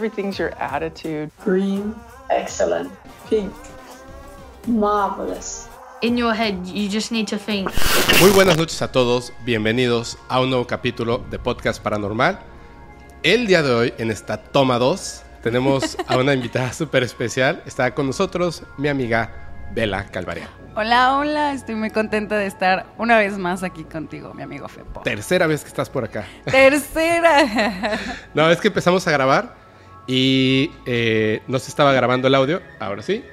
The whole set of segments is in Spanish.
Everything's your attitude. Green, excellent. Pink, marvelous. In your head, you just need to think. Muy buenas noches a todos, bienvenidos a un nuevo capítulo de Podcast Paranormal. El día de hoy, en esta toma 2, tenemos a una invitada súper especial. Está con nosotros mi amiga Bela Calvaria. Hola, hola, estoy muy contenta de estar una vez más aquí contigo, mi amigo Fepo. Tercera vez que estás por acá. Tercera. No, es que empezamos a grabar y eh, no se estaba grabando el audio, ahora sí,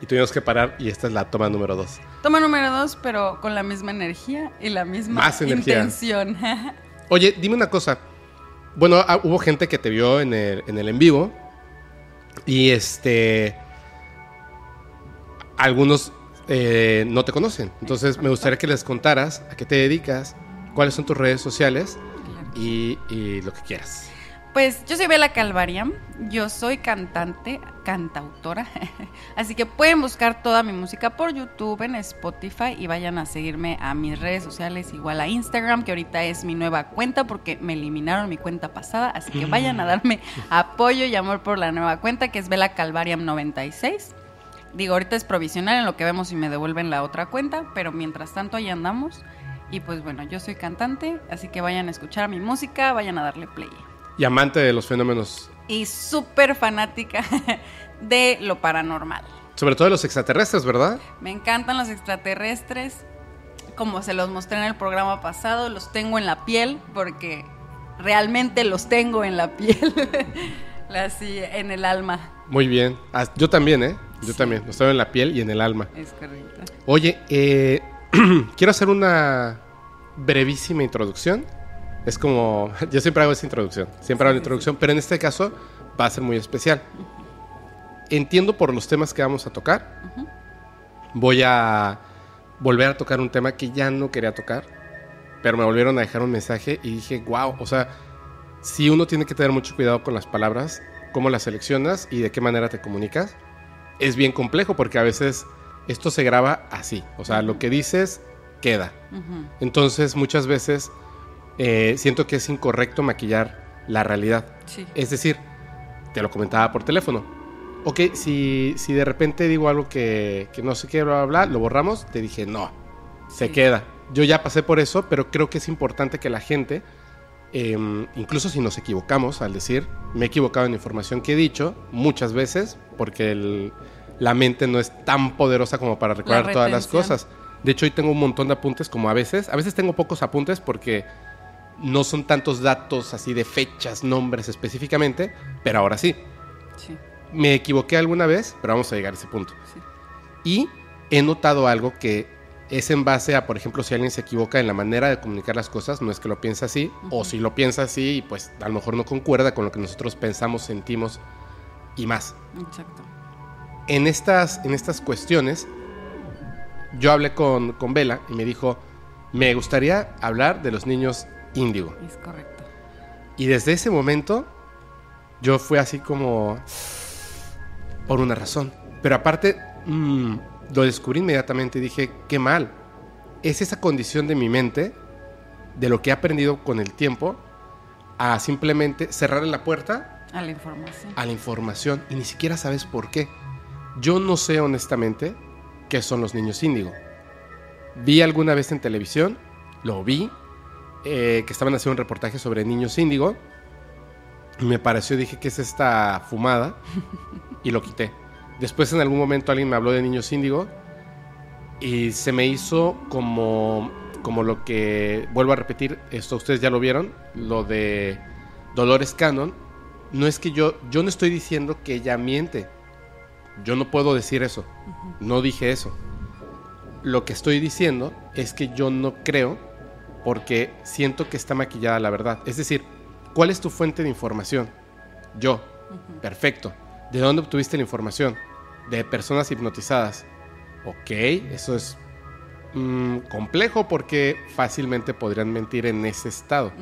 y tuvimos que parar y esta es la toma número 2. Toma número dos, pero con la misma energía y la misma Más intención. Oye, dime una cosa. Bueno, ah, hubo gente que te vio en el en, el en vivo y este... Algunos eh, no te conocen. Entonces me gustaría que les contaras a qué te dedicas, cuáles son tus redes sociales y, y lo que quieras. Pues yo soy Bela Calvaria, yo soy cantante, cantautora, así que pueden buscar toda mi música por YouTube, en Spotify y vayan a seguirme a mis redes sociales, igual a Instagram, que ahorita es mi nueva cuenta porque me eliminaron mi cuenta pasada, así que vayan a darme apoyo y amor por la nueva cuenta que es Bela Calvariam 96. Digo, ahorita es provisional en lo que vemos si me devuelven la otra cuenta, pero mientras tanto ahí andamos. Y pues bueno, yo soy cantante, así que vayan a escuchar mi música, vayan a darle play Y amante de los fenómenos, y súper fanática de lo paranormal. sobre todo de los extraterrestres, ¿verdad? Me encantan los extraterrestres, como se los mostré en el programa pasado, los tengo en la piel porque realmente los tengo en la piel, así en el alma. Muy bien. Yo también, ¿eh? Yo también. Lo estoy en la piel y en el alma. Es correcto. Oye, eh, quiero hacer una brevísima introducción. Es como, yo siempre hago esa introducción, siempre hago la introducción, pero en este caso va a ser muy especial. Entiendo por los temas que vamos a tocar. Voy a volver a tocar un tema que ya no quería tocar, pero me volvieron a dejar un mensaje y dije, wow, o sea, si uno tiene que tener mucho cuidado con las palabras, cómo las seleccionas y de qué manera te comunicas, es bien complejo porque a veces esto se graba así, o sea, lo que dices queda. Entonces muchas veces eh, siento que es incorrecto maquillar la realidad. Sí. Es decir, te lo comentaba por teléfono. Ok, si, si de repente digo algo que, que no sé qué, bla, bla, bla, lo borramos, te dije, no, se queda. Yo ya pasé por eso, pero creo que es importante que la gente, eh, incluso si nos equivocamos al decir, me he equivocado en la información que he dicho muchas veces, porque el- la mente no es tan poderosa como para recordar todas las cosas. De hecho, hoy tengo un montón de apuntes como a veces. A veces tengo pocos apuntes porque no son tantos datos así de fechas, nombres específicamente, pero ahora sí. Sí, Me equivoqué alguna vez, pero vamos a llegar a ese punto. sí. Y he notado algo que es en base a, por ejemplo, si alguien se equivoca en la manera de comunicar las cosas, no es que lo piensa así, o si lo piensa así, pues a lo mejor no concuerda con lo que nosotros pensamos, sentimos y más. Exacto. En estas, en estas cuestiones, yo hablé con, con Vela y me dijo, me gustaría hablar de los niños índigo. Es correcto. Y desde ese momento, yo fui así como por una razón. Pero aparte, mm, lo descubrí inmediatamente y dije, qué mal. Es esa condición de mi mente, de lo que he aprendido con el tiempo, a simplemente cerrar la puerta A la información. a la información y ni siquiera sabes por qué. Yo no sé honestamente qué son los niños índigo. Vi alguna vez en televisión, lo vi, eh, que estaban haciendo un reportaje sobre niños índigo. Me pareció, dije, ¿qué es esta fumada? Y lo quité. Después en algún momento alguien me habló de niños índigo y se me hizo como, como lo que, vuelvo a repetir, esto ustedes ya lo vieron, lo de Dolores Cannon. No es que yo, yo no estoy diciendo que ella miente. Yo no puedo decir eso. No dije eso. Lo que estoy diciendo es que yo no creo porque siento que está maquillada la verdad. Es decir, ¿cuál es tu fuente de información? Yo. Perfecto. ¿De dónde obtuviste la información? De personas hipnotizadas. Ok, eso es mm, complejo porque fácilmente podrían mentir en ese estado.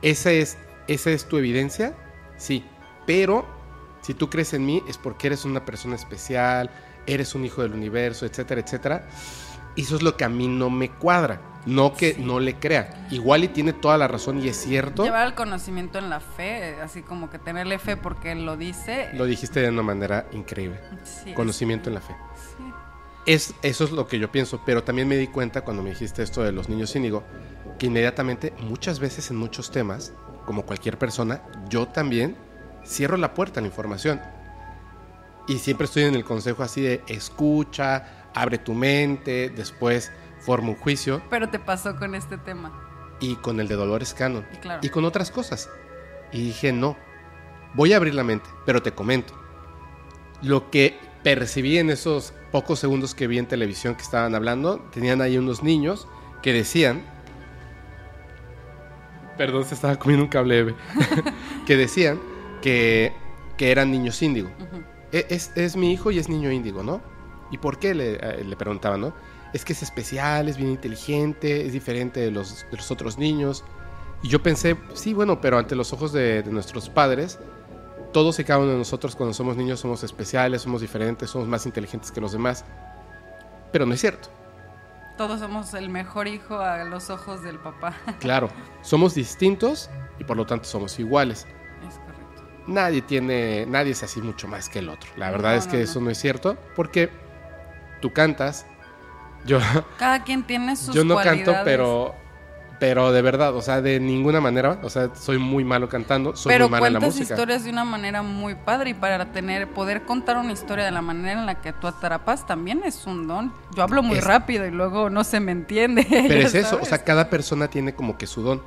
¿Esa es, ¿Esa es tu evidencia? Sí. Pero si tú crees en mí es porque eres una persona especial, eres un hijo del universo, etcétera, etcétera. Eso es lo que a mí no me cuadra. No que no le crea. Igual y tiene toda la razón y es cierto. Llevar el conocimiento en la fe, así como que tenerle fe porque él lo dice. Lo dijiste de una manera increíble. Sí, Conocimiento en la fe. sí. Es, eso es lo que yo pienso, pero también me di cuenta cuando me dijiste esto de los niños índigo, que inmediatamente, muchas veces en muchos temas, como cualquier persona, yo también cierro la puerta a la información. Y siempre estoy en el consejo así de escucha, abre tu mente, después forma un juicio. Pero te pasó con este tema. Y con el de Dolores Cannon. Claro. Y con otras cosas. Y dije, no, voy a abrir la mente, pero te comento. Lo que percibí en esos pocos segundos que vi en televisión que estaban hablando, tenían ahí unos niños que decían... Perdón, se estaba comiendo un cable, que decían que, que eran niños índigo. E- Es, es mi hijo y es niño índigo, ¿no? ¿Y por qué? Le, eh, le preguntaban, ¿no? Es que es especial, es bien inteligente, es diferente de los, de los otros niños. Y yo pensé, sí, bueno, pero ante los ojos de, de nuestros padres, todos y cada uno de nosotros cuando somos niños somos especiales, somos diferentes, somos más inteligentes que los demás. Pero no es cierto. Todos somos el mejor hijo a los ojos del papá. Claro, somos distintos y por lo tanto somos iguales. es correcto. Nadie tiene, nadie es así mucho más que el otro. La verdad No, es que no, no. eso no es cierto porque tú cantas, yo, Cada quien tiene sus yo no cualidades. canto, pero, pero de verdad, o sea, de ninguna manera, o sea, soy muy malo cantando, soy Pero muy malo en la cuentas música. historias de una manera muy padre y para tener poder contar una historia de la manera en la que tú atrapas también es un don. Yo hablo muy Es- rápido y luego no se me entiende. Pero es eso, o sabes. sea, cada persona tiene como que su don.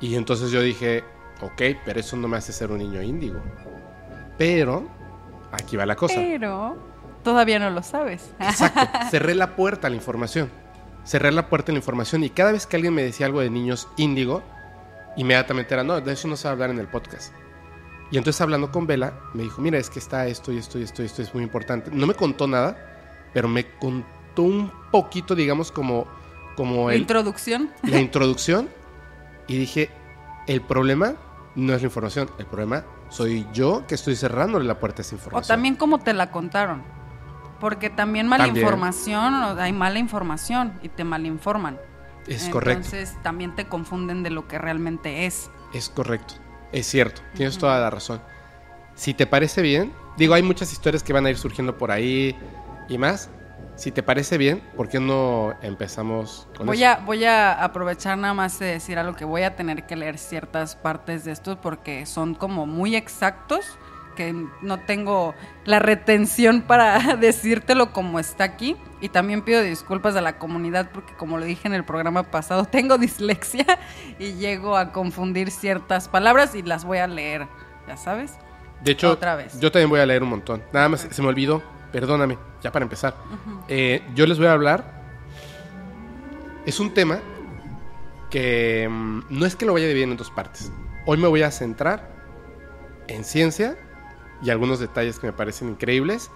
Y entonces yo dije, ok, pero eso no me hace ser un niño índigo. Pero, aquí va la cosa. Pero todavía no lo sabes. Exacto. Cerré la puerta a la información. Cerré la puerta a la información y cada vez que alguien me decía algo de niños índigo, inmediatamente era, no, de eso no se va a hablar en el podcast. Y entonces hablando con Vela, me dijo, mira, es que está esto y esto y esto y esto es muy importante. No me contó nada, pero me contó un poquito, digamos, como, como La el, introducción. la introducción y dije, el problema no es la información, el problema soy yo que estoy cerrándole la puerta a esa O información. también cómo te la contaron. Porque también mala También. información, hay mala información y te malinforman. es correcto. Entonces también te confunden de lo que realmente es. Es correcto, es cierto, tienes toda la razón. Si te parece bien, digo, hay muchas historias que van a ir surgiendo por ahí y más. Si te parece bien, ¿por qué no empezamos con Voy eso? a, voy a aprovechar nada más de decir algo que voy a tener que leer ciertas partes de estos porque son como muy exactos, no tengo la retención para decírtelo como está aquí. Y también pido disculpas a la comunidad porque como lo dije en el programa pasado, tengo dislexia y llego a confundir ciertas palabras y las voy a leer, ya sabes. De hecho, otra vez. yo también voy a leer un montón. Nada más se me olvidó, perdóname, ya para empezar. Eh, yo les voy a hablar. Es un tema que mm, no es que lo vaya a dividir en dos partes. Hoy me voy a centrar en ciencia y algunos detalles que me parecen increíbles.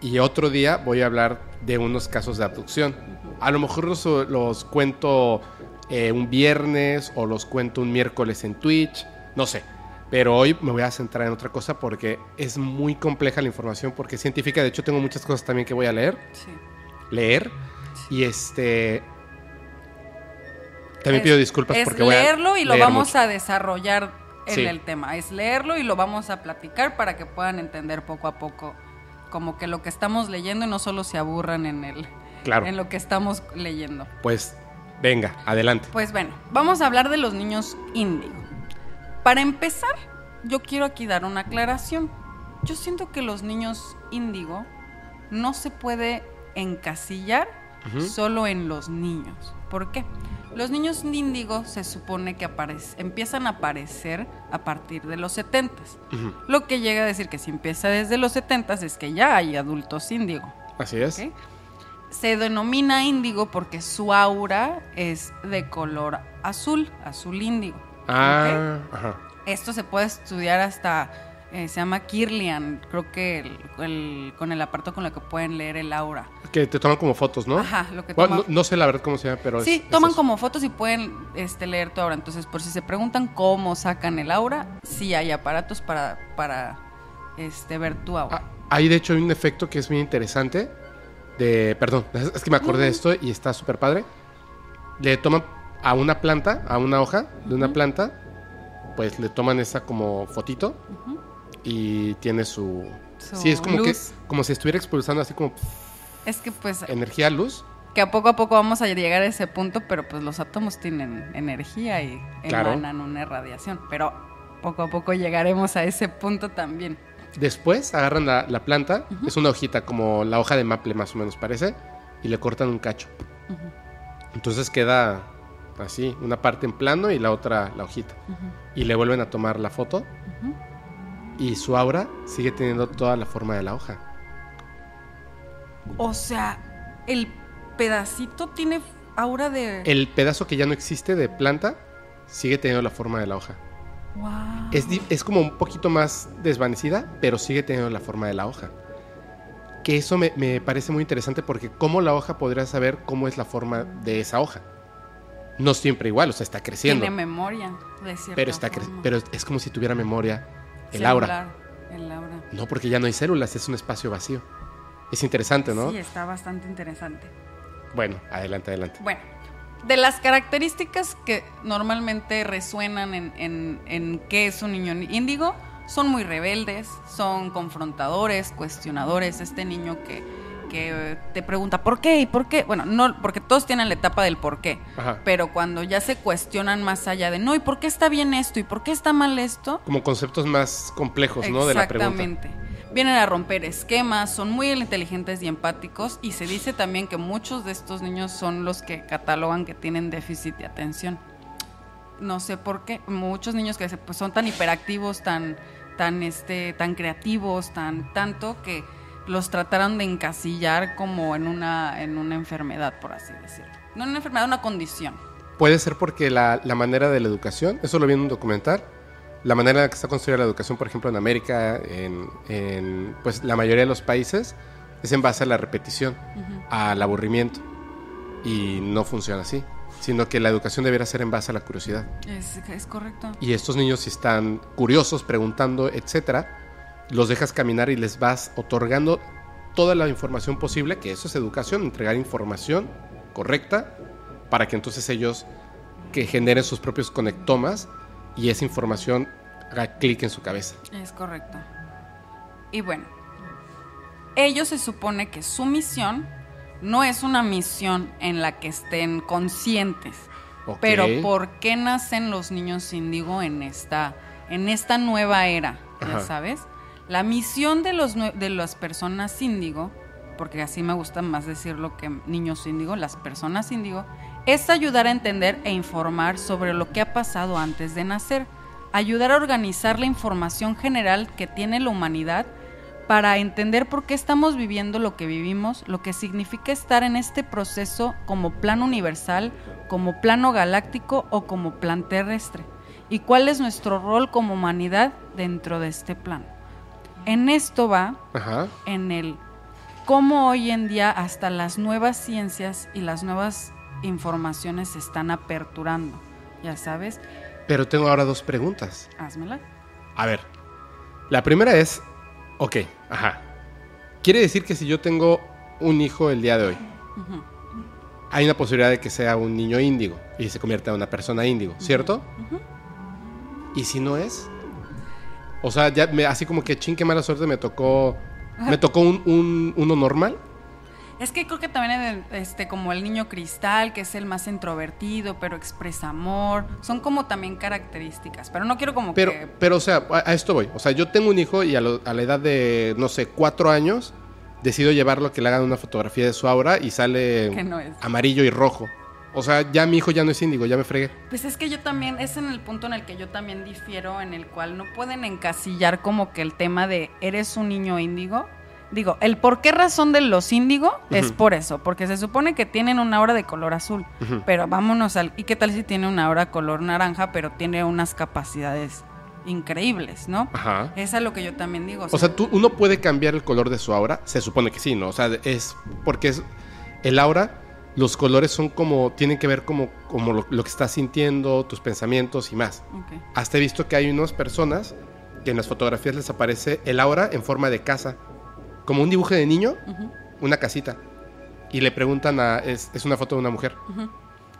Y otro día voy a hablar de unos casos de abducción. A lo mejor los, los cuento eh, un viernes o los cuento un miércoles en Twitch, no sé. Pero hoy me voy a centrar en otra cosa porque es muy compleja la información, porque es científica. De hecho, tengo muchas cosas también que voy a leer. Sí. Leer. Y este. También Es- pido disculpas es porque voy a leerlo y lo leer vamos mucho. a desarrollar en Sí. el tema. Es leerlo y lo vamos a platicar para que puedan entender poco a poco como que lo que estamos leyendo y no solo se aburran en el Claro. en lo que estamos leyendo. Pues venga, adelante. Pues bueno, vamos a hablar de los niños índigo. Para empezar, yo quiero aquí dar una aclaración. Yo siento que los niños índigo no se puede encasillar solo en los niños. ¿Por qué? Los niños índigo se supone que empiezan a aparecer a partir de los 70 Ujú. Lo que llega a decir que si empieza desde los 70 es que ya hay adultos índigo. Así es. Se denomina índigo porque su aura es de color azul, azul índigo. Ah, ajá. Esto se puede estudiar hasta, eh, se llama Kirlian, creo que el- el- con el aparato con el que pueden leer el aura. Que te toman como fotos, ¿no? Ajá, lo que toman. no, no sé la verdad cómo se llama, pero Sí, es toman como fotos y pueden este, leer tu aura. Entonces, por si se preguntan cómo sacan el aura, sí hay aparatos para, para este, ver tu aura. Ah, Ahí de hecho hay un efecto que es muy interesante de, perdón, es que me acordé de esto y está súper padre. Le toman a una planta, a una hoja de una planta, pues le toman esa como fotito y tiene su... Su sí, es como que luz. como si estuviera expulsando así como Es que pues energía, luz. que a poco a poco vamos a llegar a ese punto, pero pues los átomos tienen energía y Claro. emanan una radiación. Pero poco a poco llegaremos a ese punto también. Después agarran la, la planta, es una hojita como la hoja de maple más o menos parece, y le cortan un cacho. Entonces queda así, una parte en plano y la otra la hojita. Y le vuelven a tomar la foto y su aura sigue teniendo toda la forma de la hoja. O sea, el pedacito tiene aura de... El pedazo que ya no existe de planta sigue teniendo la forma de la hoja. Wow. Es, es como un poquito más desvanecida, pero sigue teniendo la forma de la hoja. Que eso me, me parece muy interesante porque cómo la hoja podría saber cómo es la forma de esa hoja. No siempre igual, o sea, está creciendo. Tiene memoria, de cierta Pero, está forma. pero es como si tuviera memoria el aura. El aura. No, porque ya no hay células, es un espacio vacío. Es interesante, ¿no? Sí, está bastante interesante. Bueno, adelante, adelante. Bueno, de las características que normalmente resuenan en, en- en qué es un niño índigo, son muy rebeldes, son confrontadores, cuestionadores. Este niño que, que te pregunta ¿por qué? ¿Y por qué? Bueno, no, porque todos tienen la etapa del por qué. Ajá. Pero cuando ya se cuestionan más allá de no, ¿y por qué está bien esto? ¿Y por qué está mal esto? Como conceptos más complejos, ¿no? De la pregunta. Exactamente. Vienen a romper esquemas, son muy inteligentes y empáticos y se dice también que muchos de estos niños son los que catalogan que tienen déficit de atención. No sé por qué, muchos niños que pues, son tan hiperactivos, tan tan este tan creativos, tan tanto que los trataron de encasillar como en una en una enfermedad, por así decirlo. No en una enfermedad, una condición. Puede ser porque la, la manera de la educación, eso lo vi en un documental, la manera en la que está construida la educación, por ejemplo, en América, en, en, pues la mayoría de los países, es en base a la repetición, al aburrimiento. Y no funciona así, sino que la educación debería ser en base a la curiosidad. Es, es correcto. Y estos niños, si están curiosos, preguntando, etcétera, los dejas caminar y les vas otorgando toda la información posible, que eso es educación, entregar información correcta para que entonces ellos que generen sus propios conectomas y esa información haga clic en su cabeza. Es correcto. Y bueno, ellos se supone que su misión no es una misión en la que estén conscientes. Pero ¿por qué nacen los niños índigo en esta, en esta nueva era? Ya sabes. La misión de, los, de las personas índigo, porque así me gusta más decirlo que niños índigo, las personas índigo, es ayudar a entender e informar sobre lo que ha pasado antes de nacer, ayudar a organizar la información general que tiene la humanidad para entender por qué estamos viviendo lo que vivimos, lo que significa estar en este proceso como plan universal, como plano galáctico o como plan terrestre, y cuál es nuestro rol como humanidad dentro de este plano. En esto va Ajá. en el cómo hoy en día hasta las nuevas ciencias y las nuevas informaciones se están aperturando. Ya sabes, Pero tengo ahora dos preguntas. házmela. A ver, la primera es, ok, ajá. Quiere decir que si yo tengo un hijo el día de hoy, hay una posibilidad de que sea un niño índigo y se convierta en una persona índigo, ¿cierto? ¿Y si no es? O sea, ya me- así como que chin, qué mala suerte me tocó, me tocó un, un- uno normal. Es que creo que también este como el niño cristal, que es el más introvertido, pero expresa amor, son como también características, pero no quiero como Pero, que pero o sea, a, a esto voy. O sea, yo tengo un hijo y a, lo- a la edad de, no sé, cuatro años, decido llevarlo a que le hagan una fotografía de su aura y sale no amarillo y rojo. O sea, ya mi hijo ya no es índigo, ya me fregué. Pues es que yo también, es en el punto en el que yo también difiero, en el cual no pueden encasillar como que el tema de eres un niño índigo. Digo, el por qué razón de los índigo es por eso, porque se supone que tienen una aura de color azul, pero vámonos al... ¿Y qué tal si tiene una aura color naranja, pero tiene unas capacidades increíbles, ¿no? Ajá. Es a lo que yo también digo. O sea, tú, uno puede cambiar el color de su aura. Se supone que sí, ¿no? O sea, es porque es el aura. Los colores son como, tienen que ver como, como lo, lo que estás sintiendo, tus pensamientos y más. Ok. Hasta he visto que hay unas personas que en las fotografías les aparece el aura en forma de casa. Como un dibujo de niño, Ujú. una casita. y le preguntan a. Es, es una foto de una mujer.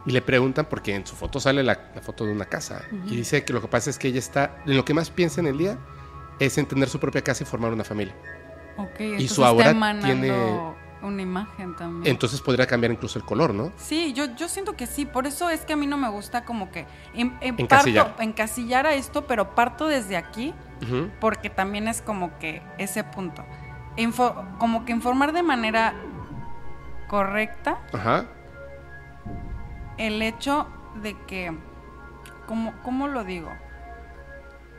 Y le preguntan, porque en su foto sale la, la foto de una casa. Y dice que lo que pasa es que ella está. En lo que más piensa en el día es en tener su propia casa y formar una familia. Ok, Y su aura emanando tiene- una imagen también. Entonces podría cambiar incluso el color, ¿no? Sí, yo, yo siento que sí, por eso es que a mí no me gusta como que en, en Encasillar. parto- encasillar a esto, pero parto desde aquí Ujú. porque también es como que ese punto. Info- como que informar de manera correcta Ajá. el hecho de que, ¿cómo, cómo lo digo?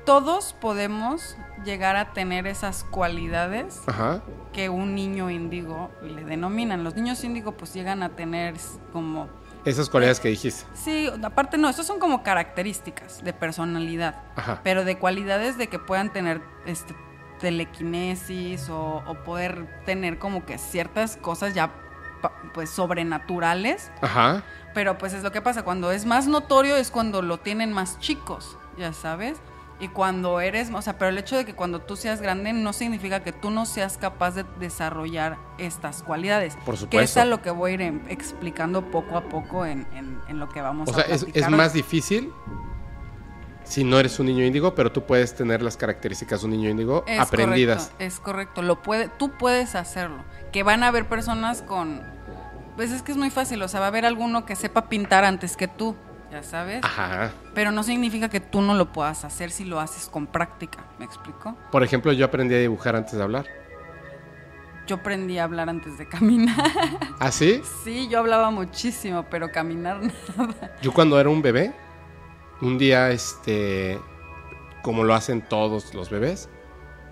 Todos podemos llegar a tener esas cualidades Ajá. que un niño índigo le denominan. Los niños índigo pues llegan a tener como... Esas cualidades que dijiste. Sí, aparte no, estos son como características de personalidad, Ajá. pero de cualidades de que puedan tener este, telequinesis o, o poder tener como que ciertas cosas ya pues sobrenaturales, Ajá. pero pues es lo que pasa, cuando es más notorio es cuando lo tienen más chicos, ya sabes. Y cuando eres, o sea, pero el hecho de que cuando tú seas grande no significa que tú no seas capaz de desarrollar estas cualidades. Por Que supuesto. es a lo que voy a ir em- explicando poco a poco en, en- en lo que vamos O a sea, es, es platicar. más difícil si no eres un niño índigo, pero tú puedes tener las características de un niño índigo Es aprendidas. correcto, es correcto, lo puede, tú puedes hacerlo. Que van a haber personas con, pues es que es muy fácil, o sea, va a haber alguno que sepa pintar antes que tú, ya sabes. Ajá. Pero no significa que tú no lo puedas hacer si lo haces con práctica, ¿me explico? Por ejemplo, yo aprendí a dibujar antes de hablar. Yo aprendí a hablar antes de caminar. ¿Ah, sí? sí, yo hablaba muchísimo, pero caminar nada. Yo cuando era un bebé, un día, este, como lo hacen todos los bebés,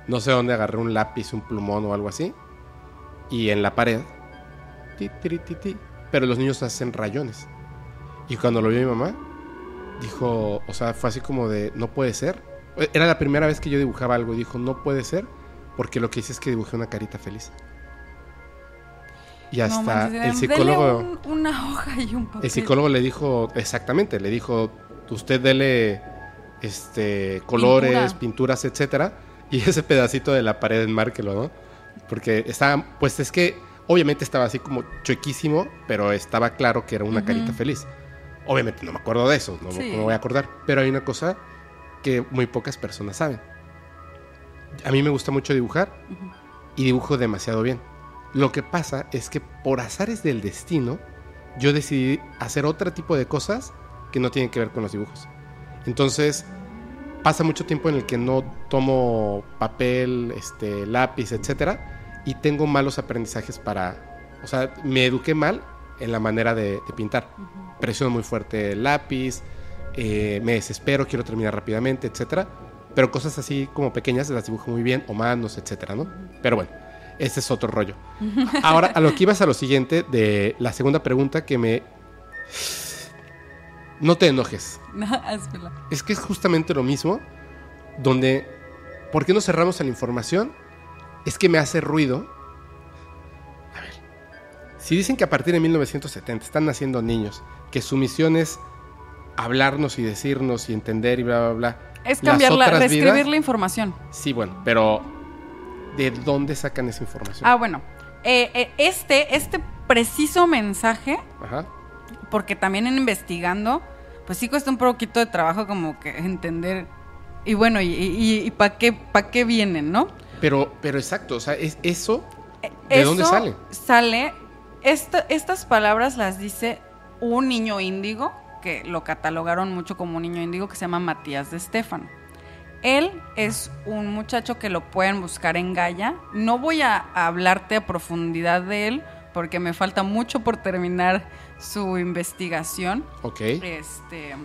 no sé dónde agarré un lápiz, un plumón o algo así, y en la pared, ti, tiri, ti, ti, pero los niños hacen rayones. Y cuando lo vio mi mamá, dijo, o sea, fue así como de, no puede ser. Era la primera vez que yo dibujaba algo y dijo, no puede ser, porque lo que hice es que dibujé una carita feliz. Y hasta No manches, el psicólogo... un- una hoja y un papel. El psicólogo le dijo, exactamente, le dijo, usted dele este colores, Pintura. pinturas, etcétera, y ese pedacito de la pared enmárquelo, ¿no? Porque estaba, pues es que obviamente estaba así como chuequísimo, pero estaba claro que era una carita feliz. Obviamente no me acuerdo de eso, no me- Sí. me voy a acordar, pero hay una cosa que muy pocas personas saben. A mí me gusta mucho dibujar y dibujo demasiado bien. Lo que pasa es que por azares del destino, yo decidí hacer otro tipo de cosas que no tienen que ver con los dibujos. Entonces, pasa mucho tiempo en el que no tomo papel, este, lápiz, etcétera, y tengo malos aprendizajes para, o sea, me eduqué mal en la manera de, de pintar. Presiono muy fuerte el lápiz, eh, me desespero, quiero terminar rápidamente, etcétera. Pero cosas así como pequeñas las dibujo muy bien, o manos, etcétera, ¿no? Pero bueno, ese es otro rollo. Ahora, a lo que ibas a lo siguiente de la segunda pregunta que me... No te enojes. No. Es que es justamente lo mismo, donde, ¿por qué no cerramos a la información? Es que me hace ruido. Si dicen que a partir de 1970 están naciendo niños, que su misión es hablarnos y decirnos y entender y bla, bla, bla. Es las cambiarla, otras reescribir vidas- la información. Sí, bueno, pero ¿de dónde sacan esa información? Ah, bueno. Eh, eh, este, este preciso mensaje, Ajá. porque también en investigando, pues sí cuesta un poquito de trabajo como que entender. Y bueno, y, y, para qué, pa qué vienen, ¿no? Pero, pero exacto, o sea, es eso. ¿De Eso dónde sale? Sale. Esta- estas palabras las dice un niño índigo, que lo catalogaron mucho como un niño índigo, que se llama Matías de Estefano. Él es un muchacho que lo pueden buscar en Gaia. No voy a hablarte a profundidad de él, porque me falta mucho por terminar su investigación. Ok. Este,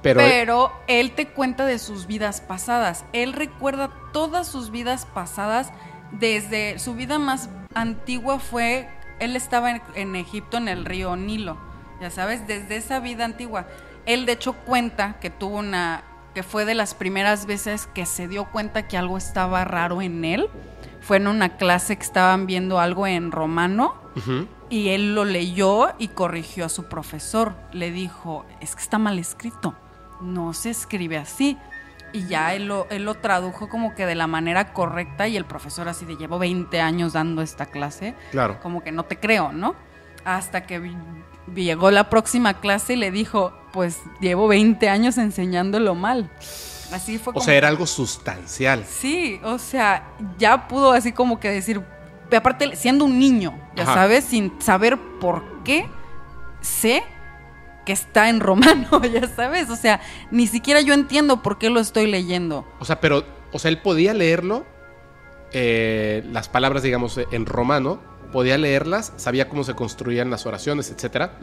Pero, pero él te cuenta de sus vidas pasadas. Él recuerda todas sus vidas pasadas. Desde su vida más antigua fue, él estaba en, en Egipto en el río Nilo, ya sabes, desde esa vida antigua. Él de hecho cuenta que tuvo una, que fue de las primeras veces que se dio cuenta que algo estaba raro en él. Fue en una clase que estaban viendo algo en romano y él lo leyó y corrigió a su profesor. Le dijo, es que está mal escrito, no se escribe así. Y ya él lo, él lo tradujo como que de la manera correcta y el profesor así de llevo 20 años dando esta clase, claro. como que no te creo, ¿no? Hasta que llegó la próxima clase y le dijo, pues llevo 20 años enseñándolo mal. Así fue O como... sea, era algo sustancial. Sí, o sea, ya pudo así como que decir, aparte siendo un niño, ya Ajá. sabes, sin saber por qué, sé que está en romano, ya sabes, o sea, ni siquiera yo entiendo por qué lo estoy leyendo. O sea, pero, o sea, él podía leerlo, eh, las palabras, digamos, en romano, podía leerlas, sabía cómo se construían las oraciones, etcétera,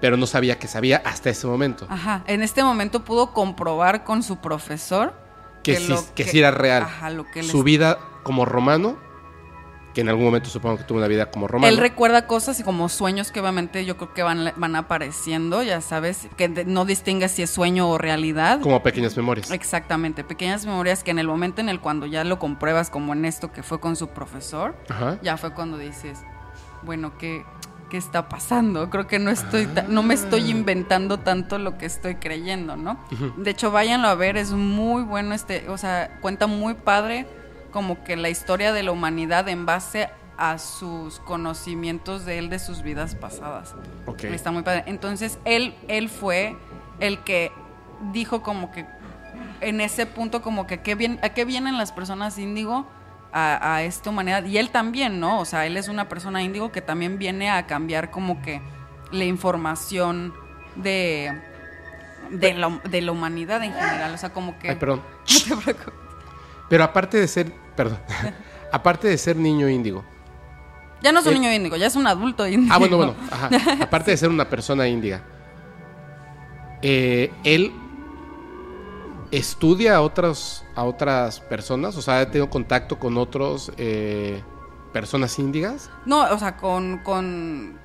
pero no sabía que sabía hasta ese momento. Ajá, en este momento pudo comprobar con su profesor que, sí, lo que sí era real. Ajá, lo que él Su vida como romano, que en algún momento supongo que tuvo una vida como romano. Él recuerda cosas y como sueños que obviamente yo creo que van, van apareciendo, ya sabes, que no distingue si es sueño o realidad. como pequeñas memorias. Exactamente, pequeñas memorias que en el momento en el cuando ya lo compruebas como en esto que fue con su profesor, Ajá. ya fue cuando dices, bueno, ¿qué, qué está pasando? Creo que no estoy no me estoy inventando tanto lo que estoy creyendo, ¿no? De hecho, váyanlo a ver, es muy bueno este, o sea, cuenta muy padre como que la historia de la humanidad en base a sus conocimientos de él de sus vidas pasadas. Ok. Está muy padre. Entonces, él, él fue el que dijo como que en ese punto como que ¿qué vien- a qué vienen las personas índigo a, a esta humanidad. Y él también, ¿no? O sea, él es una persona índigo que también viene a cambiar como que la información de, de, la, de la humanidad en general. O sea, como que... Ay, perdón. No te preocupes. Pero aparte de ser, perdón, aparte de ser niño índigo. Ya no es un Él- niño índigo, ya es un adulto índigo. Ah, bueno, bueno, ajá. Aparte de ser una persona índiga, eh, él estudia a otras, a otras personas, o sea, ha tenido contacto con otros eh, personas índigas. No, o sea, con... con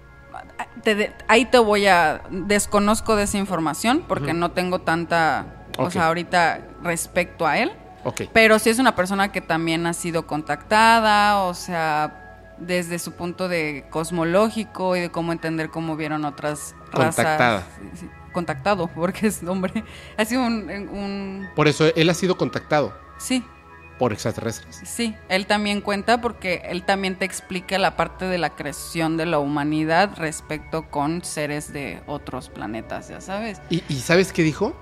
te de- ahí te voy a... Desconozco de esa información porque no tengo tanta... O sea, ahorita respecto a él. Pero sí es una persona que también ha sido contactada, o sea, desde su punto de cosmológico y de cómo entender cómo vieron otras razas. Contactada. Sí, Contactado, porque es nombre. Ha sido un, un... Por eso él ha sido contactado Sí, por extraterrestres. Sí, él también cuenta porque él también te explica la parte de la creación de la humanidad respecto con seres de otros planetas, ya sabes. ¿Y, y sabes qué dijo?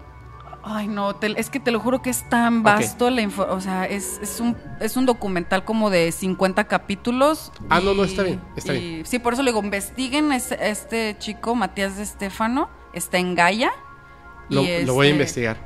Ay, no, te- es que te lo juro que es tan vasto la info, o sea, es, es un es un documental como de 50 capítulos. Ah, no, no, está bien, está y- bien. Sí, por eso le digo, investiguen este, este chico, Matías de Estefano, está en Gaia. Lo, voy a este, investigar.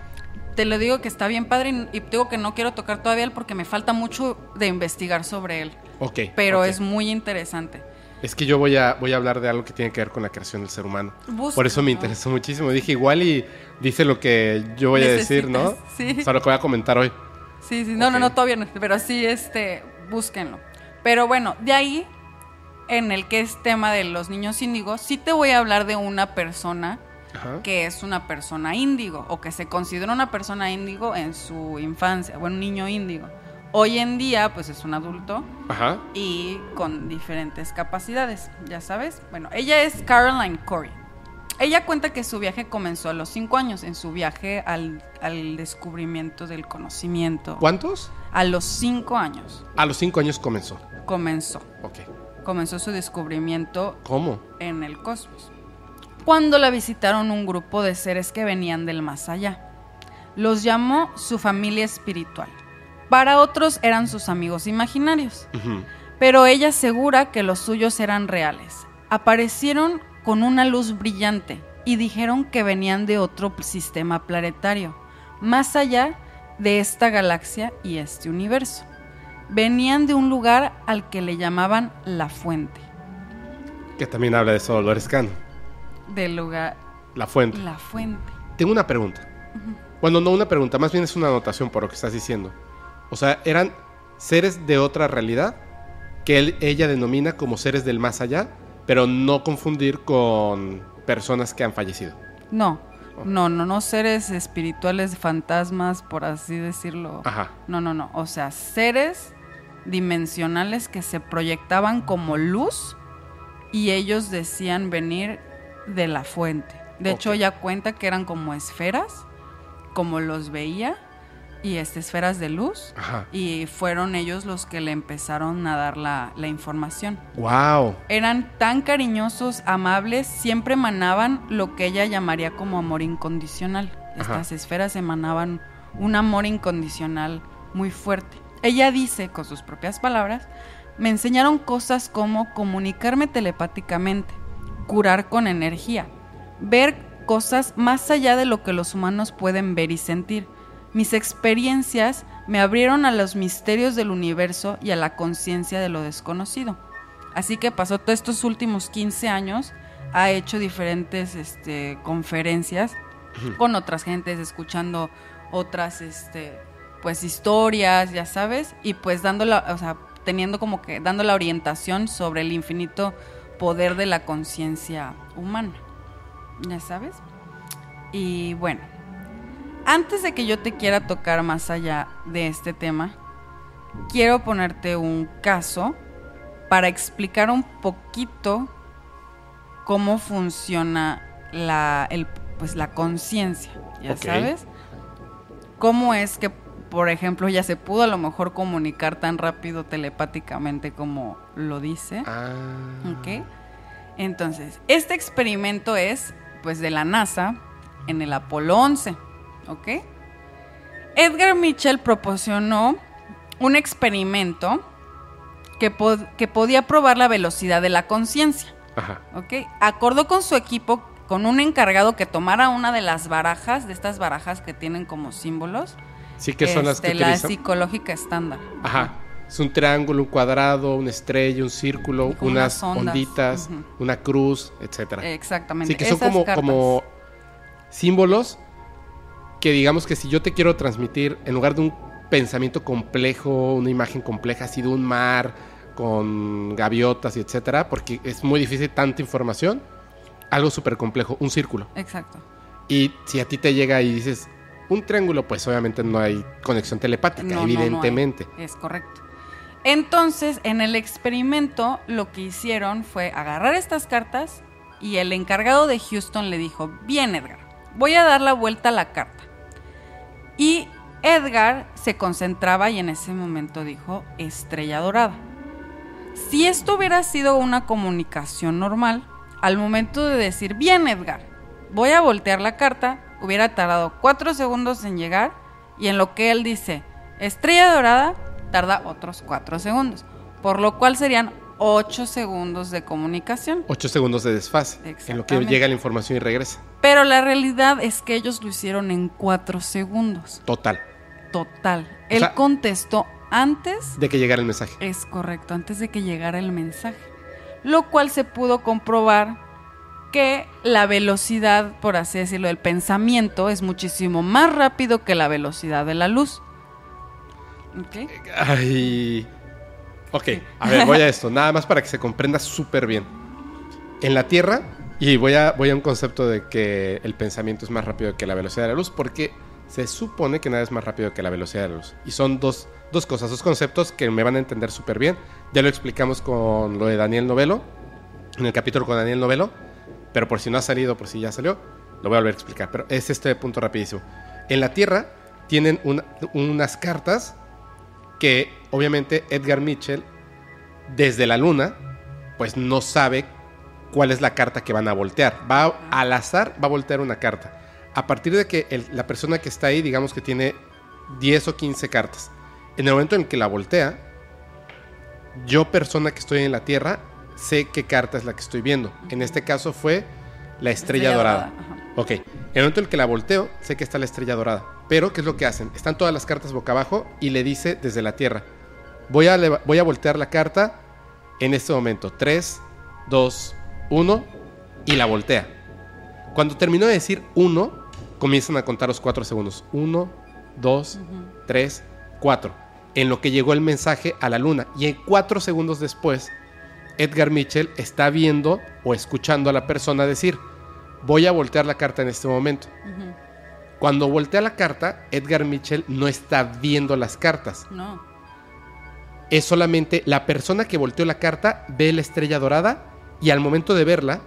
Te lo digo que está bien padre y, y te digo que no quiero tocar todavía él porque me falta mucho de investigar sobre él. Ok. Pero es muy interesante. Es que yo voy a, voy a hablar de algo que tiene que ver con la creación del ser humano. Por eso me interesó muchísimo. Dije igual y dice lo que yo voy a decir, ¿no? Sí. O sea, lo que voy a comentar hoy. Sí, sí, no, no, no, todavía no, pero sí, este, búsquenlo. Pero bueno, de ahí, en el que es tema de los niños índigos, sí te voy a hablar de una persona Ajá. que es una persona índigo o que se considera una persona índigo en su infancia, bueno, un niño índigo. Hoy en día, pues es un adulto Ajá. y con diferentes capacidades, ya sabes. Bueno, ella es Caroline Corey. Ella cuenta que su viaje comenzó a los cinco años, en su viaje al, al descubrimiento del conocimiento. ¿Cuántos? A los cinco años A los cinco años comenzó. comenzó. Ok. Comenzó su descubrimiento ¿Cómo? en el cosmos. Cuando la visitaron un grupo de seres que venían del más allá. Los llamó su familia espiritual. Para otros eran sus amigos imaginarios. Pero ella asegura que los suyos eran reales. Aparecieron con una luz brillante y dijeron que venían de otro sistema planetario, más allá de esta galaxia y este universo. Venían de un lugar al que le llamaban la fuente. Que también habla de eso Dolores Cano. Del lugar La fuente. la fuente. Tengo una pregunta. Bueno, no una pregunta, más bien es una anotación por lo que estás diciendo. O sea, eran seres de otra realidad que él- ella denomina como seres del más allá, pero no confundir con personas que han fallecido. No, no, no, no seres espirituales, fantasmas, por así decirlo. Ajá. No, no, no. O sea, seres dimensionales que se proyectaban como luz y ellos decían venir de la fuente. De hecho, ella cuenta que eran como esferas, como los veía, y este, esferas de luz. Ajá. Y fueron ellos los que le empezaron a dar la, la información. Wow. Eran tan cariñosos, amables, siempre emanaban lo que ella llamaría como amor incondicional. Ajá. Estas esferas emanaban un amor incondicional muy fuerte. Ella dice, con sus propias palabras, me enseñaron cosas como comunicarme telepáticamente, curar con energía, ver cosas más allá de lo que los humanos pueden ver y sentir. Mis experiencias me abrieron a los misterios del universo y a la conciencia de lo desconocido. Así que pasó todos estos últimos 15 años, ha hecho diferentes este, conferencias con otras gentes, escuchando otras este, pues historias, ya sabes, y pues dando la, o sea, teniendo como que dando la orientación sobre el infinito poder de la conciencia humana. ¿Ya sabes? Y bueno, antes de que yo te quiera tocar más allá de este tema, quiero ponerte un caso para explicar un poquito cómo funciona la, el, pues, la conciencia, ¿ya sabes? ¿Cómo es que, por ejemplo, ya se pudo a lo mejor comunicar tan rápido telepáticamente como lo dice? Ah. ¿Ok? Entonces, este experimento es, pues, de la NASA en el Apolo 11, ¿ok? Edgar Mitchell proporcionó un experimento que, que podía probar la velocidad de la conciencia. ¿ok? Acordó con su equipo, con un encargado que tomara una de las barajas, de estas barajas que tienen como símbolos, Sí que son las que este, la utilizan. psicológica estándar. Ajá. Es un triángulo, un cuadrado, una estrella, un círculo, unas unas ondas. onditas, una cruz, etcétera. Exactamente. Sí, que son esas como, cartas. como símbolos que digamos que si yo te quiero transmitir, en lugar de un pensamiento complejo, una imagen compleja, así de un mar con gaviotas y etcétera, porque es muy difícil tanta información, algo súper complejo, un círculo. Exacto. Y si a ti te llega y dices un triángulo, pues obviamente no hay conexión telepática, No, no, no hay. evidentemente. Es correcto. Entonces, en el experimento, lo que hicieron fue agarrar estas cartas y el encargado de Houston le dijo, bien Edgar, voy a dar la vuelta a la carta. Y Edgar se concentraba y en ese momento dijo, estrella dorada. Si esto hubiera sido una comunicación normal, al momento de decir, bien Edgar, voy a voltear la carta, hubiera tardado cuatro segundos en llegar y en lo que él dice, estrella dorada, tarda otros cuatro segundos, por lo cual serían ocho segundos de comunicación. Ocho segundos de desfase, en lo que llega la información y regresa. Pero la realidad es que ellos lo hicieron en cuatro segundos, Total, total. O Él sea- contestó antes de que llegara el mensaje. Es correcto, antes de que llegara el mensaje. Lo cual se pudo comprobar que la velocidad, por así decirlo, del pensamiento es muchísimo más rápido que la velocidad de la luz. ¿Ok? Ay. Ok, a ver, voy a esto, nada más para que se comprenda súper bien. En la Tierra, y voy a, un concepto de que el pensamiento es más rápido que la velocidad de la luz, porque se supone que nada es más rápido que la velocidad de la luz. Y son dos, dos cosas, dos conceptos que me van a entender súper bien. Ya lo explicamos con lo de Daniel Novelo, en el capítulo con Daniel Novelo, pero por si no ha salido, por si ya salió, lo voy a volver a explicar. Pero es este punto rapidísimo. En la Tierra tienen una- unas cartas que obviamente Edgar Mitchell desde la luna pues no sabe cuál es la carta que van a voltear. Va al azar, va a voltear una carta. A partir de que el- la persona que está ahí, digamos que tiene 10 o 15 cartas. En el momento en que la voltea, yo persona que estoy en la Tierra, sé qué carta es la que estoy viendo. En este caso fue la estrella, dorada. Ok, en el momento en que la volteo, sé que está la estrella dorada. Pero, ¿qué es lo que hacen? Están todas las cartas boca abajo y le dice desde la Tierra, voy a, voy a voltear la carta en este momento. 3, 2, 1 y la voltea. Cuando terminó de decir 1, comienzan a contar los 4 segundos. 1, 2, 3, 4. En lo que llegó el mensaje a la luna. Y en 4 segundos después, Edgar Mitchell está viendo o escuchando a la persona decir, voy a voltear la carta en este momento. Cuando voltea la carta, Edgar Mitchell no está viendo las cartas. No. Es solamente la persona que volteó la carta ve la estrella dorada y al momento de verla,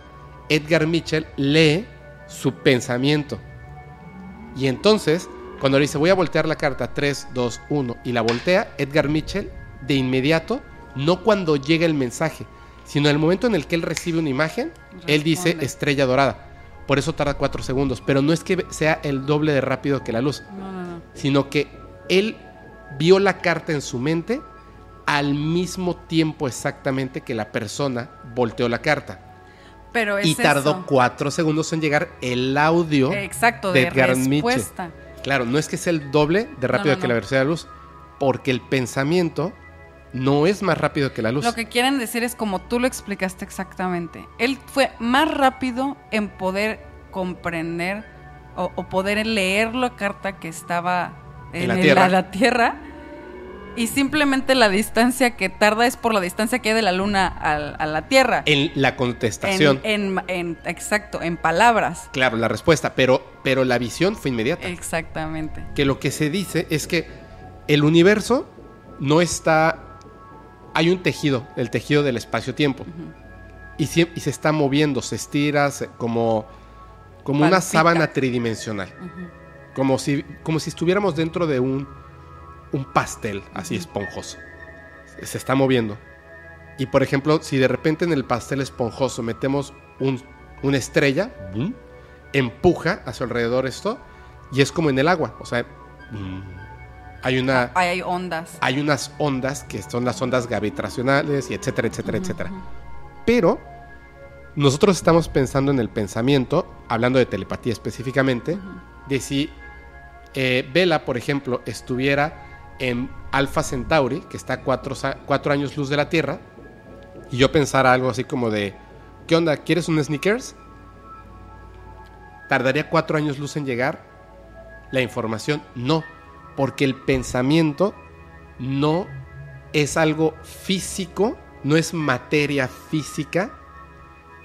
Edgar Mitchell lee su pensamiento. Y entonces, Cuando le dice voy a voltear la carta 3, 2, 1 y la voltea, Edgar Mitchell de inmediato, no cuando llega el mensaje, sino en el momento en el que él recibe una imagen, él dice estrella dorada. Por eso tarda 4 segundos, pero no es que sea el doble de rápido que la luz, No, no, no. sino que él vio la carta en su mente al mismo tiempo exactamente que la persona volteó la carta. Pero es Y tardó eso. 4 segundos en llegar el audio Exacto, de de, Mitchell. respuesta. Claro, no es que sea el doble de rápido no, que no. la velocidad de la luz, porque el pensamiento no es más rápido que la luz. Lo que quieren decir es como tú lo explicaste exactamente. Él fue más rápido en poder comprender o, o poder leer la carta que estaba en, En la el- Tierra. la Tierra. Y simplemente la distancia que tarda es por la distancia que hay de la Luna a, la Tierra. En la contestación, en- exacto, en palabras. claro, la respuesta, pero, pero la visión fue inmediata. Exactamente. Que lo que se dice es que el universo no está... Hay un tejido, el tejido del espacio-tiempo. y, se está moviendo, se estira se- como, como una sábana tridimensional. como, si, como si estuviéramos dentro de un, un pastel así esponjoso. Se, se está moviendo. Y por ejemplo, si de repente en el pastel esponjoso metemos un- una estrella, empuja a su alrededor esto y es como en el agua. O sea, ¡bum! Hay una Ahí hay ondas. hay unas ondas que son las ondas gravitacionales y etcétera, etcétera, etcétera. Pero nosotros estamos pensando en el pensamiento, hablando de telepatía específicamente, de si eh, Vela, por ejemplo, estuviera en Alpha Centauri, que está a cuatro años luz de la Tierra, y yo pensara algo así como de, ¿qué onda? ¿Quieres un sneakers? ¿Tardaría cuatro años luz en llegar? La información, no, porque el pensamiento no es algo físico, no es materia física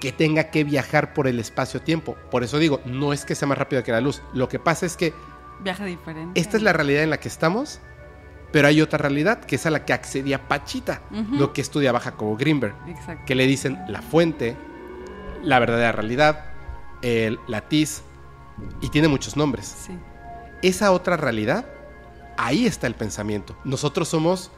que tenga que viajar por el espacio-tiempo. Por eso digo, no es que sea más rápido que la luz. Lo que pasa es que Viaje diferente. esta es la realidad en la que estamos, pero hay otra realidad que es a la que accedía Pachita, lo que estudiaba Jacobo Greenberg, Exacto. que le dicen la fuente, la verdadera realidad, el latiz, y tiene muchos nombres. Sí. Esa otra realidad, ahí está el pensamiento. Nosotros somos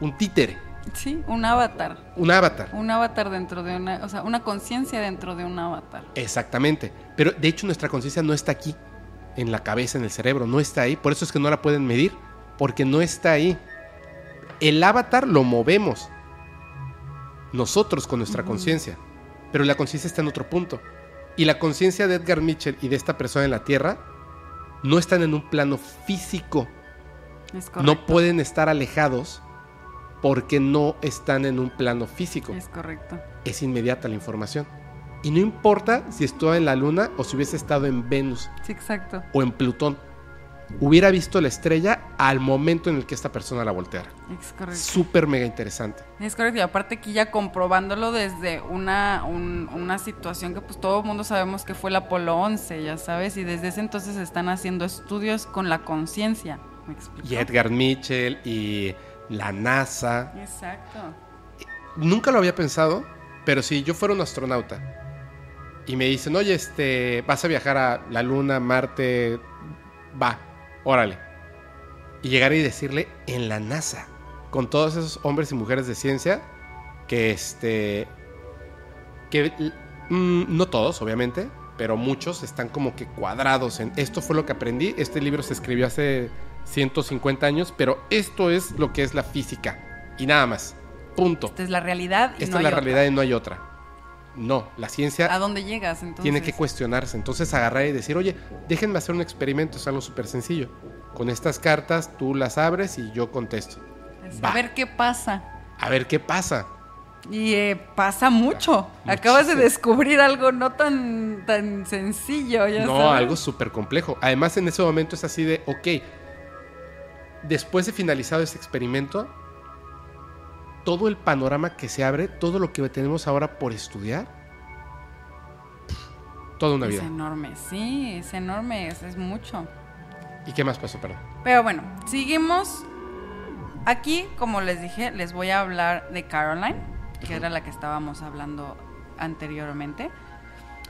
un títere, Sí, un avatar. un avatar. Un avatar dentro de una, o sea, una conciencia dentro de un avatar. Exactamente. Pero de hecho nuestra conciencia no está aquí, en la cabeza, en el cerebro, no está ahí. Por eso es que no la pueden medir, porque no está ahí. El avatar lo movemos nosotros con nuestra conciencia, pero la conciencia está en otro punto. Y la conciencia de Edgar Mitchell y de esta persona en la Tierra no están en un plano físico. Es. No pueden estar alejados porque no están en un plano físico. Es correcto. es inmediata la información. Y no importa si estuvo en la Luna o si hubiese estado en Venus Sí, exacto. o en Plutón. Hubiera visto la estrella al momento en el que esta persona la volteara. Es correcto. Súper mega interesante. Es correcto. Y aparte aquí ya comprobándolo desde una, un- una situación que pues todo el mundo sabemos que fue el Apolo 11, ya sabes, y desde ese entonces están haciendo estudios con la conciencia. ¿Me explico? Y Edgar Mitchell y la NASA. Exacto. Nunca lo había pensado, pero si yo fuera un astronauta y me dicen, oye, este, vas a viajar a la Luna, Marte, va, órale. Y llegar y decirle en la NASA, con todos esos hombres y mujeres de ciencia, que este, que mm, no todos, obviamente, pero muchos están como que cuadrados en esto fue lo que aprendí. Este libro se escribió hace 150 años, pero esto es lo que es la física y nada más. Punto. Esta es la realidad y Esta no es la otra. realidad y no hay otra. No, la ciencia ¿A dónde llegas entonces? tiene que cuestionarse. Entonces agarrar y decir, oye, déjenme hacer un experimento, es algo súper sencillo. Con estas cartas tú las abres y yo contesto. Va. A ver qué pasa. A ver qué pasa. Y eh, pasa mucho. Acabas de descubrir algo no tan, tan sencillo. Ya No, sabes. algo súper complejo. Además, en ese momento es así de, ok, después de finalizado ese experimento, todo el panorama que se abre, todo lo que tenemos ahora por estudiar, toda una Es vida. enorme, sí, es enorme, es, es mucho. ¿Y qué más pasó, perdón? Pero bueno, seguimos. Aquí, como les dije, les voy a hablar de Caroline, que era la que estábamos hablando anteriormente.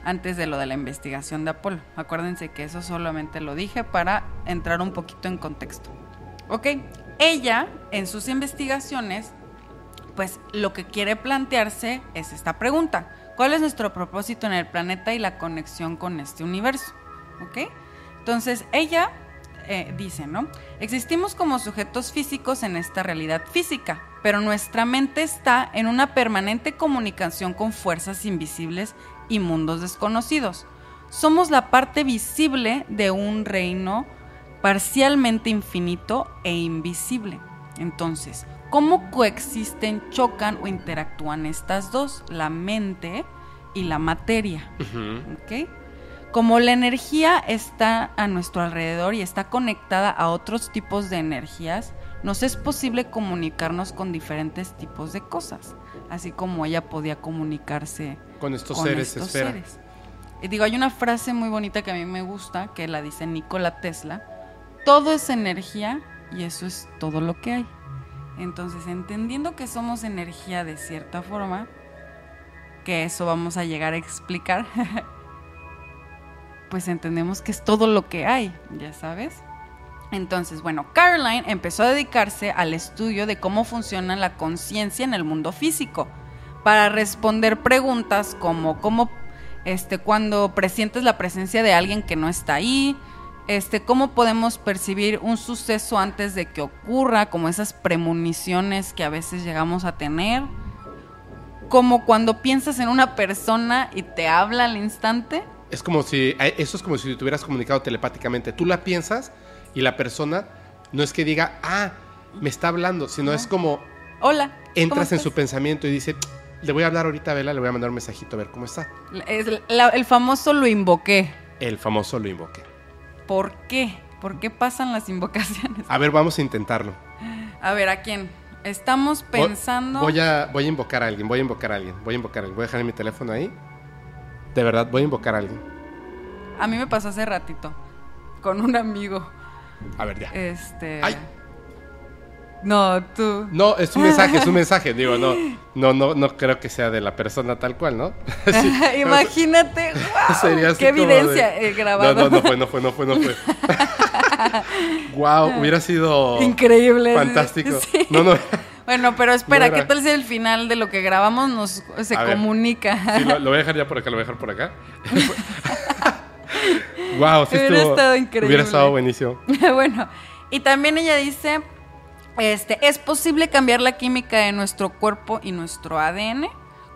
antes de lo de la investigación de Apolo. Acuérdense que eso solamente lo dije para entrar un poquito en contexto. Ok, ella en sus investigaciones, pues lo que quiere plantearse es esta pregunta. ¿Cuál es nuestro propósito en el planeta y la conexión con este universo? ¿Ok? Entonces ella eh, dice, ¿no? Existimos como sujetos físicos en esta realidad física, pero nuestra mente está en una permanente comunicación con fuerzas invisibles y mundos desconocidos. Somos la parte visible de un reino parcialmente infinito e invisible. Entonces, ¿cómo coexisten, chocan o interactúan estas dos? La mente y la materia. ¿Ok? Como la energía está a nuestro alrededor y está conectada a otros tipos de energías, nos es posible comunicarnos con diferentes tipos de cosas, así como ella podía comunicarse con estos seres esfera. Y digo, hay una frase muy bonita que a mí me gusta, que la dice Nikola Tesla, todo es energía y eso es todo lo que hay. Entonces, entendiendo que somos energía de cierta forma, que eso vamos a llegar a explicar, pues entendemos que es todo lo que hay, ya sabes. Entonces, bueno, Caroline empezó a dedicarse al estudio de cómo funciona la conciencia en el mundo físico para responder preguntas como cómo este cuando presientes la presencia de alguien que no está ahí, este cómo podemos percibir un suceso antes de que ocurra, como esas premoniciones que a veces llegamos a tener, como cuando piensas en una persona y te habla al instante es como si, eh, eso es como si te hubieras comunicado telepáticamente. Tú la piensas y la persona no es que diga, ah, me está hablando, sino es como, hola. Entras en su pensamiento y dice, le voy a hablar ahorita a Vela, le voy a mandar un mensajito a ver cómo está. el famoso lo invoqué. El famoso lo invoqué. ¿Por qué? ¿Por qué pasan las invocaciones? A ver, vamos a intentarlo. A ver, ¿a quién? Estamos pensando. Voy a, voy a invocar a alguien, voy a invocar a alguien, voy a invocar a alguien. Voy a dejar mi teléfono ahí. De verdad, voy a invocar a alguien. A mí me pasó hace ratito. Con un amigo. A ver, ya. Este. ¡Ay! No, tú. No, es un mensaje, es un mensaje. Digo, no, no, no, no creo que sea de la persona tal cual, ¿no? Imagínate, wow, qué evidencia he grabado. No, no, no fue, no fue, no fue, no fue. wow, hubiera sido increíble, fantástico. No, no. Bueno, pero espera, ¿qué tal si el final de lo que grabamos nos se comunica? Sí, lo, voy a dejar ya por acá, lo voy a dejar por acá. wow, sí hubiera estado increíble. Hubiera estado buenísimo. bueno, y también ella dice, este, ¿es posible cambiar la química de nuestro cuerpo y nuestro ADN?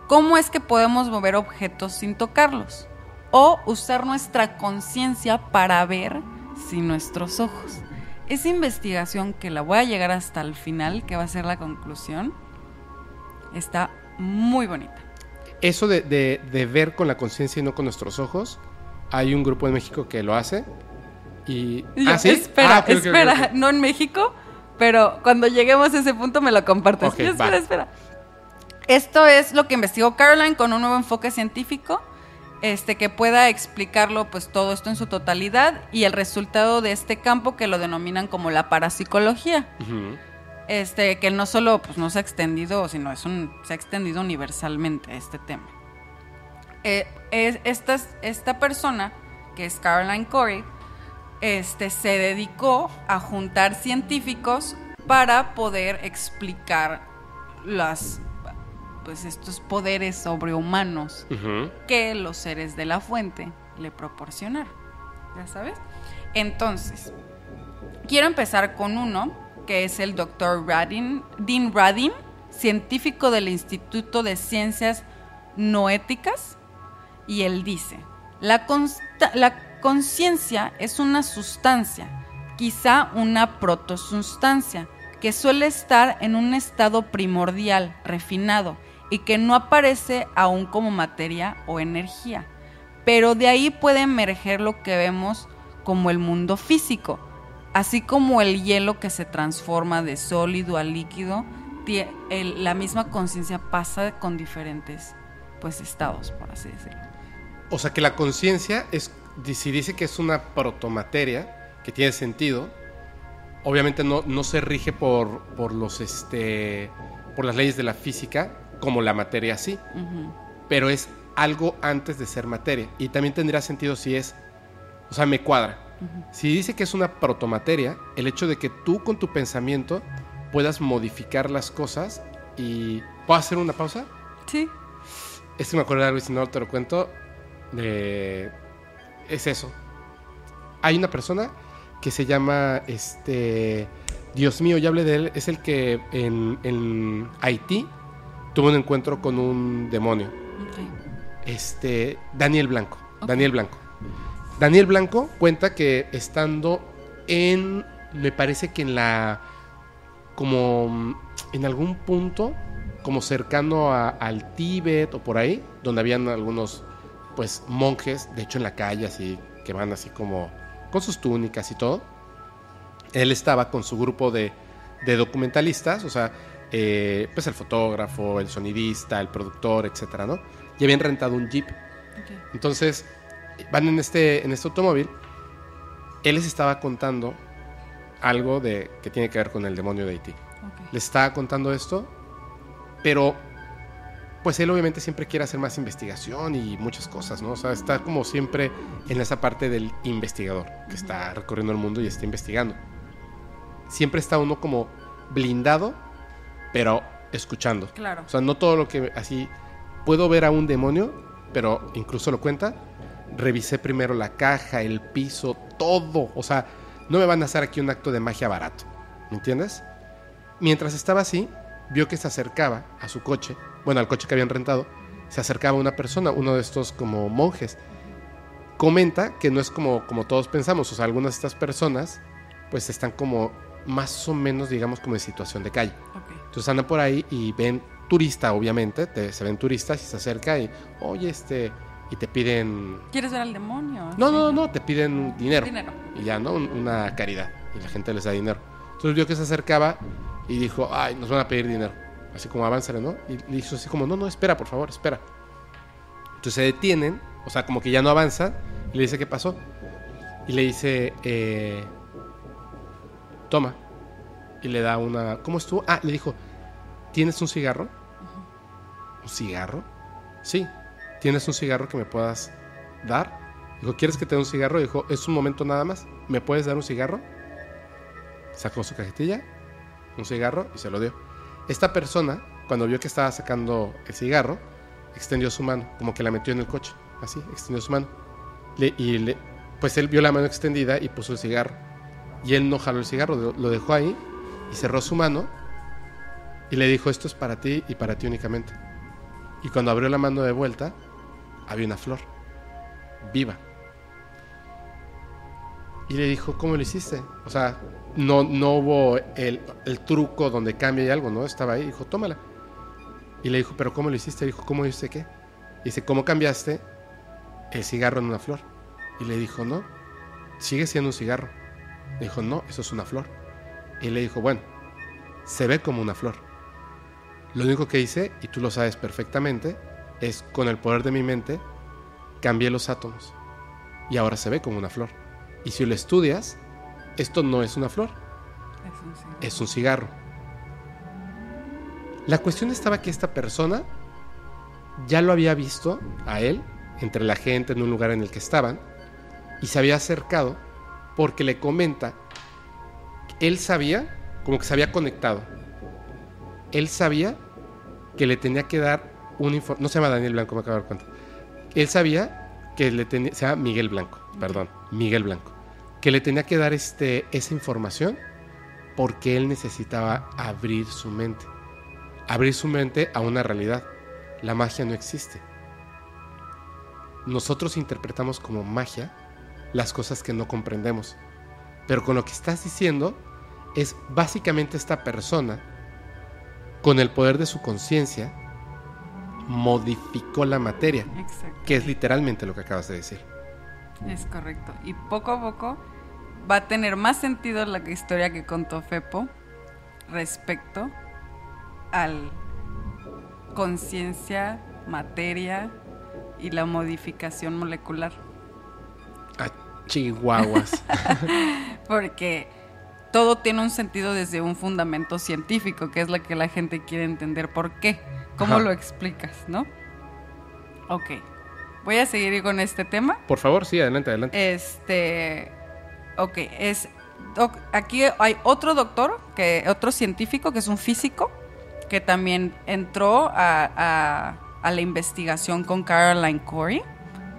¿Cómo es que podemos mover objetos sin tocarlos? O usar nuestra conciencia para ver sin nuestros ojos esa investigación que la voy a llegar hasta el final, que va a ser la conclusión, está muy bonita. Eso de, ver con la conciencia y no con nuestros ojos, hay un grupo en México que lo hace. Y, ¿Ah, Espera, ah, espera, no en México, pero cuando lleguemos a ese punto me lo compartes. espera, espera. Esto es lo que investigó Caroline con un nuevo enfoque científico este, que pueda explicarlo pues todo esto en su totalidad y el resultado de este campo que lo denominan como la parapsicología. Este, que no solo pues, no se ha extendido, sino es un, se ha extendido universalmente este tema. Eh, esta, esta persona, que es Caroline Corey, este, se dedicó a juntar científicos para poder explicar las pues estos poderes sobrehumanos que los seres de la fuente le proporcionaron. ¿Ya sabes? Entonces, quiero empezar con uno que es el doctor Dean Radin, científico del Instituto de Ciencias Noéticas, y él dice, la conciencia es una sustancia, quizá una protosustancia, que suele estar en un estado primordial, refinado, y que no aparece aún como materia o energía. Pero de ahí puede emerger lo que vemos como el mundo físico, así como el hielo que se transforma de sólido a líquido, la misma conciencia pasa con diferentes pues estados, por así decirlo. O sea que la conciencia es, si dice que es una protomateria, que tiene sentido, obviamente no, no se rige por, por los este por las leyes de la física, como la materia sí, pero es algo antes de ser materia. Y también tendría sentido si es, o sea, me cuadra. Si dice que es una protomateria, el hecho de que tú con tu pensamiento puedas modificar las cosas y... ¿Puedo hacer una pausa? Sí. Es que me acuerdo de algo y si no te lo cuento, de... es eso. Hay una persona que se llama, este... Dios mío, ya hablé de él, es el que en, en Haití tuvo un encuentro con un demonio. Este, Daniel Blanco. Daniel Blanco. Daniel Blanco cuenta que estando en, me parece que en la, como en algún punto, como cercano a- al Tíbet o por ahí, donde habían algunos, pues, monjes, de hecho en la calle, así, que van así como con sus túnicas y todo. Él estaba con su grupo de, de documentalistas, o sea, eh, pues el fotógrafo, el sonidista, el productor, etcétera, ¿no? Y habían rentado un jeep. Entonces, van en este, en este automóvil. Él les estaba contando algo de, que tiene que ver con el demonio de Haití. Ok. Les estaba contando esto, pero pues él obviamente siempre quiere hacer más investigación y muchas cosas, ¿no? O sea, está como siempre en esa parte del investigador, que está recorriendo el mundo y está investigando. Siempre está uno como blindado, pero escuchando. Claro. O sea, no todo lo que así puedo ver a un demonio, pero incluso lo cuenta. Revisé primero la caja, el piso, todo. O sea, no me van a hacer aquí un acto de magia barato. ¿Me entiendes? Mientras estaba así, vio que se acercaba a su coche, bueno, al coche que habían rentado, se acercaba una persona, uno de estos como monjes. Comenta que no es como, como todos pensamos, o sea, algunas de estas personas pues están como más o menos, digamos, como en situación de calle. Ok. Entonces andan por ahí y ven turista, obviamente, te- se ven turistas y se acerca y, oye, este, y te piden... ¿Quieres ver al demonio? No, Sí. no, no, te piden dinero. Dinero. Y ya, ¿no? Un- Una caridad. Y la gente les da dinero. Entonces vio que se acercaba y dijo, ay, nos van a pedir dinero. Así como avánzale, ¿no? Y le hizo así como, no, no, espera, por favor, espera. Entonces se detienen, o sea, como que ya no avanza, y le dice, ¿qué pasó? Y le dice, eh, toma. Y le da una, ¿cómo estuvo? Ah, le dijo, ¿tienes un cigarro? ¿Un cigarro? Sí. ¿Tienes un cigarro que me puedas dar? Dijo, ¿quieres que te dé un cigarro? Dijo, es un momento nada más. ¿Me puedes dar un cigarro? Sacó su cajetilla, un cigarro y se lo dio. Esta persona, cuando vio que estaba sacando el cigarro, extendió su mano, como que la metió en el coche. Así, extendió su mano. Le- y le, pues él vio la mano extendida y puso el cigarro. Y él no jaló el cigarro, lo, dejó ahí y cerró su mano y le dijo, esto es para ti y para ti únicamente. Y cuando abrió la mano de vuelta, había una flor, viva. Y le dijo, ¿cómo lo hiciste? O sea, no, no hubo el, el truco donde cambia y algo, ¿no? Estaba ahí, dijo, tómala. Y le dijo, ¿pero cómo lo hiciste? Dijo, ¿cómo hiciste qué? Dice, ¿cómo cambiaste el cigarro en una flor? Y le dijo, no, sigue siendo un cigarro. Le dijo, no, eso es una flor. Y le dijo, bueno, se ve como una flor. Lo único que hice, y tú lo sabes perfectamente, es con el poder de mi mente, cambié los átomos. Y ahora se ve como una flor. Y si lo estudias, esto no es una flor, Es un cigarro. La cuestión estaba que esta persona ya lo había visto a él, entre la gente en un lugar en el que estaban, y se había acercado porque le comenta, él sabía, como que se había conectado, él sabía que le tenía que dar un informe, no se llama Daniel Blanco, me acabo de dar cuenta, él sabía que le tenía, se llama Miguel Blanco, perdón, Miguel Blanco, que le tenía que dar este, esa información porque él necesitaba abrir su mente, abrir su mente a una realidad. La magia no existe. Nosotros interpretamos como magia las cosas que no comprendemos. Pero con lo que estás diciendo es básicamente esta persona, con el poder de su conciencia, modificó la materia, Exacto. que es literalmente lo que acabas de decir. Es correcto. Y poco a poco va a tener más sentido la historia que contó Fepo respecto al conciencia, materia y la modificación molecular. A chihuahuas. Porque todo tiene un sentido desde un fundamento científico, que es lo que la gente quiere entender. ¿Por qué? ¿Cómo Ajá. lo explicas, no? Ok. Voy a seguir con este tema. Por favor, sí, adelante, adelante. Este. Ok, es. doc- aquí hay otro doctor, que, otro científico, que es un físico, que también entró a, a- a la investigación con Caroline Corey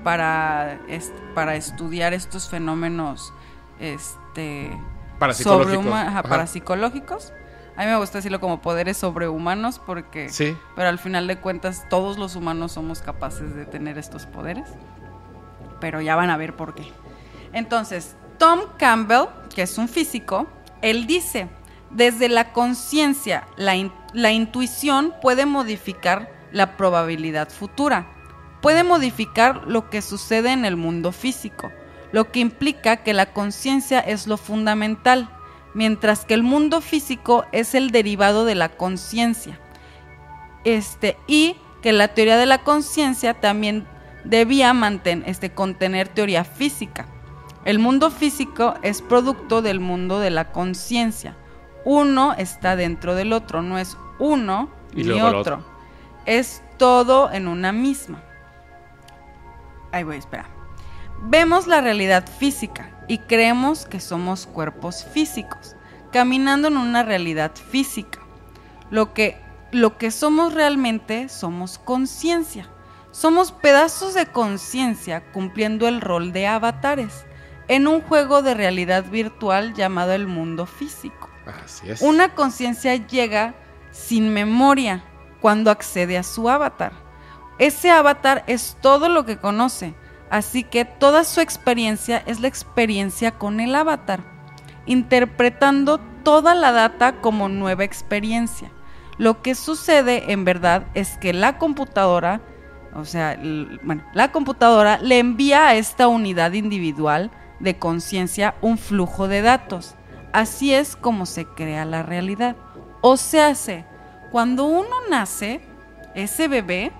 para, est- para estudiar estos fenómenos este, Parapsicológicos. Ajá. parapsicológicos. A mí me gusta decirlo como poderes sobrehumanos porque Sí. pero al final de cuentas todos los humanos somos capaces de tener estos poderes. Pero ya van a ver por qué. Entonces, Tom Campbell, que es un físico, él dice, desde la conciencia, la, la intuición puede modificar la probabilidad futura, puede modificar lo que sucede en el mundo físico, lo que implica que la conciencia es lo fundamental, mientras que el mundo físico es el derivado de la conciencia este, y que la teoría de la conciencia también debía este, contener teoría física. El mundo físico es producto del mundo de la conciencia. Uno está dentro del otro, no es uno Y ni otro. otro. Es todo en una misma. Ahí voy, espera. Vemos la realidad física y creemos que somos cuerpos físicos, caminando en una realidad física. Lo que, lo que somos realmente somos conciencia. Somos pedazos de conciencia cumpliendo el rol de avatares en un juego de realidad virtual llamado el mundo físico. Así es. Una conciencia llega sin memoria cuando accede a su avatar. Ese avatar es todo lo que conoce, así que toda su experiencia es la experiencia con el avatar, interpretando toda la data como nueva experiencia. Lo que sucede en verdad es que la computadora, o sea, bueno, la computadora le envía a esta unidad individual de conciencia un flujo de datos. Así es como se crea la realidad. O se hace, cuando uno nace, ese bebé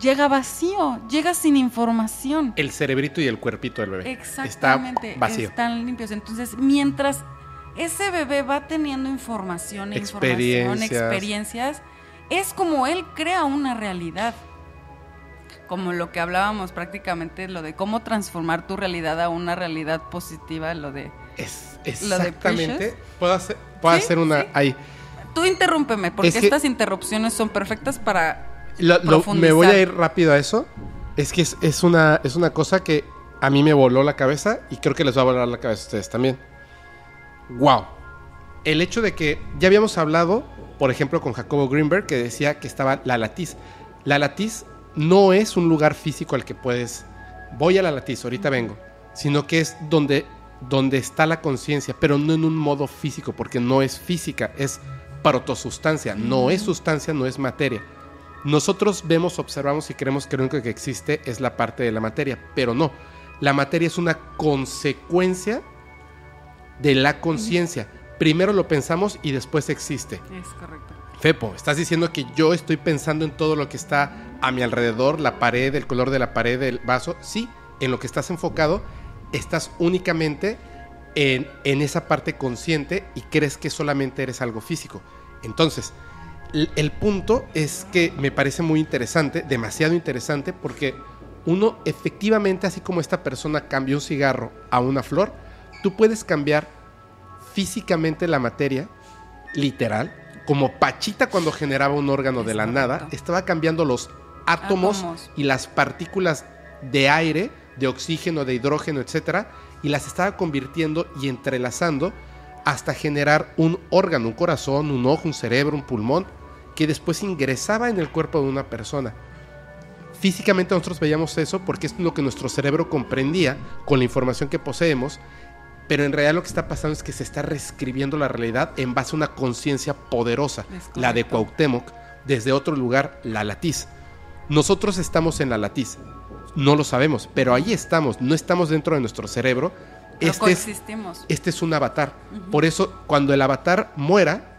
llega vacío, llega sin información. El cerebrito y el cuerpito del bebé. Exactamente, Está vacío. están limpios. Entonces, mientras ese bebé va teniendo información, información, experiencias, es como él crea una realidad. Como lo que hablábamos prácticamente, lo de cómo transformar tu realidad a una realidad positiva, lo de... Es Lo de exactamente. Puedo hacer, puedo Sí, hacer una. sí. Ahí. Tú interrúmpeme, porque Es que- estas interrupciones son perfectas para... Lo- lo- me voy a ir rápido a eso. Es que es, es una, es una cosa que a mí me voló la cabeza y creo que les va a volar la cabeza a ustedes también. Wow. El hecho de que ya habíamos hablado, por ejemplo, con Jacobo Greenberg, que decía que estaba la latiz. La latiz no es un lugar físico al que puedes. Voy a la latiz, ahorita vengo. Sino que es donde, donde está la conciencia, pero no en un modo físico, porque no es física, es protosustancia. No es sustancia, no es materia. Nosotros vemos, observamos y creemos que lo único que existe es la parte de la materia, pero no. La materia es una consecuencia de la conciencia. Primero lo pensamos y después existe. Es correcto. Fepo, estás diciendo que yo estoy pensando en todo lo que está a mi alrededor, la pared, el color de la pared, el vaso. Sí, en lo que estás enfocado, estás únicamente en, esa parte consciente y crees que solamente eres algo físico. Entonces, el, el punto es que me parece muy interesante, demasiado interesante, porque uno efectivamente, así como esta persona cambió un cigarro a una flor, tú puedes cambiar físicamente la materia, literal, como Pachita cuando generaba un órgano de la nada, estaba cambiando los átomos, Átomos. y las partículas de aire, de oxígeno, de hidrógeno, etcétera, y las estaba convirtiendo y entrelazando hasta generar un órgano, un corazón, un ojo, un cerebro, un pulmón, que después ingresaba en el cuerpo de una persona. Físicamente nosotros veíamos eso porque es lo que nuestro cerebro comprendía con la información que poseemos, pero en realidad lo que está pasando es que se está reescribiendo la realidad en base a una conciencia poderosa, la de. Cuauhtémoc, desde otro lugar, la latiz. Nosotros estamos en la latiz, no lo sabemos, pero ahí estamos, no estamos dentro de nuestro cerebro. Pero Este es, este es un avatar. Por eso, cuando el avatar muera,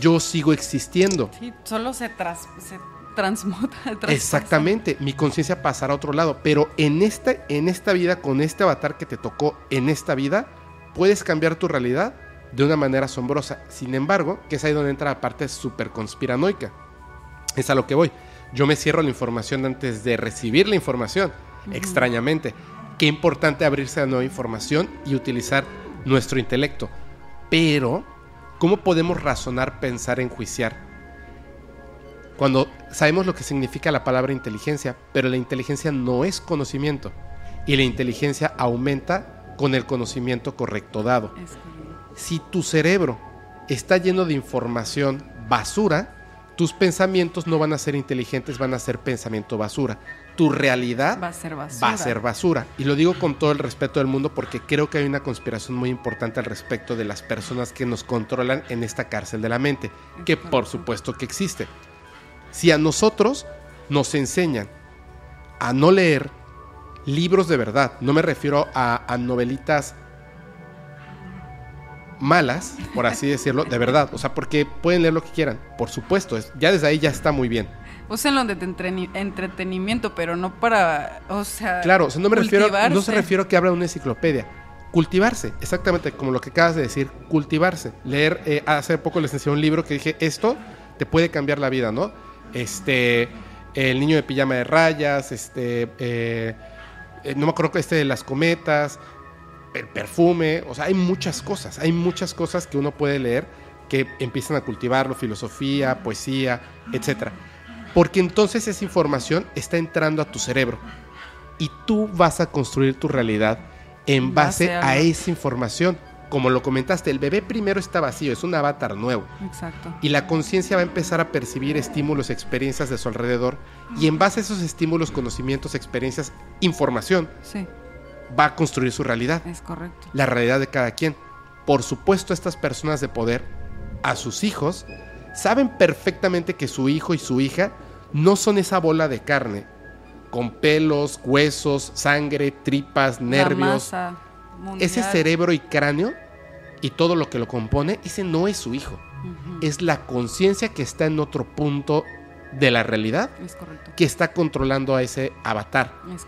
yo sigo existiendo. Sí, solo se, tras, se transmuta. Exactamente, mi conciencia pasará a otro lado, pero en esta, en esta vida, con este avatar que te tocó en esta vida, puedes cambiar tu realidad de una manera asombrosa. Sin embargo, que es ahí donde entra la parte súper conspiranoica. Es a lo que voy. Yo me cierro la información antes de recibir la información, extrañamente. Qué importante abrirse a nueva información y utilizar nuestro intelecto. Pero, ¿cómo podemos razonar, pensar, enjuiciar? Cuando sabemos lo que significa la palabra inteligencia, pero la inteligencia no es conocimiento. Y la inteligencia aumenta con el conocimiento correcto dado. Si tu cerebro está lleno de información basura, tus pensamientos no van a ser inteligentes, van a ser pensamiento basura. Tu realidad Va a ser basura. va a ser basura. Y lo digo con todo el respeto del mundo porque creo que hay una conspiración muy importante al respecto de las personas que nos controlan en esta cárcel de la mente, que por supuesto que existe. Si a nosotros nos enseñan a no leer libros de verdad, no me refiero a, a novelitas malas, por así decirlo, de verdad, o sea, porque pueden leer lo que quieran, por supuesto, es- ya desde ahí ya está muy bien. Úsenlo de entretenimiento, pero no para, o sea, Claro, o sea, no me refiero, no se refiero a que abra una enciclopedia. Cultivarse, exactamente como lo que acabas de decir, cultivarse. Leer, eh, hace poco les enseñé un libro que dije, esto te puede cambiar la vida, ¿no? Este, El niño de pijama de rayas, este, eh, eh, no me acuerdo que este de las cometas, el perfume, o sea, hay muchas cosas, hay muchas cosas que uno puede leer que empiezan a cultivarlo, filosofía, poesía, etcétera. Porque entonces esa información está entrando a tu cerebro y tú vas a construir tu realidad en Base base a esa información. Como lo comentaste, el bebé primero está vacío, es un avatar nuevo. Exacto. Y la conciencia va a empezar a percibir estímulos, experiencias de su alrededor. Y en base a esos estímulos, conocimientos, experiencias, información, Sí, va a construir su realidad es correcto. la realidad de cada quien. Por supuesto, estas personas de poder, a sus hijos, saben perfectamente que su hijo y su hija no son esa bola de carne, con pelos, huesos, sangre, tripas, nervios. masa mundial. Ese cerebro y cráneo y todo lo que lo compone, ese no es su hijo. Es la conciencia que está en otro punto de la realidad Es que está controlando a ese avatar. Es.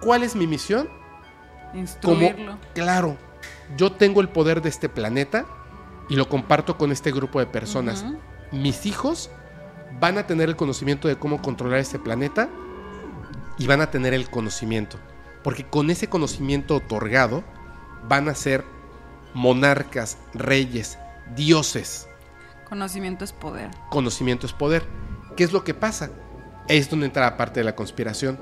¿Cuál es mi misión? como Instruirlo. claro, yo tengo el poder de este planeta y lo comparto con este grupo de personas. Mis hijos van a tener el conocimiento de cómo controlar este planeta y van a tener el conocimiento, porque con ese conocimiento otorgado van a ser monarcas, reyes, dioses. Conocimiento es poder. Conocimiento es poder. ¿Qué es lo que pasa? Es donde entra la parte de la conspiración.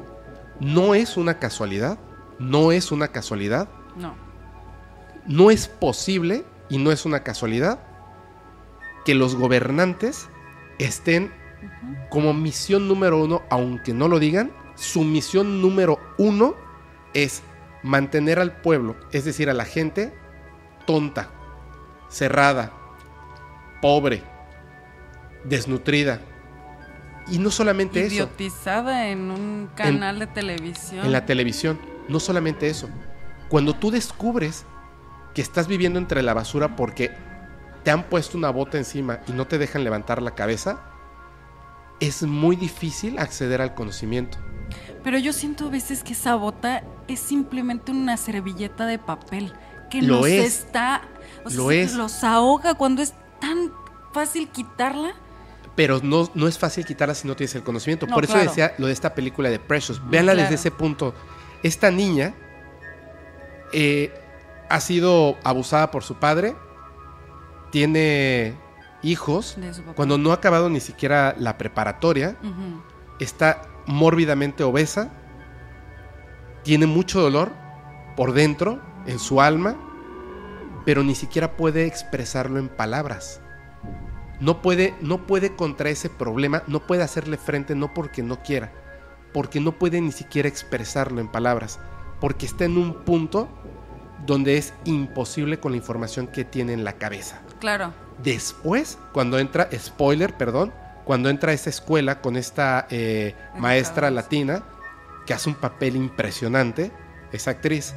No es una casualidad, no es una casualidad No. no es posible y no es una casualidad que los gobernantes estén como misión número uno, aunque no lo digan, su misión número uno es mantener al pueblo, es decir, a la gente tonta, cerrada, pobre, desnutrida. Y no solamente eso, Idiotizada en un canal de televisión. en la televisión. No solamente eso. Cuando tú descubres que estás viviendo entre la basura porque te han puesto una bota encima y no te dejan levantar la cabeza, es muy difícil acceder al conocimiento. Pero yo siento a veces que esa bota es simplemente una servilleta de papel que Lo nos es. está. o sea, Lo es. Los ahoga cuando es tan fácil quitarla. Pero no, no es fácil quitarla si no tienes el conocimiento. No, Por eso claro. decía lo de esta película de Precious. Véanla claro. desde ese punto. Esta niña eh, ha sido abusada por su padre, tiene hijos, cuando no ha acabado ni siquiera la preparatoria, está mórbidamente obesa, tiene mucho dolor por dentro, en su alma, pero ni siquiera puede expresarlo en palabras. No puede, no puede contra ese problema, no puede hacerle frente no porque no quiera, porque no puede ni siquiera expresarlo en palabras, porque está en un punto donde es imposible con la información que tiene en la cabeza. Claro. Después, cuando entra, spoiler, perdón, cuando entra a esa escuela con esta eh, maestra latina, que hace un papel impresionante, esa actriz,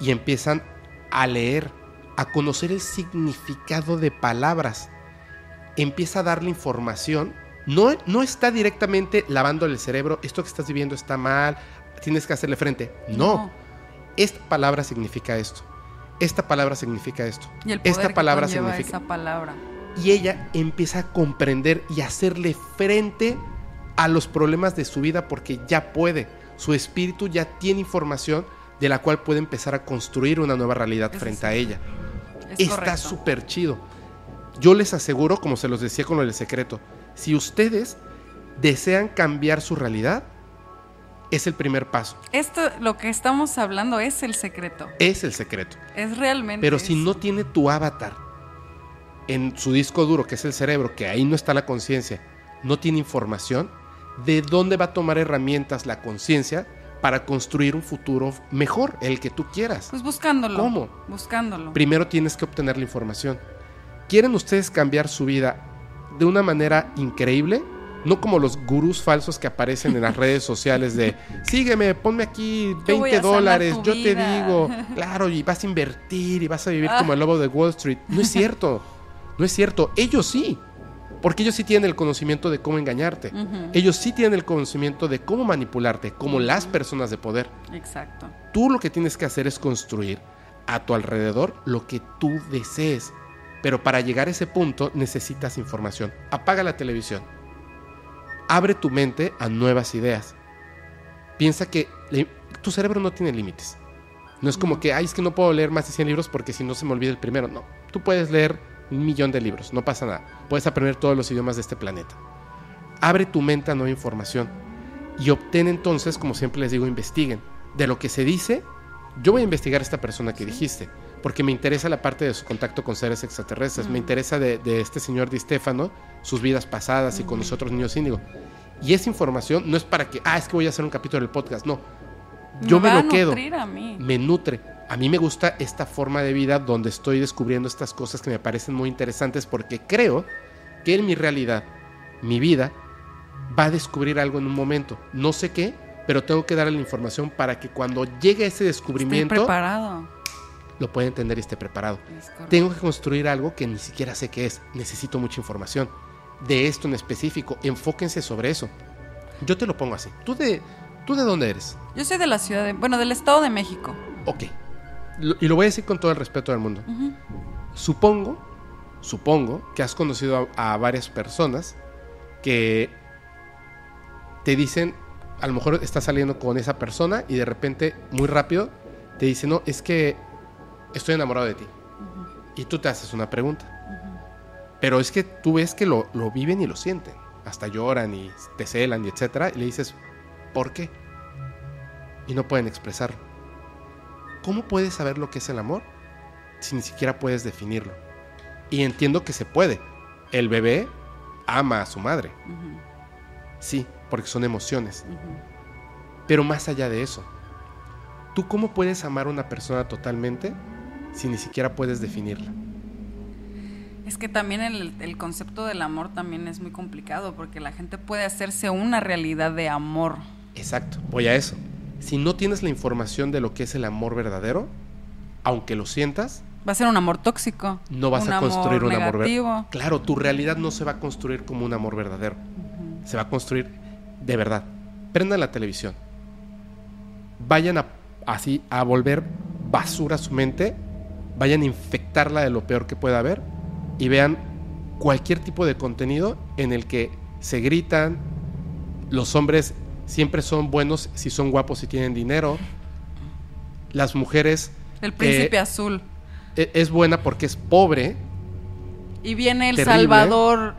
y empiezan a leer, a conocer el significado de palabras. Empieza a darle información. No, no está directamente lavándole el cerebro, esto que estás viviendo está mal, tienes que hacerle frente. no esta palabra significa esto. Esta palabra significa esto. Y el poder esta que palabra significa. esa palabra. Y ella empieza a comprender y hacerle frente a los problemas de su vida porque ya puede. Su espíritu ya tiene información de la cual puede empezar a construir una nueva realidad Eso frente sí. a ella. Es Está súper chido. Yo les aseguro, como se los decía con el secreto, si ustedes desean cambiar su realidad, es el primer paso. Esto, lo que estamos hablando es el secreto. Es el secreto. Es realmente. Pero si no tiene tu avatar en su disco duro, que es el cerebro, que ahí no está la conciencia, no tiene información, ¿de dónde va a tomar herramientas la conciencia para construir un futuro mejor, el que tú quieras? Pues buscándolo. ¿Cómo? Buscándolo. Primero tienes que obtener la información. ¿Quieren ustedes cambiar su vida de una manera increíble? No como los gurús falsos que aparecen en las redes sociales de sígueme, ponme aquí Yo voy 20 a sanar dólares, yo te vida". digo, claro, y vas a invertir y vas a vivir Ah. como el lobo de Wall Street. No es cierto, no es cierto. Ellos sí, porque ellos sí tienen el conocimiento de cómo engañarte. Ellos sí tienen el conocimiento de cómo manipularte, como las personas de poder. Exacto. Tú lo que tienes que hacer es construir a tu alrededor lo que tú desees. Pero para llegar a ese punto necesitas información. Apaga la televisión. Abre tu mente a nuevas ideas. Piensa que le- tu cerebro no tiene límites. No es como que, ay, es que no puedo leer más de 100 libros porque si no se me olvida el primero. No, tú puedes leer un millón de libros, no pasa nada. Puedes aprender todos los idiomas de este planeta. Abre tu mente a nueva información y obtén entonces, como siempre les digo, investiguen. De lo que se dice, yo voy a investigar a esta persona que dijiste, porque me interesa la parte de su contacto con seres extraterrestres, me interesa de, de este señor Di Stefano, sus vidas pasadas y con nosotros niños índigo. Y esa información no es para que, ah, es que voy a hacer un capítulo del podcast, no. Yo me, va a lo quedo nutrir a mí. me nutre. A mí me gusta esta forma de vida donde estoy descubriendo estas cosas que me parecen muy interesantes porque creo que en mi realidad, mi vida, va a descubrir algo en un momento. No sé qué, pero tengo que darle la información para que cuando llegue ese Estoy descubrimiento preparado. lo pueda entender y esté preparado. Es. Tengo que construir algo que ni siquiera sé qué es. Necesito mucha información. De esto en específico, enfóquense sobre eso. Yo te lo pongo así. ¿Tú de, ¿tú de dónde eres? Yo soy de la ciudad de. Bueno, del Estado de México. Ok. Y lo voy a decir con todo el respeto del mundo. Supongo, supongo que has conocido a, a varias personas que te dicen, a lo mejor estás saliendo con esa persona y de repente, muy rápido, te dicen, no, es que estoy enamorado de ti. Y tú te haces una pregunta. Pero es que tú ves que lo, lo viven y lo sienten. Hasta lloran y te celan y etcétera. Y le dices, ¿por qué? Y no pueden expresarlo. ¿Cómo puedes saber lo que es el amor si ni siquiera puedes definirlo? Y entiendo que se puede. El bebé ama a su madre. Sí, porque son emociones. Pero más allá de eso, ¿tú cómo puedes amar a una persona totalmente si ni siquiera puedes definirla? Es que también el, el concepto del amor también es muy complicado porque la gente puede hacerse una realidad de amor. Exacto, voy a eso. Si no tienes la información de lo que es el amor verdadero, aunque lo sientas, Va a ser un amor tóxico. no vas un a construir un amor verdadero. Claro, tu realidad no se va a construir como un amor verdadero. Se va a construir de verdad. Prendan la televisión. Vayan a, así a volver basura su mente. Vayan a infectarla de lo peor que pueda haber. Y vean cualquier tipo de contenido en el que se gritan. Los hombres siempre son buenos si son guapos y tienen dinero. Las mujeres El príncipe Eh, azul. e- es buena porque es pobre. Y viene el terrible. Salvador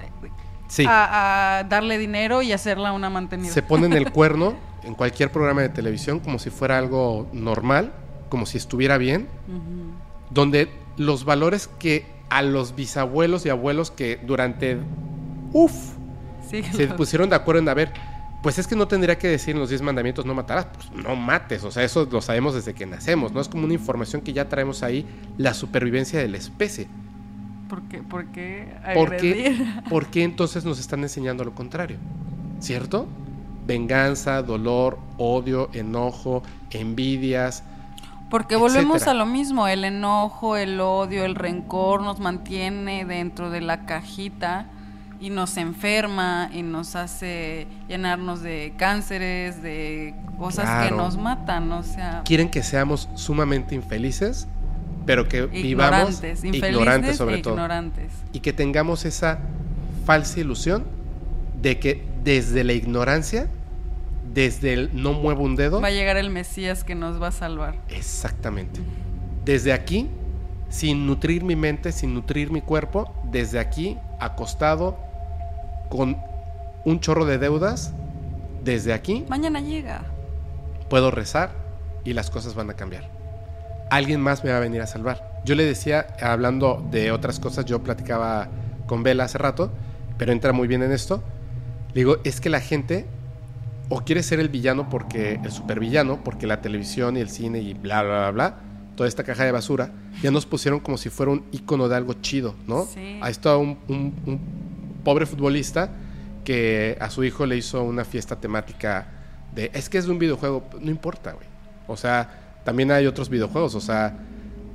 Sí. a, a darle dinero y hacerla una mantenida. Se ponen el cuerno en cualquier programa de televisión como si fuera algo normal, como si estuviera bien, donde los valores que a los bisabuelos y abuelos que durante, uff, Sí, se pusieron de acuerdo en, a ver, pues es que no tendría que decir en los 10 mandamientos no matarás, pues no mates, o sea, eso lo sabemos desde que nacemos, ¿no? Es como una información que ya traemos ahí, la supervivencia de la especie. ¿Por qué, por qué ¿Por qué? ¿Por qué entonces nos están enseñando lo contrario? ¿Cierto? Venganza, dolor, odio, enojo, envidias. Porque volvemos etcétera. a lo mismo, el enojo, el odio, el rencor nos mantiene dentro de la cajita y nos enferma y nos hace llenarnos de cánceres, de cosas que nos matan, o sea, Quieren que seamos sumamente infelices, pero que vivamos ignorantes, infelices ignorantes sobre e todo. ignorantes. Y que tengamos esa falsa ilusión de que desde la ignorancia, desde el no muevo un dedo, Va a llegar el Mesías que nos va a salvar. Exactamente. Desde aquí, sin nutrir mi mente, sin nutrir mi cuerpo, desde aquí, acostado, con un chorro de deudas, desde aquí Mañana llega. puedo rezar y las cosas van a cambiar. Alguien más me va a venir a salvar. Yo le decía, hablando de otras cosas, yo platicaba con Vela hace rato, pero entra muy bien en esto. Le digo, es que la gente o quiere ser el villano porque el supervillano, porque la televisión y el cine y bla bla bla bla, toda esta caja de basura, ya nos pusieron como si fuera un icono de algo chido, ¿no? Sí. Ahí está un, un- un pobre futbolista que a su hijo le hizo una fiesta temática de es que es de un videojuego, no importa, güey. O sea, también hay otros videojuegos, o sea,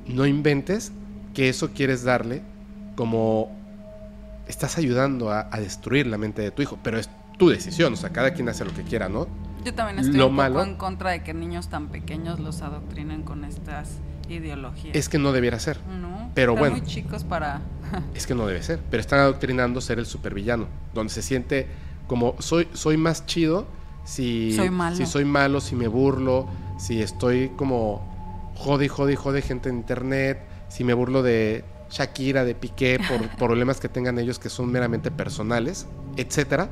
no inventes que eso quieres darle como estás ayudando a, a destruir la mente de tu hijo, pero es tu decisión, o sea, cada quien hace lo que quiera, ¿no? Yo también estoy Lo un poco malo- en contra de que niños tan pequeños los adoctrinen con estas ideologías. Es que no debiera ser, no, pero están bueno. muy chicos para es que no debe ser, pero están adoctrinando ser el supervillano, donde se siente como soy soy más chido si Soy malo. si soy malo, si me burlo, si estoy como jode jode jode gente en internet, si me burlo de Shakira, de Piqué por problemas que tengan ellos que son meramente personales, etcétera,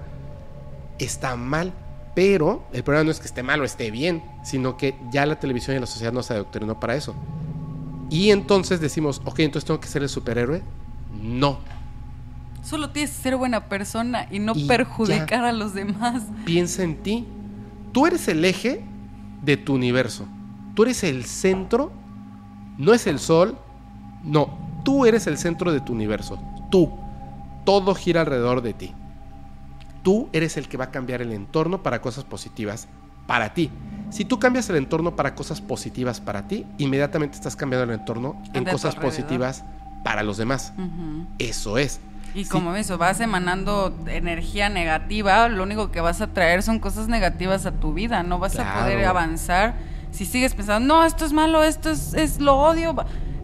está mal. Pero el problema no es que esté mal o esté bien, sino que ya la televisión y la sociedad nos adoctrinó para eso. Y entonces decimos, ok, entonces tengo que ser el superhéroe. No, Solo tienes que ser buena persona y no Y perjudicar a los demás. piensa en ti. Tú eres el eje de tu universo. Tú eres el centro. No es el sol. No, tú eres el centro de tu universo. Tú. Todo gira alrededor de ti. Tú eres el que va a cambiar el entorno para cosas positivas para ti. Si tú cambias el entorno para cosas positivas para ti, inmediatamente estás cambiando el entorno en De cosas positivas para los demás. Eso es. Y Sí. como eso, vas emanando energía negativa, lo único que vas a traer son cosas negativas a tu vida, no vas a poder avanzar si sigues pensando, no, esto es malo, esto es, es lo odio.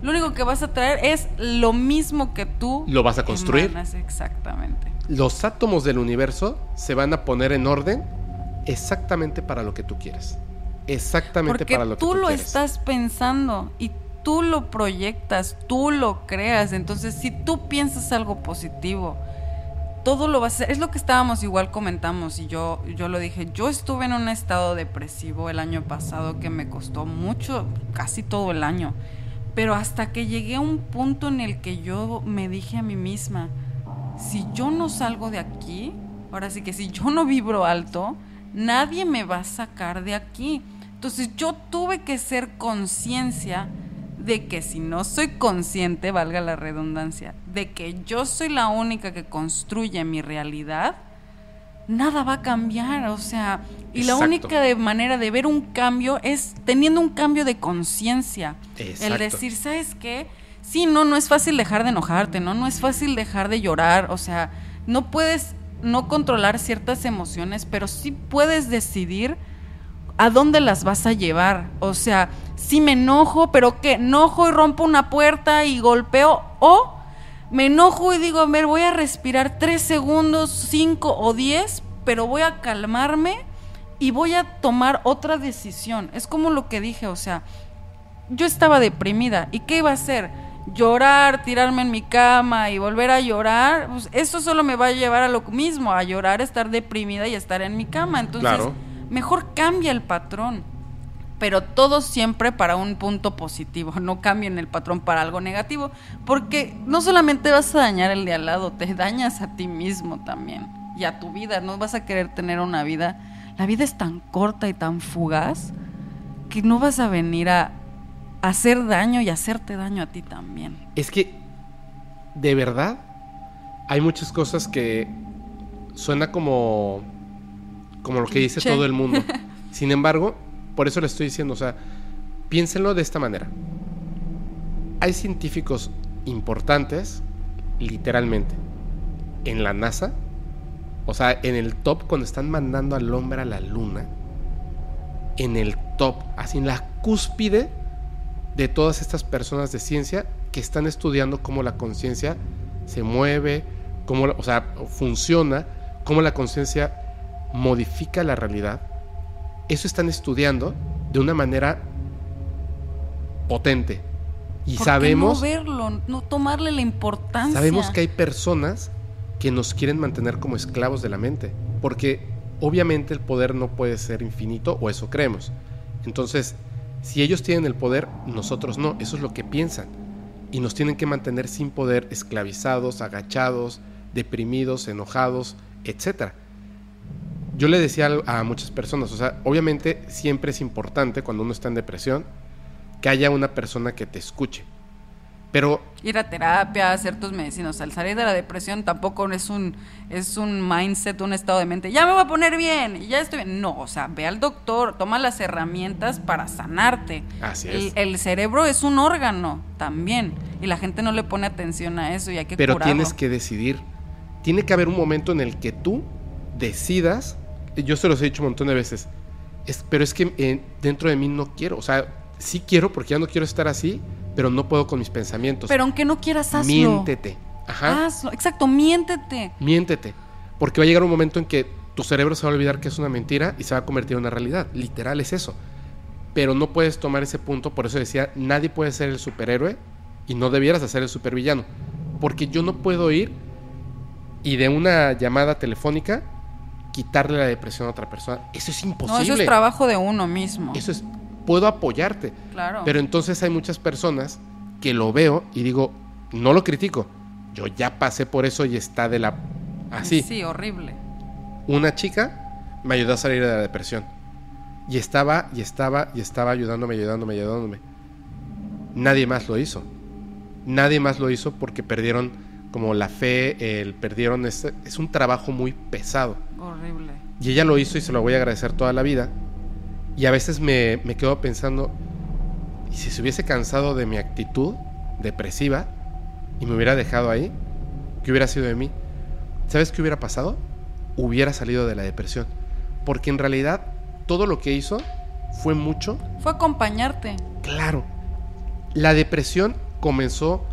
Lo único que vas a traer es lo mismo que tú Lo vas a construir. emanas, exactamente. Los átomos del universo se van a poner en orden exactamente para lo que tú quieres. Exactamente Porque para lo que tú tú lo quieres. estás pensando y tú lo proyectas, tú lo creas. Entonces, si tú piensas algo positivo, todo lo vas a hacer. Es lo que estábamos igual comentamos y yo, yo lo dije. Yo estuve en un estado depresivo el año pasado que me costó mucho, casi todo el año. Pero hasta que llegué a un punto en el que yo me dije a mí misma, si yo no salgo de aquí, ahora sí que si yo no vibro alto, nadie me va a sacar de aquí. Entonces yo tuve que ser conciencia de que si no soy consciente, valga la redundancia, de que yo soy la única que construye mi realidad, nada va a cambiar, o sea, y la única de manera de ver un cambio es teniendo un cambio de conciencia. El decir, ¿sabes qué? Sí, no, no es fácil dejar de enojarte, ¿no? No es fácil dejar de llorar, o sea, no puedes no controlar ciertas emociones, pero sí puedes decidir a dónde las vas a llevar. O sea, si me enojo, pero ¿qué? Enojo y rompo una puerta y golpeo, o me enojo y digo, a ver, voy a respirar tres segundos, cinco o diez, pero voy a calmarme y voy a tomar otra decisión. Es como lo que dije, o sea, yo estaba deprimida. ¿Y qué iba a hacer? Llorar, tirarme en mi cama y volver a llorar. Pues eso solo me va a llevar a lo mismo, a llorar, estar deprimida y estar en mi cama. Entonces, Claro. mejor cambia el patrón. Pero todo siempre para un punto positivo. No cambien el patrón para algo negativo. Porque no solamente vas a dañar el de al lado, te dañas a ti mismo también. Y a tu vida. No vas a querer tener una vida. La vida es tan corta y tan fugaz que no vas a venir a hacer daño y hacerte daño a ti también. Es que, de verdad, hay muchas cosas que suena como, como lo que dice todo el mundo. Sin embargo, por eso le estoy diciendo, o sea, piénsenlo de esta manera. Hay científicos importantes, literalmente, en la NASA, o sea, en el top cuando están mandando al hombre a la luna, en el top, así en la cúspide de todas estas personas de ciencia que están estudiando cómo la conciencia se mueve, cómo, o sea, funciona, cómo la conciencia modifica la realidad, eso están estudiando de una manera potente. Y ¿Por sabemos, no verlo, no tomarle la importancia. sabemos que hay personas que nos quieren mantener como esclavos de la mente, porque obviamente el poder no puede ser infinito, o eso creemos. Entonces, si ellos tienen el poder, nosotros no, eso es lo que piensan. Y nos tienen que mantener sin poder, esclavizados, agachados, deprimidos, enojados, etc. Yo le decía a muchas personas, o sea, obviamente siempre es importante cuando uno está en depresión que haya una persona que te escuche. Pero ir a terapia, hacer tus medicinas, al salir de la depresión tampoco es un es un mindset, un estado de mente, ya me voy a poner bien, y ya estoy bien. No, o sea, ve al doctor, toma las herramientas para sanarte. Así El, es. el cerebro es un órgano también, y la gente no le pone atención a eso y hay que pero curarlo. tienes que decidir. Tiene que haber un momento en el que tú decidas. Yo se los he dicho un montón de veces. es- pero es que eh, dentro de mí no quiero. O sea, sí quiero porque ya no quiero estar así, pero no puedo con mis pensamientos. Pero aunque no quieras, hazlo. Miéntete. Ajá. Hazlo. Exacto, miéntete. Miéntete. Porque va a llegar un momento en que tu cerebro se va a olvidar que es una mentira y se va a convertir en una realidad. Literal es eso. Pero no puedes tomar ese punto, por eso decía, nadie puede ser el superhéroe y no debieras hacer el supervillano. Porque yo no puedo ir y de una llamada telefónica quitarle la depresión a otra persona. Eso es No, imposible. eso es trabajo de uno mismo. Eso es, puedo apoyarte. claro. Pero entonces hay muchas personas que lo veo y digo, no lo critico. Yo ya pasé por eso y está de la... Así. Sí, horrible. Una chica me ayudó a salir de la depresión. Y estaba, y estaba, y estaba ayudándome, ayudándome, ayudándome. Nadie más lo hizo. Nadie más lo hizo porque perdieron como la fe, el, perdieron... Este, es un trabajo muy pesado. Horrible. Y ella lo hizo y se lo voy a agradecer toda la vida. Y a veces me, me quedo pensando, ¿y si se hubiese cansado de mi actitud depresiva y me hubiera dejado ahí? ¿Qué hubiera sido de mí? ¿Sabes qué hubiera pasado? Hubiera salido de la depresión. Porque en realidad todo lo que hizo fue mucho, Fue acompañarte. claro. La depresión comenzó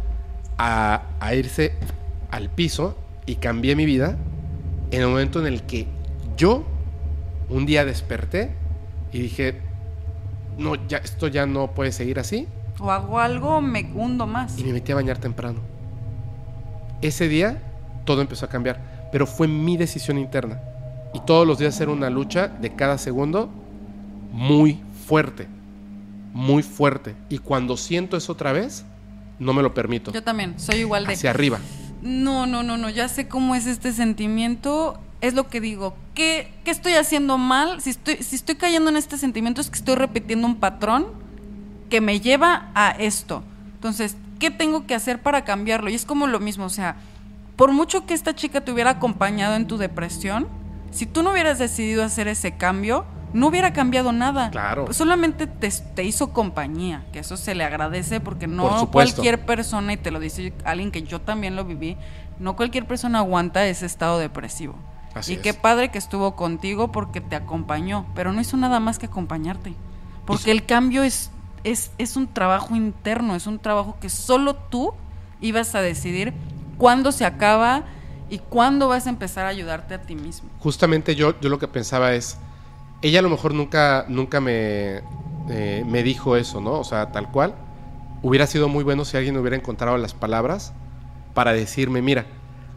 a, a irse al piso y cambié mi vida en el momento en el que yo un día desperté y dije, no, ya, esto ya no puede seguir así. O hago algo, me hundo más. Y me metí a bañar temprano. Ese día todo empezó a cambiar, pero fue mi decisión interna. Y todos los días era una lucha de cada segundo muy fuerte, muy fuerte. Y cuando siento eso otra vez, no me lo permito. Yo también, soy igual de... Hacia arriba. No, no, no, no, ya sé cómo es este sentimiento. Es lo que digo. ¿Qué, qué estoy haciendo mal? Si estoy, si estoy cayendo en este sentimiento es que estoy repitiendo un patrón que me lleva a esto. Entonces, ¿qué tengo que hacer para cambiarlo? Y es como lo mismo, o sea, por mucho que esta chica te hubiera acompañado en tu depresión, si tú no hubieras decidido hacer ese cambio, no hubiera cambiado nada. Claro. Solamente te, te hizo compañía, que eso se le agradece porque Por no cualquier persona, y te lo dice alguien que yo también lo viví, no cualquier persona aguanta ese estado depresivo. Así y es. qué padre que estuvo contigo porque te acompañó, pero no hizo nada más que acompañarte. Porque Hizo- el cambio es, es, es un trabajo interno, es un trabajo que solo tú ibas a decidir cuándo se acaba y cuándo vas a empezar a ayudarte a ti mismo. Justamente yo, yo lo que pensaba es, ella a lo mejor nunca, nunca me, eh, me dijo eso, ¿no? O sea, tal cual. Hubiera sido muy bueno si alguien hubiera encontrado las palabras para decirme, mira,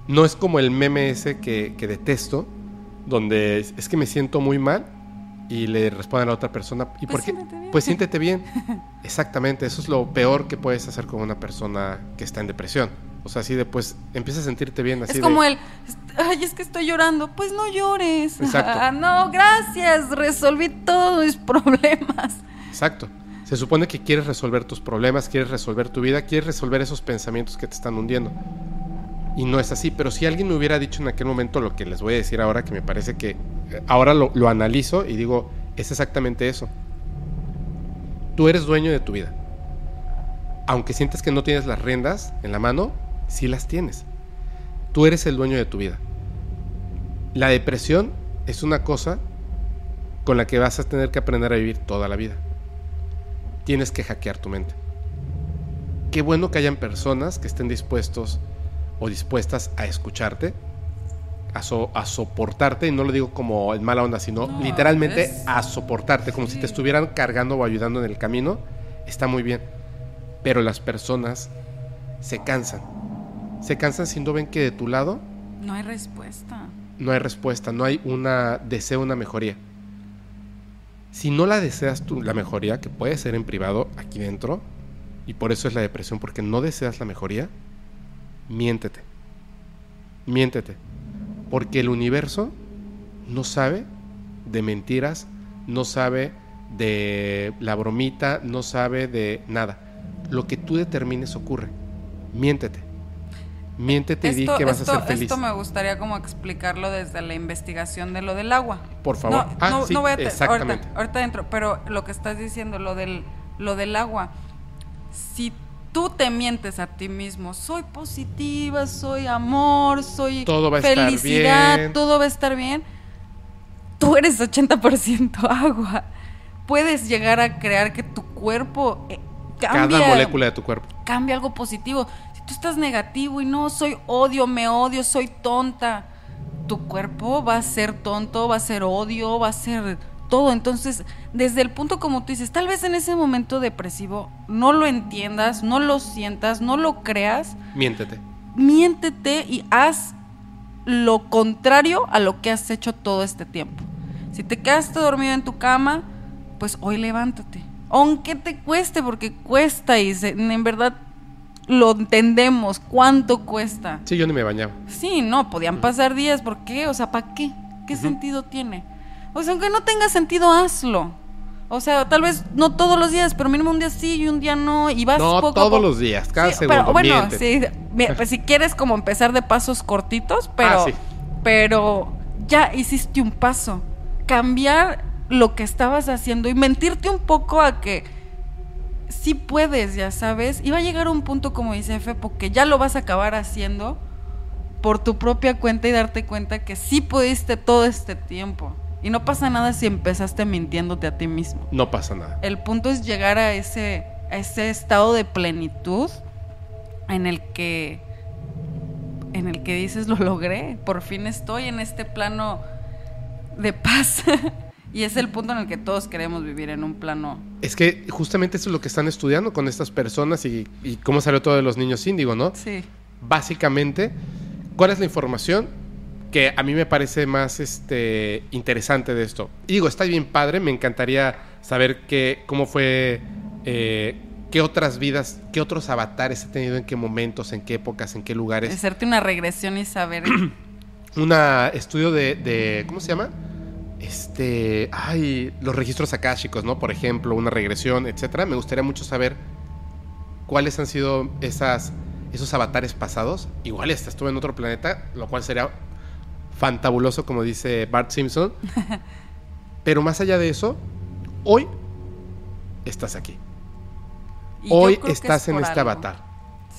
no es como el meme ese que, que detesto, donde es, es que me siento muy mal y le responde a la otra persona, ¿y Pues por qué? siéntete bien. Pues siéntete bien. Exactamente, eso es lo peor que puedes hacer con una persona que está en depresión. O sea, así después empieza a sentirte bien. Así es como de, el, ay, es que estoy llorando. Pues no llores. Exacto. Ah, no, gracias, resolví todos mis problemas. Exacto. Se supone que quieres resolver tus problemas, quieres resolver tu vida, quieres resolver esos pensamientos que te están hundiendo. Y no es así, pero si alguien me hubiera dicho en aquel momento lo que les voy a decir ahora, que me parece que eh, ahora lo, analizo y digo, es exactamente eso. Tú eres dueño de tu vida. Aunque sientes que no tienes las riendas en la mano, sí las tienes. Tú eres el dueño de tu vida. La depresión es una cosa con la que vas a tener que aprender a vivir toda la vida. Tienes que hackear tu mente. Qué bueno que hayan personas que estén dispuestos o dispuestas a escucharte, a, so- a soportarte, y no lo digo como en mala onda, sino No, literalmente es- a soportarte, como si te estuvieran cargando o ayudando en el camino, está muy bien. Pero las personas se cansan. Se cansan si no ven que de tu lado No hay respuesta. no hay respuesta, no hay una deseo una mejoría. Si no la deseas tú, la mejoría, que puede ser en privado aquí dentro, y por eso es la depresión, porque no deseas la mejoría, miéntete. Miéntete. Porque el universo no sabe de mentiras, no sabe de la bromita, no sabe de nada. Lo que tú determines ocurre. Miéntete. Miéntete y di que vas esto- a ser feliz. esto me gustaría como explicarlo desde la investigación de lo del agua. Por favor. No, Ah, no, sí, no voy a te- exactamente. Ahorita, ahorita dentro, pero lo que estás diciendo, lo del, lo del agua. Si tú te mientes a ti mismo, soy positiva, soy amor, soy Todo va a estar felicidad, bien. todo va a estar bien. Tú eres 80% agua. Puedes llegar a crear que tu cuerpo eh, cambie Cada molécula de tu cuerpo. cambia algo positivo. Si tú estás negativo y no, soy odio, me odio, soy tonta, tu cuerpo va a ser tonto, va a ser odio, va a ser todo. Entonces, desde el punto como tú dices, tal vez en ese momento depresivo no lo entiendas, no lo sientas, no lo creas, Miéntete. miéntete y haz lo contrario a lo que has hecho todo este tiempo. Si te quedaste dormido en tu cama, pues hoy levántate. Aunque te cueste, porque cuesta y se- en verdad lo entendemos, cuánto cuesta. Sí, yo ni me bañaba. Sí, no, podían pasar días, ¿por qué? O sea, ¿para qué? ¿Qué sentido tiene? O sea, aunque no tenga sentido, hazlo. O sea, tal vez no todos los días, pero mínimo un día sí y un día no. Y vas No poco a todos poco. los días, cada Sí, segundo. Pero bueno, sí, pues si quieres como empezar de pasos cortitos, pero, Ah, sí. pero ya hiciste un paso. Cambiar lo que estabas haciendo y mentirte un poco a que sí puedes, ya sabes. Y va a llegar un punto, como dice Efe, porque ya lo vas a acabar haciendo por tu propia cuenta y darte cuenta que sí pudiste todo este tiempo. Y no pasa nada si empezaste mintiéndote a ti mismo. No pasa nada. El punto es llegar a ese, a ese estado de plenitud en el que en el que dices lo logré, por fin estoy en este plano de paz. y es el punto en el que todos queremos vivir en un plano. Es que justamente eso es lo que están estudiando con estas personas y, y cómo salió todo de los niños índigo, ¿no? Sí. Básicamente, ¿cuál es la información que a mí me parece más este, interesante de esto? Y digo, está bien padre, me encantaría saber qué, cómo fue, eh, qué otras vidas, qué otros avatares he tenido, en qué momentos, en qué épocas, en qué lugares. Hacerte una regresión y saber. un estudio de, de- ¿cómo se llama? Este, ay, los registros akáshicos, ¿no? Por ejemplo, una regresión, etcétera. Me gustaría mucho saber cuáles han sido esas, esos avatares pasados. Igual esta estuve en otro planeta, lo cual sería fantabuloso, como dice Bart Simpson. Pero más allá de eso, hoy estás aquí. y Hoy estás es en este algo. avatar.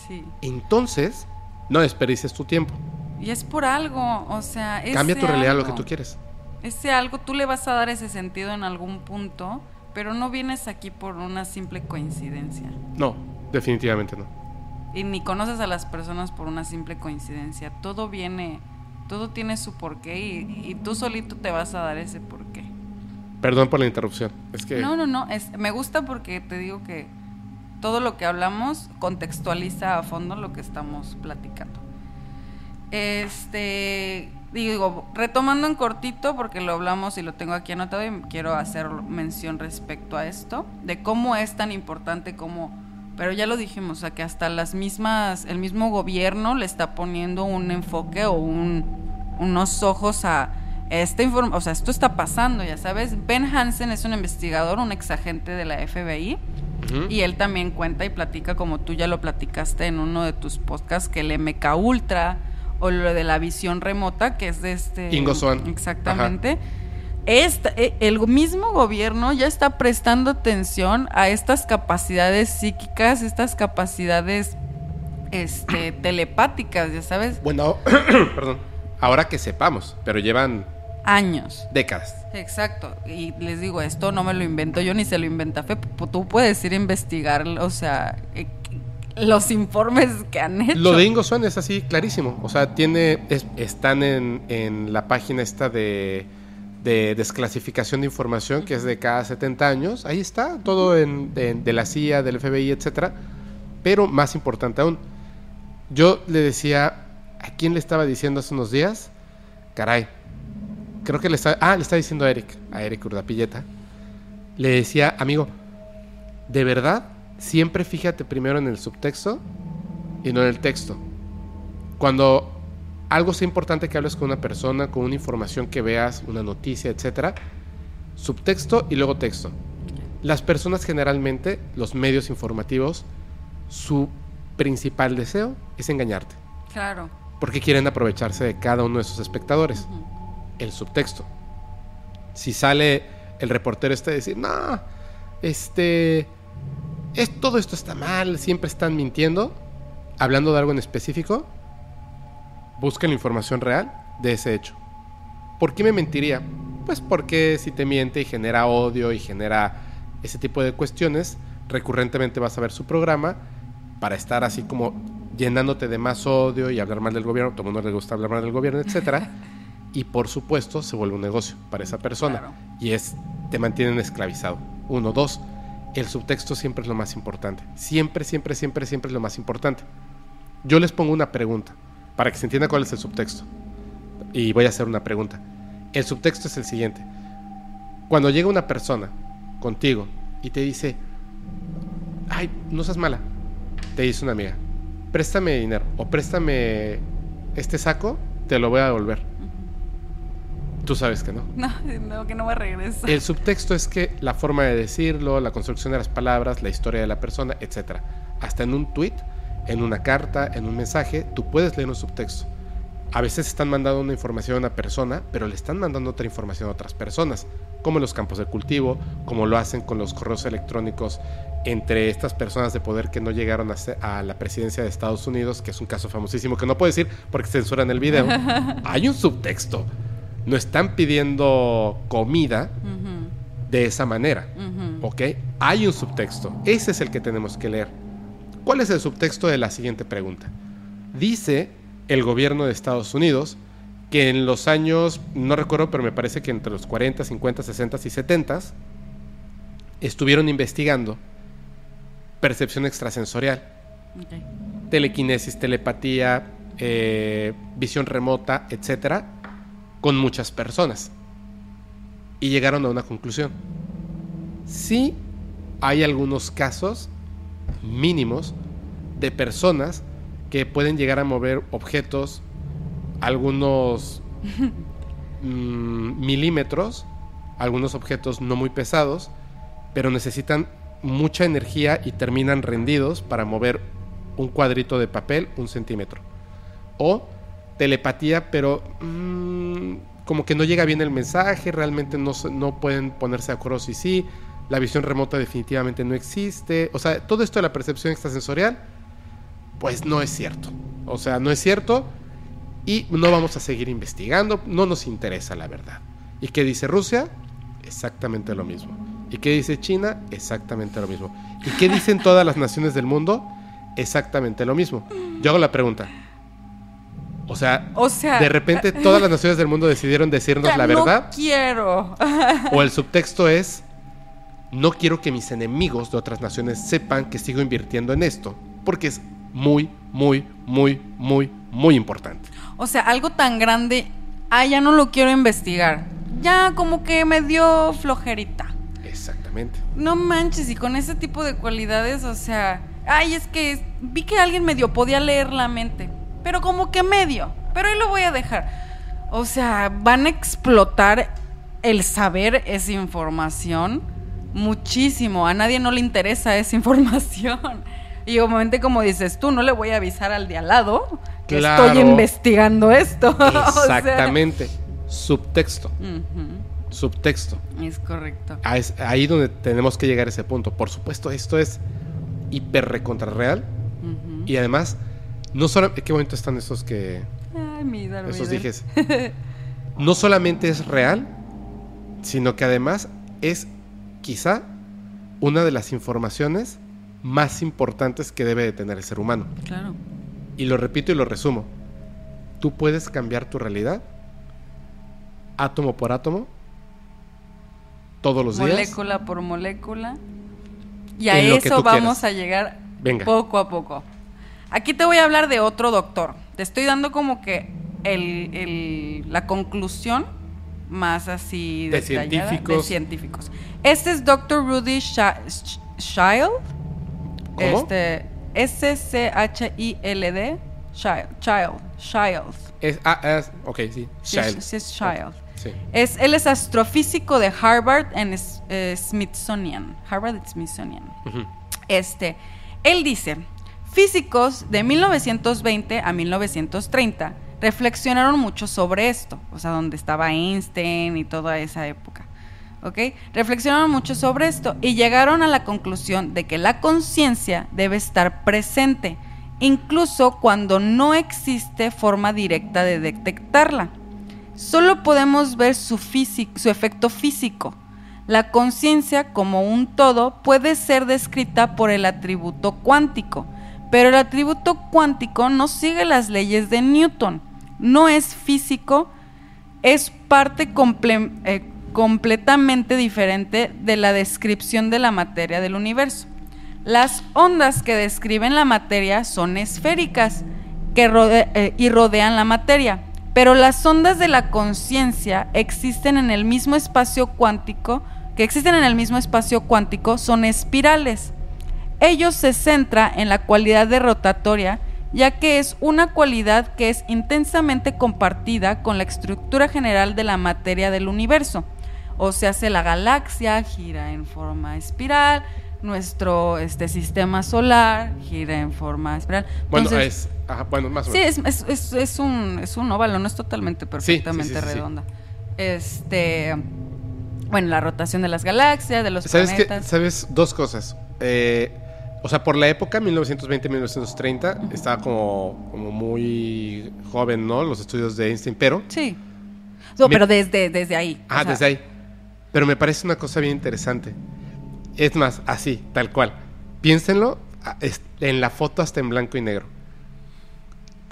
Sí. Entonces, no desperdicies tu tiempo. Y es por algo, o sea, Cambia tu realidad a lo que tú quieres. Ese algo tú le vas a dar ese sentido en algún punto, pero no vienes aquí por una simple coincidencia. No, definitivamente no. Y ni conoces a las personas por una simple coincidencia. Todo viene, todo tiene su porqué y, y tú solito te vas a dar ese porqué. Perdón por la interrupción. Es que No, no, no. Es, me gusta porque te digo que todo lo que hablamos contextualiza a fondo lo que estamos platicando. Este, digo, retomando en cortito, porque lo hablamos y lo tengo aquí anotado y quiero hacer mención respecto a esto, de cómo es tan importante como, pero ya lo dijimos, o sea, que hasta las mismas, el mismo gobierno le está poniendo un enfoque o un, unos ojos a esta información, o sea, esto está pasando, ya sabes. Ben Hansen es un investigador, un exagente de la FBI. Y él también cuenta y platica, como tú ya lo platicaste en uno de tus podcasts, que el MK Ultra o lo de la visión remota, que es de este. Ingo Swann. Exactamente. Esta- eh, el mismo gobierno ya está prestando atención a estas capacidades psíquicas, estas capacidades este, telepáticas, ya sabes, Bueno, perdón. Ahora que sepamos, pero llevan años. décadas. Exacto, y les digo, esto no me lo invento yo ni se lo inventa Fe, P- tú puedes ir a investigar, o sea, eh, los informes que han hecho. Lo de Ingo Swan es así clarísimo. O sea, tiene. es- están en, en la página esta de, de desclasificación de información, que es de cada 70 años. Ahí está, todo en, de, de la CIA, del FBI, etcétera. Pero más importante aún, yo le decía. ¿A quién le estaba diciendo hace unos días? Caray. Creo que le está. Ah, le está diciendo a Eric, a Eric Urdapilleta. Le decía, amigo, de verdad, siempre fíjate primero en el subtexto y no en el texto. Cuando algo sea importante que hables con una persona, con una información que veas, una noticia, etcétera, subtexto y luego texto. Las personas generalmente, los medios informativos, su principal deseo es engañarte, Claro. porque quieren aprovecharse de cada uno de sus espectadores. El subtexto. Si sale el reportero este a decir, no, este, es, todo esto está mal, siempre están mintiendo, hablando de algo en específico, busca la información real de ese hecho. ¿Por qué me mentiría? Pues porque si te miente y genera odio y genera ese tipo de cuestiones, recurrentemente vas a ver su programa para estar así como llenándote de más odio y hablar mal del gobierno, todo el mundo le gusta hablar mal del gobierno, etcétera. y por supuesto se vuelve un negocio para esa persona Claro. y es te mantienen esclavizado. Uno, dos, el subtexto siempre es lo más importante. Siempre, siempre, siempre, siempre es lo más importante. Yo les pongo una pregunta para que se entienda cuál es el subtexto. Y voy a hacer una pregunta. El subtexto es el siguiente. Cuando llega una persona contigo y te dice, ay, no seas mala, te dice una amiga, préstame dinero o préstame este saco, te lo voy a devolver. Tú sabes que no. No, no, que no me regresa. El subtexto es que la forma de decirlo, la construcción de las palabras, la historia de la persona, etc. Hasta en un tweet, en una carta, en un mensaje, tú puedes leer un subtexto. A veces están mandando una información a una persona, pero le están mandando otra información a otras personas, como en los campos de cultivo, como lo hacen con los correos electrónicos entre estas personas de poder que no llegaron a, la presidencia de Estados Unidos, que es un caso famosísimo que no puedo decir porque censuran el video. Hay un subtexto. No están pidiendo comida de esa manera. ¿Ok? Hay un subtexto. Ese es el que tenemos que leer. ¿Cuál es el subtexto de la siguiente pregunta? Dice el gobierno de Estados Unidos que en los años, no recuerdo, pero me parece que entre los 40, 50, 60 y 70 estuvieron investigando percepción extrasensorial, Ok. telequinesis, telepatía, eh, visión remota, etcétera, con muchas personas. Y llegaron a una conclusión. Sí hay algunos casos mínimos de personas que pueden llegar a mover objetos algunos mm, milímetros, algunos objetos no muy pesados, pero necesitan mucha energía y terminan rendidos para mover un cuadrito de papel un centímetro. O telepatía, pero mm, como que no llega bien el mensaje, realmente no, no pueden ponerse de acuerdo si sí, la visión remota definitivamente no existe. O sea, todo esto de la percepción extrasensorial, pues no es cierto. O sea, no es cierto y no vamos a seguir investigando, no nos interesa la verdad. ¿Y qué dice Rusia? Exactamente lo mismo. ¿Y qué dice China? Exactamente lo mismo. ¿Y qué dicen todas las naciones del mundo? Exactamente lo mismo. Yo hago la pregunta. O sea, O sea, de repente todas las naciones del mundo decidieron decirnos la no verdad. quiero. O el subtexto es, no quiero que mis enemigos de otras naciones sepan que sigo invirtiendo en esto, porque es muy, muy, muy, muy, muy importante. O sea, algo tan grande, ah, ya no lo quiero investigar. Ya como que me dio flojerita. Exactamente. No manches, y con ese tipo de cualidades, o sea, ay, es que vi que alguien medio podía leer la mente, pero como que medio, pero ahí lo voy a dejar. O sea, van a explotar el saber esa información muchísimo. A nadie no le interesa esa información. Y obviamente, como dices tú, no le voy a avisar al de al lado que Claro. estoy investigando esto. O sea, Exactamente. Subtexto. Subtexto. es correcto. Ah, es ahí donde tenemos que llegar a ese punto. Por supuesto, esto es hiper recontra real. Ujú. Y además, no solo. Qué bonito están esos que. Ay, Esos dijes. No solamente es real, sino que además es quizá una de las informaciones más importantes que debe de tener el ser humano. Claro. Y lo repito y lo resumo. Tú puedes cambiar tu realidad átomo por átomo todos los días. Molécula por molécula. Y a eso vamos quieras. a llegar Venga. poco a poco. Aquí te voy a hablar de otro doctor. Te estoy dando como que el, el- la conclusión más así De científicos. de científicos. Este es Dr. Rudy Child. ¿Cómo? Este, S-C-H-I-L-D. Child. Child. Child. Es, ah, es- ok, sí. Child. sí es Child. Sí. Es, él es astrofísico de Harvard en eh, Smithsonian. Harvard Smithsonian. Este, él dice, físicos de 1920 a 1930 reflexionaron mucho sobre esto, o sea, donde estaba Einstein y toda esa época. ¿Ok? Reflexionaron mucho sobre esto y llegaron a la conclusión de que la conciencia debe estar presente, incluso cuando no existe forma directa de detectarla. Solo podemos ver su, su efecto físico. La conciencia como un todo puede ser descrita por el atributo cuántico, pero el atributo cuántico no sigue las leyes de Newton. No es físico, es parte eh, completamente diferente de la descripción de la materia del universo. Las ondas que describen la materia son esféricas que eh, y rodean la materia, pero las ondas de la conciencia existen en el mismo espacio cuántico, que existen en el mismo espacio cuántico, son espirales. Ello se centra en la cualidad de rotatoria, ya que es una cualidad que es intensamente compartida con la estructura general de la materia del universo. O sea, hace la galaxia gira en forma espiral, nuestro este, sistema solar gira en forma espiral. Bueno, Entonces, es. ajá, bueno, más o Sí, menos. es, es, es- es un, es un óvalo, no es totalmente perfectamente sí, sí, sí. redonda. Este. Bueno, la rotación de las galaxias, de los ¿Sabes planetas. ¿Sabes? Dos cosas. Eh, o sea, por la época, 1920-1930, estaba como, como muy joven, ¿no? Los estudios de Einstein, pero. Sí. No, Me- pero desde, desde ahí. Ah, o sea, desde ahí. Pero me parece una cosa bien interesante. Es más, así, tal cual. Piénsenlo ah, en la foto hasta en blanco y negro.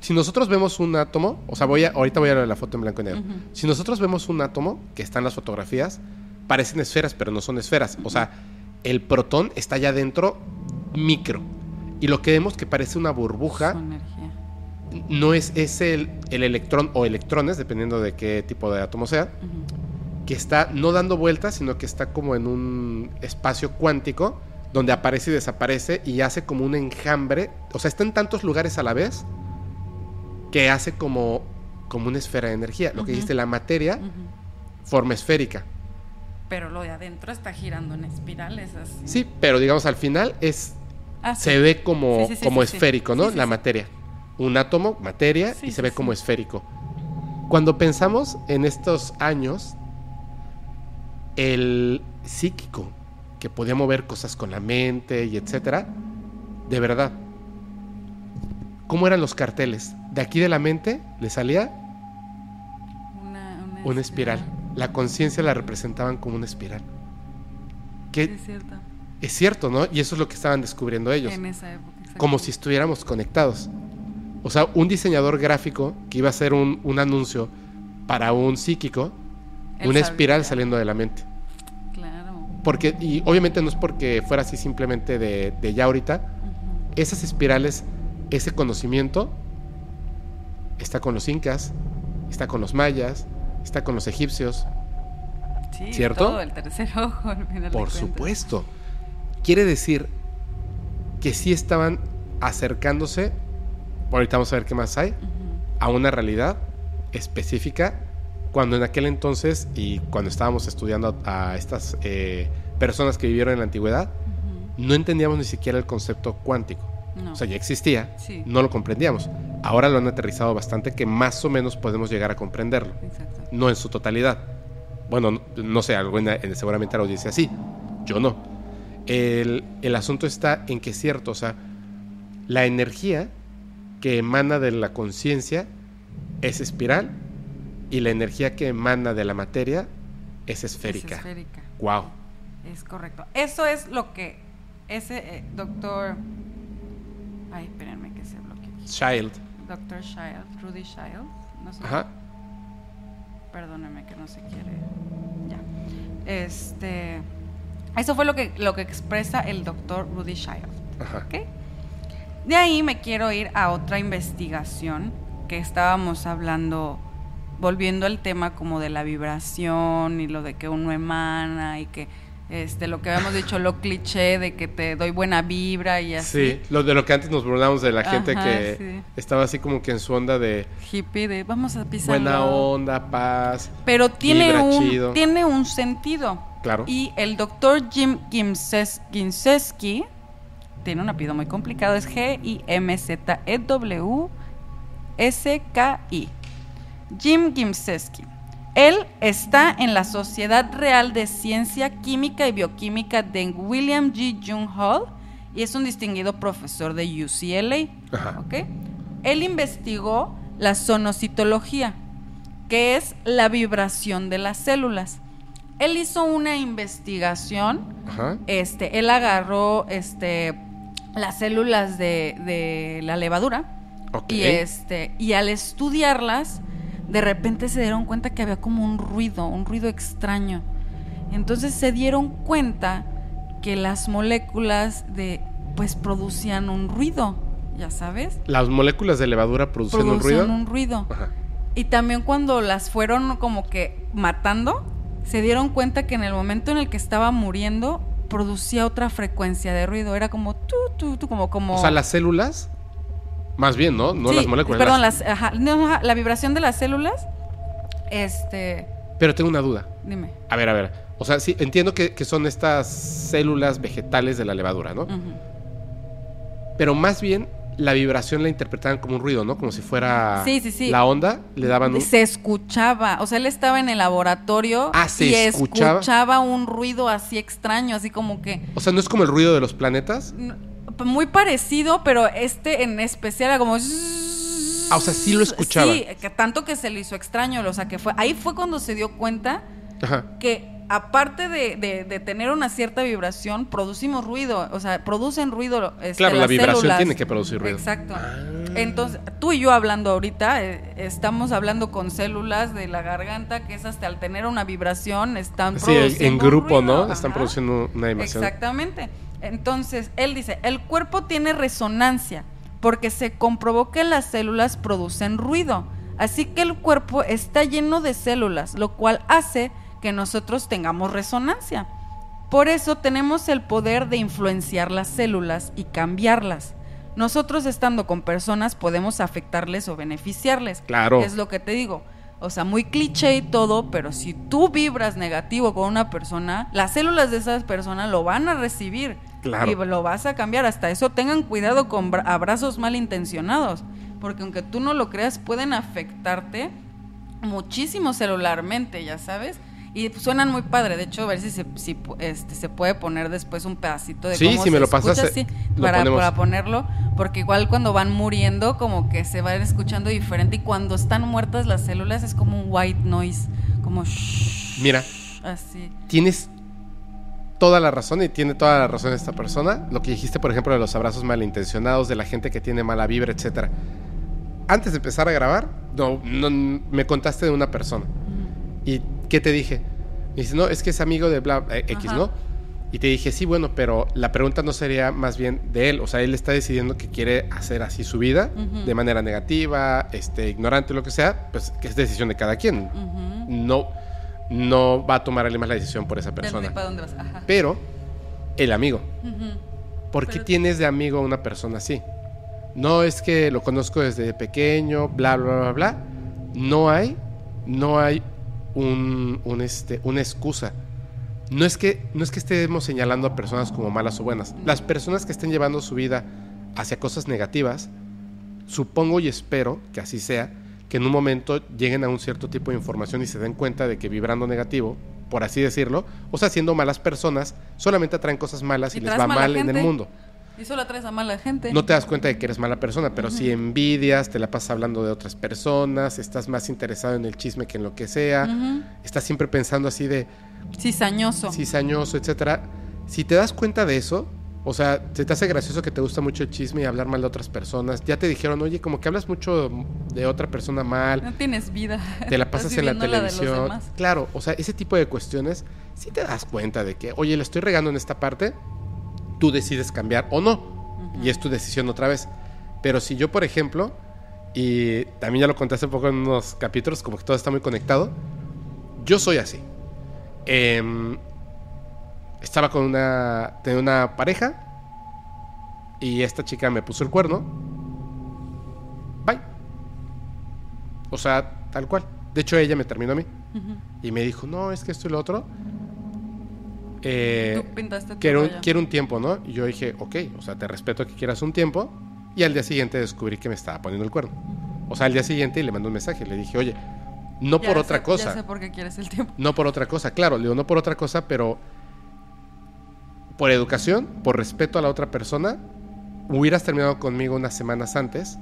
Si nosotros vemos un átomo, o sea, voy a, ahorita voy a ver la foto en blanco y negro. Si nosotros vemos un átomo, que está en las fotografías, parecen esferas, pero no son esferas. O sea, el protón está allá adentro micro. Y lo que vemos que parece una burbuja no es, es el, el electrón o electrones, dependiendo de qué tipo de átomo sea, que está no dando vueltas, sino que está como en un espacio cuántico donde aparece y desaparece y hace como un enjambre, o sea, está en tantos lugares a la vez que hace como, como una esfera de energía. Lo que dijiste, la materia, forma esférica. Pero lo de adentro está girando en espirales así. Sí, pero digamos al final es Ah, sí. se ve como, Sí, sí, sí, como esférico, ¿no? La materia. Un átomo, materia, y se ve como esférico. Cuando pensamos en estos años, el psíquico, que podía mover cosas con la mente y etcétera, de verdad. ¿Cómo eran los carteles? De aquí de la mente le salía Una, una una espiral. La conciencia la representaban como una espiral. Que es cierto. Es cierto, ¿no? Y eso es lo que estaban descubriendo ellos. En esa época. como si estuviéramos conectados. O sea, un diseñador gráfico que iba a hacer un, un anuncio para un psíquico, Él una sabía. espiral saliendo de la mente. Claro. Porque, y obviamente no es porque fuera así simplemente de, de ya ahorita, esas espirales, ese conocimiento está con los incas, está con los mayas, está con los egipcios, Sí, ¿Cierto? Todo el tercer ojo, al final de por supuesto. Quiere decir que sí estaban acercándose, ahorita vamos a ver qué más hay, a una realidad específica cuando en aquel entonces y cuando estábamos estudiando a estas eh, personas que vivieron en la antigüedad, no entendíamos ni siquiera el concepto cuántico. No. O sea, ya existía, Sí. no lo comprendíamos. Ahora lo han aterrizado bastante que más o menos podemos llegar a comprenderlo, Exacto. no en su totalidad. Bueno, no, no sé, alguna, en- seguramente la audiencia sí, yo no. El, el asunto está en que es cierto, o sea, la energía que emana de la conciencia es espiral y la energía que emana de la materia es esférica. Es esférica. Wow. Es correcto. Eso es lo que ese eh, doctor... Ay, espérenme que se bloqueó. Child. Doctor Child, Rudy Child. No sé. Ajá. Perdóneme que no se quiere. Ya. Este. Eso fue lo que, lo que expresa el doctor Rudy. ¿ok? De ahí me quiero ir a otra investigación que estábamos hablando, volviendo al tema como de la vibración y lo de que uno emana y que este lo que habíamos dicho, lo cliché de que te doy buena vibra y así. Sí, lo de lo que antes nos burlábamos de la gente que sí. estaba así como que en su onda de Hippie de vamos a pisar. buena onda, paz. Pero tiene vibra un, chido. tiene un sentido. Claro. Y el doctor Jim Ginseski tiene un apellido muy complicado, es G-I-M-Z-E-W-S-K-I. Jim Gimseski. Él está en la Sociedad Real de Ciencia Química y Bioquímica de William G. Jung Hall y es un distinguido profesor de UCLA. Ajá. Él investigó la sonocitología, que es la vibración de las células. Él hizo una investigación Ajá. este, él agarró este, las células de, de la levadura y, este, y al estudiarlas, de repente se dieron cuenta que había como un ruido, un ruido extraño. Entonces se dieron cuenta que las moléculas de, pues producían un ruido, ya sabes. Las moléculas de levadura producen un Producían ruido. un ruido. Ajá. Y también cuando las fueron como que matando, se dieron cuenta que en el momento en el que estaba muriendo, producía otra frecuencia de ruido. Era como tú, tú, tú, como, como. O sea, las células, más bien, ¿no? No Sí, las moléculas. Perdón, las- las, ajá, no, ajá, la vibración de las células. Este. Pero tengo una duda. Dime. A ver, a ver. O sea, sí, entiendo que, que son estas células vegetales de la levadura, ¿no? Pero más bien la vibración la interpretaban como un ruido, ¿no? Como si fuera Sí, sí, sí. la onda, le daban un... Se escuchaba, o sea, él estaba en el laboratorio Ah, ¿se y escuchaba? escuchaba un ruido así extraño, así como que O sea, no es como el ruido de los planetas. muy parecido, pero este en especial era como Ah, o sea, sí lo escuchaba. Sí, que tanto que se le hizo extraño, o sea, que fue ahí fue cuando se dio cuenta Ajá. que aparte de, de- de tener una cierta vibración, producimos ruido, o sea, producen ruido. este, Claro, la vibración células. tiene que producir ruido. Exacto. Ah. Entonces, tú y yo hablando ahorita, eh, estamos hablando con células de la garganta que es hasta al tener una vibración están Sí, produciendo en grupo, ruido. ¿no? Están produciendo una emoción. Exactamente. Entonces, él dice, el cuerpo tiene resonancia porque se comprobó que las células producen ruido. Así que el cuerpo está lleno de células, lo cual hace que nosotros tengamos resonancia. Por eso tenemos el poder de influenciar las células y cambiarlas. Nosotros estando con personas podemos afectarles o beneficiarles. Claro. Es lo que te digo. O sea, muy cliché y todo, pero si tú vibras negativo con una persona, las células de esa persona lo van a recibir. Claro. Y lo vas a cambiar. Hasta eso tengan cuidado con bra- abrazos malintencionados. Porque aunque tú no lo creas, pueden afectarte muchísimo celularmente, ya sabes. Y suenan muy padre. De hecho, a ver si se, si, este, se puede poner después un pedacito de Sí, cómo si me se lo pasas, escucha, sí, lo para, ponemos. para ponerlo. Porque igual cuando van muriendo, como que se van escuchando diferente. Y cuando están muertas las células es como un white noise. Como shh, Mira, así. tienes toda la razón y tiene toda la razón esta persona. Lo que dijiste, por ejemplo, de los abrazos malintencionados, de la gente que tiene mala vibra, etcétera. Antes de empezar a grabar, no, no, me contaste de una persona. ¿Y qué te dije? Me dice, no, es que es amigo de bla, eh, X, Ajá. ¿no? Y te dije, sí, bueno, pero la pregunta no sería más bien de él. O sea, él está decidiendo que quiere hacer así su vida de manera negativa, este, ignorante, lo que sea, pues que es decisión de cada quien. No, no va a tomar alguien más la decisión por esa persona. entendí para dónde vas. Ajá. Pero, el amigo. Ujú. ¿Por qué tienes de amigo a una persona así? No es que lo conozco desde pequeño, bla, bla, bla, bla. No hay, no hay un, un, este, una excusa. No es, que, no es que estemos señalando a personas como malas o buenas. Las personas que estén llevando su vida hacia cosas negativas, supongo y espero que así sea, que en un momento lleguen a un cierto tipo de información y se den cuenta de que vibrando negativo, por así decirlo, o sea, siendo malas personas, solamente atraen cosas malas y, Y les va mal en el mundo. Y solo atraes a mala gente. No te das cuenta de que eres mala persona, pero si envidias, te la pasas hablando de otras personas, estás más interesado en el chisme que en lo que sea, estás siempre pensando así de Cizañoso. cizañoso, etcétera. Si te das cuenta de eso, O sea, se te hace gracioso que te gusta mucho el chisme y hablar mal de otras personas. Ya te dijeron, oye, como que hablas mucho de otra persona mal. No tienes vida. Te la pasas en la la televisión. demás. claro, o sea, ese tipo de cuestiones, sí te das cuenta de que, oye, le estoy regando en esta parte, tú decides cambiar o no. Y es tu decisión otra vez. Pero si yo, por ejemplo, y también ya lo conté hace poco en unos capítulos, como que todo está muy conectado, yo soy así. Em, estaba con una, tenía una pareja y esta chica me puso el cuerno. Bye. O sea, tal cual. De hecho, ella me terminó a mí. Y me dijo, no, es que esto y lo otro. Eh, Tú pintaste tu quiero, un, raya. quiero un tiempo, ¿no? Y yo dije, ok, o sea, te respeto que quieras un tiempo. Y al día siguiente descubrí que me estaba poniendo el cuerno. O sea, al día siguiente le mandé un mensaje. Le dije, oye, no Ya por sé- otra cosa. Ya sé por qué quieres el tiempo. No por otra cosa, claro, le digo, no por otra cosa, pero por educación, por respeto a la otra persona, hubieras terminado conmigo unas semanas antes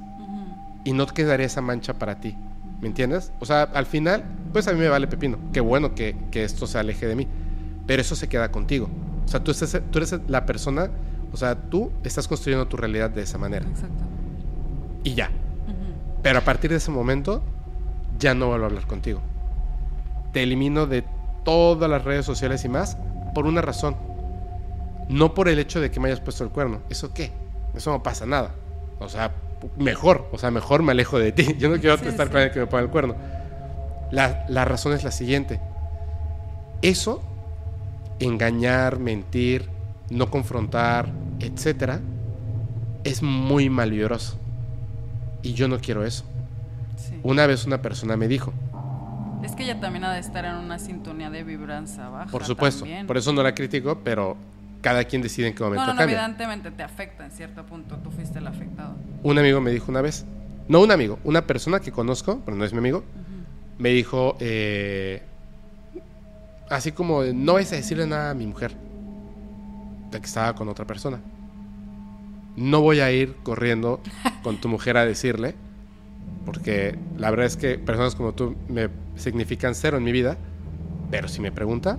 y no te quedaría esa mancha para ti. ¿Me entiendes? O sea, al final, pues a mí me vale pepino. Qué bueno que, que esto se aleje de mí. Pero eso se queda contigo. O sea, tú, estás- tú eres la persona, o sea, tú estás construyendo tu realidad de esa manera. Exacto. Y ya. Pero a partir de ese momento, ya no vuelvo a hablar contigo. Te elimino de todas las redes sociales y más por una razón. No por el hecho de que me hayas puesto el cuerno. ¿Eso qué? Eso no pasa nada. O sea, mejor. O sea, mejor me alejo de ti. Yo no quiero Sí, estar sí. con el que me ponga el cuerno. La, la razón es la siguiente. Eso, engañar, mentir, no confrontar, etcétera, es muy malvibroso. Y yo no quiero eso. Sí. Una vez una persona me dijo, Es que ella también ha de estar en una sintonía de vibranza baja. por supuesto, también. por eso no la critico, pero cada quien decide en qué momento No, no, no, cambia. evidentemente te afecta en cierto punto. Tú fuiste el afectado. Un amigo me dijo una vez, no un amigo, una persona que conozco, pero no es mi amigo, me dijo, eh, así como, no es a decirle nada a mi mujer, de que estaba con otra persona. No voy a ir corriendo con tu mujer a decirle, porque la verdad es que personas como tú me significan cero en mi vida, pero si me pregunta,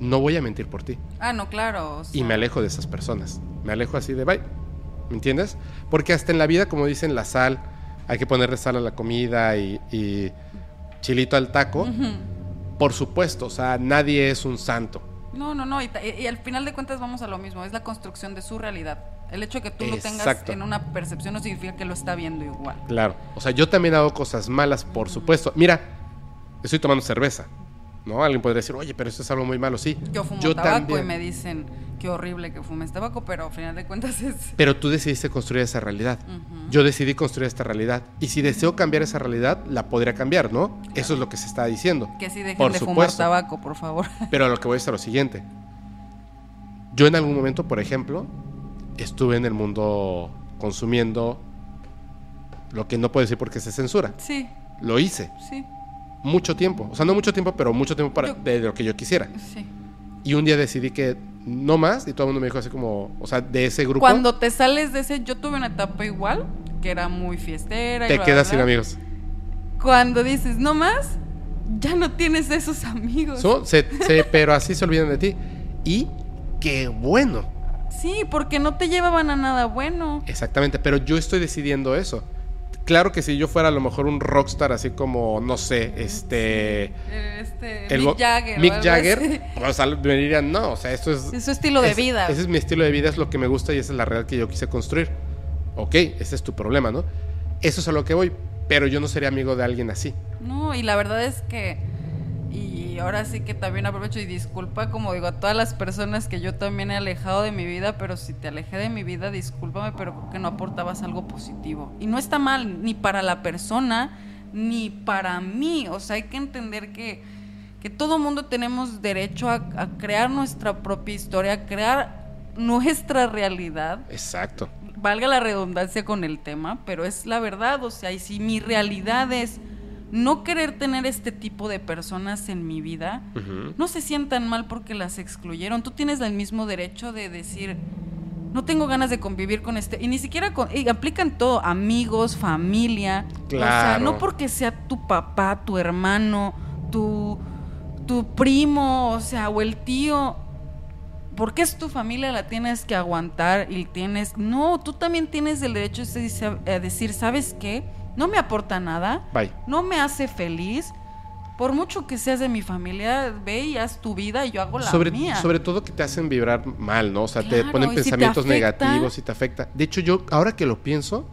no voy a mentir por ti. Ah, no, claro. o Y me alejo de esas personas. Me alejo así de bye. ¿Me entiendes? Porque hasta en la vida, como dicen, la sal, hay que ponerle sal a la comida y, y chilito al taco. Por supuesto, o sea, nadie es un santo. No, no, no. Y, al final de cuentas vamos a lo mismo. Es la construcción de su realidad. El hecho de que tú lo tengas en una percepción no significa que lo está viendo igual. Claro. O sea, yo también hago cosas malas, por supuesto. Mira, estoy tomando cerveza. ¿No? Alguien podría decir, oye, pero esto es algo muy malo. Sí. Yo fumo yo tabaco también. y me dicen qué horrible que fumes tabaco, pero al final de cuentas es... Pero tú decidiste construir esa realidad. Yo decidí construir esta realidad. Y si deseo cambiar esa realidad, la podría cambiar, ¿no? Eso es lo que se está diciendo. Que sí dejen Por de fumar tabaco, por favor. Pero a lo que voy es a lo siguiente. Yo en algún momento, por ejemplo, estuve en el mundo consumiendo lo que no puedo decir porque se censura. Sí, Lo hice sí, mucho tiempo. O sea, no mucho tiempo, pero mucho tiempo para Yo- de lo que yo quisiera. sí. Y un día decidí que no más y todo el mundo me dijo así como, o sea, de ese grupo Cuando te sales de ese, yo tuve una etapa igual, que era muy fiestera. y te quedas sin amigos. Cuando dices, no más, ya no tienes esos amigos. So, se- se- pero así se olvidan de ti. Y qué bueno. Sí, porque no te llevaban a nada bueno. Exactamente, pero yo estoy decidiendo eso. Claro que si yo fuera a lo mejor un rockstar así como, no sé, este... Este, el Mick Jagger. o Mick Jagger, o sea, me dirían, no, o sea, esto es... Es su estilo de es- vida. Ese es mi estilo de vida, es lo que me gusta y esa es la realidad que yo quise construir. Ok, ese es tu problema, ¿no? Eso es a lo que voy, pero yo no sería amigo de alguien así. No, y la verdad es que, y ahora sí que también aprovecho y disculpa, como digo, a todas las personas que yo también he alejado de mi vida, pero si te alejé de mi vida, discúlpame, pero creo que no aportabas algo positivo. Y no está mal, ni para la persona, ni para mí. O sea, hay que entender que, que todo mundo tenemos derecho a, a crear nuestra propia historia, a crear nuestra realidad Exacto. valga la redundancia con el tema, pero es la verdad, o sea, y si mi realidad es no querer tener este tipo de personas en mi vida, no se sientan mal porque las excluyeron. Tú tienes el mismo derecho de decir, no tengo ganas de convivir con este, y ni siquiera con, y aplican todo, amigos, familia, o sea, Claro. no porque sea tu papá, tu hermano, tu, tu primo, o sea, o el tío, porque es tu familia, la tienes que aguantar y tienes... No, tú también tienes el derecho a decir, ¿sabes qué? No me aporta nada, Bye. no me hace feliz. Por mucho que seas de mi familia, ve y haz tu vida y yo hago la sobre, mía. Sobre todo que te hacen vibrar mal, ¿no? O sea, te ponen y si te pensamientos afecta- negativos y te afecta. De hecho, yo, ahora que lo pienso,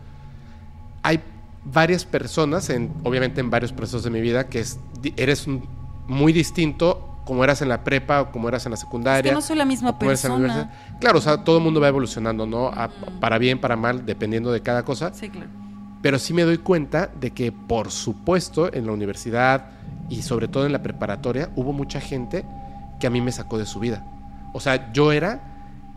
hay varias personas, en, obviamente en varios procesos de mi vida, que es, eres un- muy distinto como eras en la prepa o como eras en la secundaria. Es que no soy la misma la persona. Claro, o sea, todo el mundo va evolucionando, ¿no? A- para bien, para mal, dependiendo de cada cosa. Sí, claro. Pero sí me doy cuenta de que, por supuesto, en la universidad y sobre todo en la preparatoria, hubo mucha gente que a mí me sacó de su vida. O sea, yo era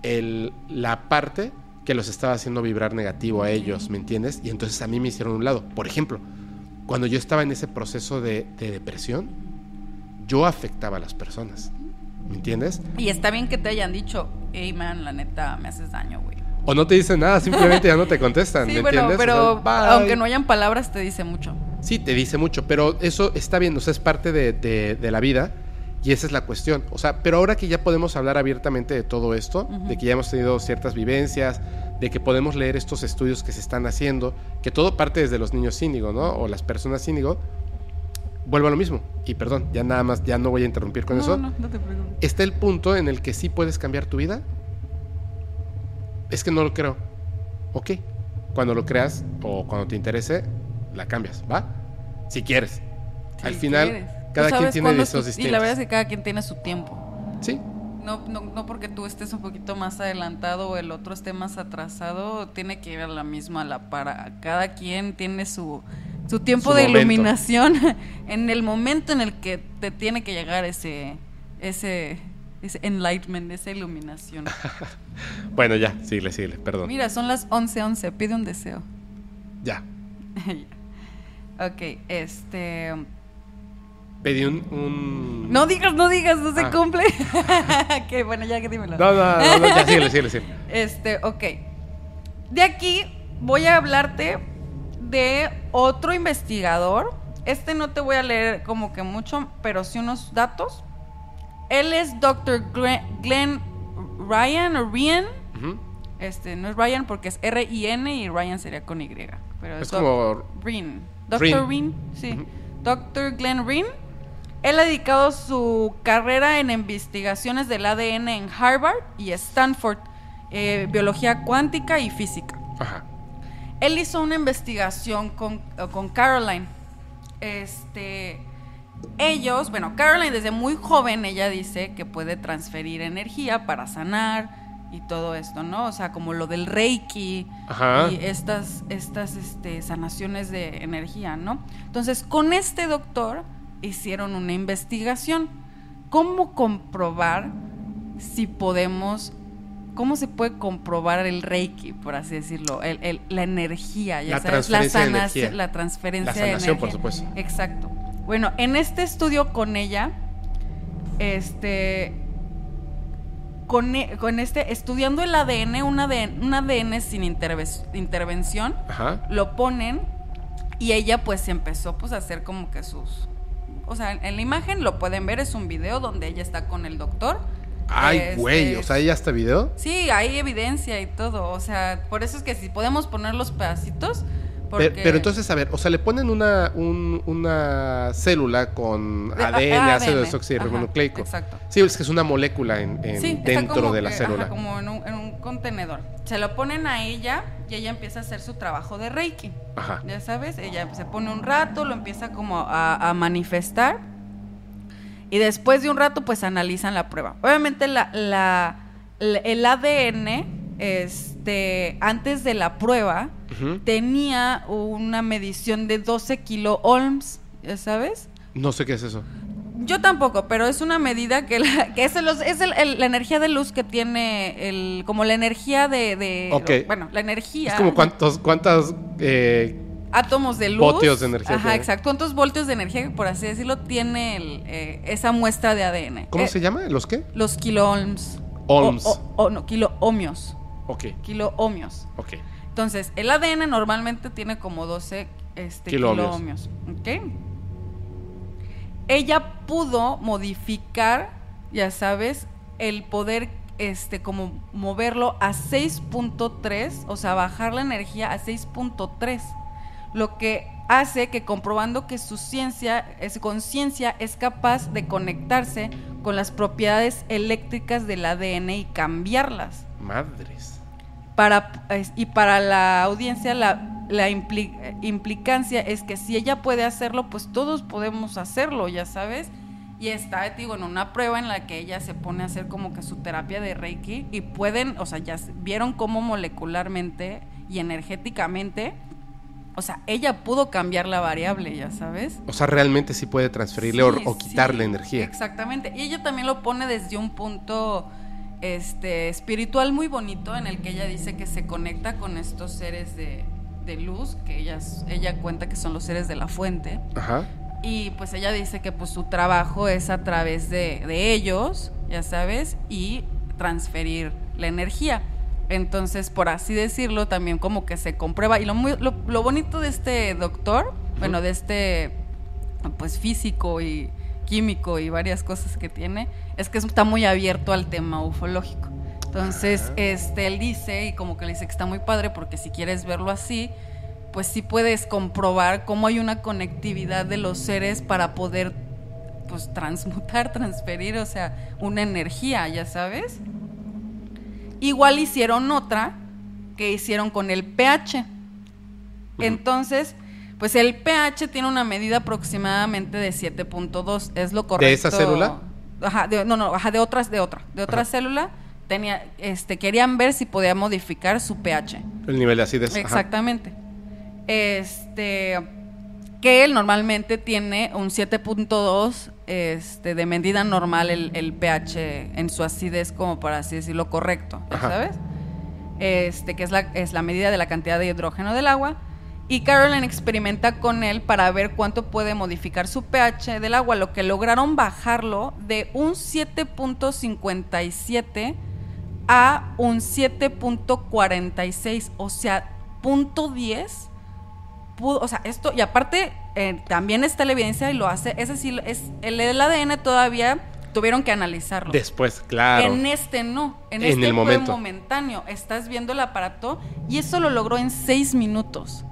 el- la parte que los estaba haciendo vibrar negativo a ellos, ¿me entiendes? Y entonces a mí me hicieron un lado. Por ejemplo, cuando yo estaba en ese proceso de, de depresión, yo afectaba a las personas, ¿me entiendes? Y está bien que te hayan dicho, hey man, la neta, me haces daño, güey. O no te dicen nada, simplemente ya no te contestan, Sí, ¿me bueno, entiendes? pero O sea, bye. aunque no hayan palabras, te dice mucho. Sí, te dice mucho, pero eso está bien, o sea, es parte de, de- de la vida y esa es la cuestión. O sea, pero ahora que ya podemos hablar abiertamente de todo esto, de que ya hemos tenido ciertas vivencias, de que podemos leer estos estudios que se están haciendo, que todo parte desde los niños cínigo, ¿no? O las personas cínigo, vuelvo a lo mismo. Y perdón, ya nada más, ya no voy a interrumpir con no, eso. no, no te preocupes. Está el punto en el que sí puedes cambiar tu vida. Es que no lo creo. Ok. Cuando lo creas o cuando te interese, la cambias, ¿va? Si quieres. Al final, quieres. Cada quien tiene deseos distintos. Y la verdad es que cada quien tiene su tiempo. Sí, No, no, no porque tú estés un poquito más adelantado o el otro esté más atrasado, tiene que ir a la misma a la para. Cada quien tiene su, su tiempo Su de momento. iluminación en el momento en el que te tiene que llegar ese, ese, ese enlightenment, esa iluminación. Bueno, ya, síguele, síguele, perdón. Mira, son las 11:11, pide un deseo. Ya. ok, este... Pedí un. un- No digas, no digas, no se Ah. cumple. que bueno, ya que dímelo. No, no, no, no, ya, síguele, síguele, síguele. Este, ok. De aquí voy a hablarte de otro investigador. Este no te voy a leer como que mucho, pero sí unos datos. Él es Dr. Glenn, Glenn Ryan o Ryan. Este, no es Ryan porque es R-I-N y Ryan sería con Y. Pero Es como. Rin. Dr. Rin. Rin, sí. Ujú. Dr. Glenn Rin. Él ha dedicado su carrera en investigaciones del ADN en Harvard y Stanford, eh, biología cuántica y física. Ajá. Él hizo una investigación con, con Caroline. Este, ellos, bueno, Caroline desde muy joven, ella dice que puede transferir energía para sanar y todo esto, ¿no? O sea, como lo del Reiki Ajá. y estas, estas este, sanaciones de energía, ¿no? Entonces, con este doctor hicieron una investigación. ¿Cómo comprobar si podemos, cómo se puede comprobar el Reiki, por así decirlo, el- el- la energía, ya La sabes, transferencia de sana- energía. la transferencia La de sanación, por energía. supuesto. Exacto. Bueno, en este estudio con ella, este, con, e- con este, estudiando el ADN, un ADN, un ADN sin interve- intervención, Ajá. lo ponen y ella pues empezó pues a hacer como que sus... O sea, en la imagen lo pueden ver, es un video donde ella está con el doctor. Ay, Este, güey, o sea, ¿ya está video? Sí, hay evidencia y todo, o sea, por eso es que si podemos poner los pedacitos... Porque... Pero, pero entonces, a ver, o sea, le ponen una, un- una célula con De- ADN, ácido ADN, desoxirribonucleico. ajá, exacto. Sí, es que es una molécula en, en- Sí, dentro de la que, célula. ajá, como en un, en un contenedor. Se lo ponen a ella y ella empieza a hacer su trabajo de Reiki. Ajá. Ya sabes, ella se pone un rato, lo empieza como a, a manifestar y después de un rato pues analizan la prueba. Obviamente la, la- la- el ADN, este, antes de la prueba, Tenía una medición de 12 kilo ohms, ¿ya sabes? No sé qué es eso. Yo tampoco, pero es una medida que, la- que es, el- es el- el- la energía de luz que tiene el, como la energía de, de- bueno, la energía. Es como cuántos, cuántas eh, átomos de luz. Voltios de energía Ajá, exacto. ¿Cuántos voltios de energía, por así decirlo, tiene el, eh, esa muestra de ADN? ¿Cómo Eh, se llama? ¿Los qué? Los kiloohms. Ohms. O, o- o no, kiloohmios. Ok, Kiloohmios. ok. Entonces, el ADN normalmente tiene como 12 este. Ella pudo modificar, ya sabes, el poder este, como moverlo a 6.3, o sea, bajar la energía a 6.3, lo que hace que comprobando que su ciencia, su conciencia es capaz de conectarse con las propiedades eléctricas del ADN y cambiarlas. Madres. Para, y para la audiencia la, la impli- implicancia es que si ella puede hacerlo, pues todos podemos hacerlo, ya sabes. Y está, digo, en una prueba en la que ella se pone a hacer como que su terapia de Reiki y pueden, o sea, ya vieron cómo molecularmente y energéticamente, o sea, ella pudo cambiar la variable, ya sabes. O sea, realmente sí puede transferirle o, quitarle sí, energía. Exactamente. Y ella también lo pone desde un punto este espiritual muy bonito en el que ella dice que se conecta con estos seres de, de luz, que ella, ella cuenta que son los seres de la fuente. Ajá. Y pues ella dice que pues su trabajo es a través de, de ellos, ya sabes, y transferir la energía. Entonces, por así decirlo, también como que se comprueba. Y lo, muy, lo, lo bonito de este doctor, bueno, de este pues físico y químico y varias cosas que tiene, es que está muy abierto al tema ufológico. Entonces, este, él dice, y como que le dice que está muy padre, porque si quieres verlo así, pues sí puedes comprobar cómo hay una conectividad de los seres para poder pues transmutar, transferir, o sea, una energía, ya sabes. Igual hicieron otra que hicieron con el pH. Entonces, pues el pH tiene una medida aproximadamente de 7.2, es lo correcto. ¿De esa célula? Ajá, de, no, no, ajá, de otras, de otra, de otra Ajá. célula. Tenía, este, querían ver si podía modificar su pH. El nivel de acidez. ajá. Exactamente. Este que él normalmente tiene un 7.2 este, de medida normal el, el pH en su acidez, como para así decirlo, correcto, ¿ya Ajá. ¿sabes? Este, que es la, es la medida de la cantidad de hidrógeno del agua. Y Carolyn experimenta con él para ver cuánto puede modificar su pH del agua, lo que lograron bajarlo de un 7.57 a un 7.46, o sea, punto 10 pudo, o sea, esto, y aparte eh, también está la evidencia y lo hace, es decir, es, el, el ADN todavía tuvieron que analizarlo. Después, claro. En este no, en, En este el fue momento. momentáneo. Estás viendo el aparato y eso lo logró en seis minutos.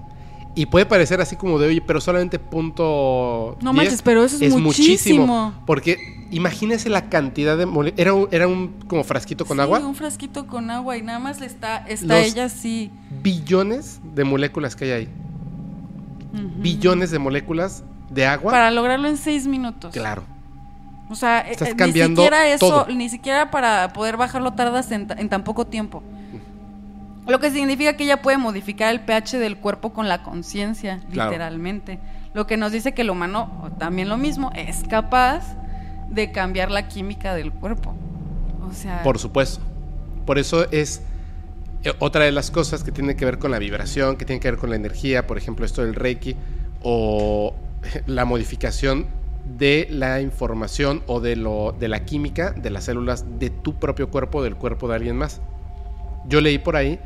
Y puede parecer así como de, oye, pero solamente punto. No 10 manches, pero eso es muchísimo. Porque imagínese la cantidad de. Era un, era un como frasquito con Sí, agua. un frasquito con agua y nada más le está, está Los- ella así. Billones de moléculas que hay ahí. Billones de moléculas de agua. Para lograrlo en seis minutos. Claro. O sea, Estás eh, cambiando ni siquiera eso, todo. ni siquiera para poder bajarlo tardas en, en tan poco tiempo. Lo que significa que ella puede modificar el pH del cuerpo con la conciencia, Claro. literalmente. Lo que nos dice que el humano, o también lo mismo, es capaz de cambiar la química del cuerpo. O sea, Por supuesto. Por eso es eh, otra de las cosas que tiene que ver con la vibración, que tiene que ver con la energía, por ejemplo, esto del Reiki, o la modificación de la información o de, lo, de la química de las células de tu propio cuerpo, del cuerpo de alguien más. Yo leí por ahí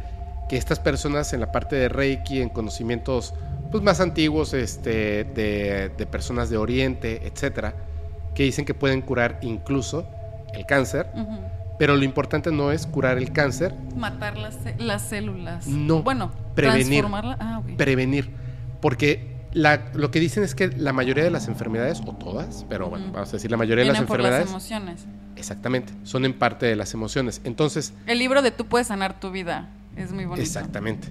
que estas personas en la parte de Reiki, en conocimientos pues, más antiguos este, de, de personas de Oriente, etcétera, que dicen que pueden curar incluso el cáncer, pero lo importante no es curar el cáncer, matar las, las células. No, Bueno, prevenir. transformarla. Ah, prevenir. Porque la- lo que dicen es que la mayoría de las enfermedades, o todas, pero bueno, vamos a decir la mayoría de las por enfermedades, las emociones. exactamente, son en parte de las emociones. Entonces, El libro de Tú puedes sanar tu vida es muy bonito. exactamente.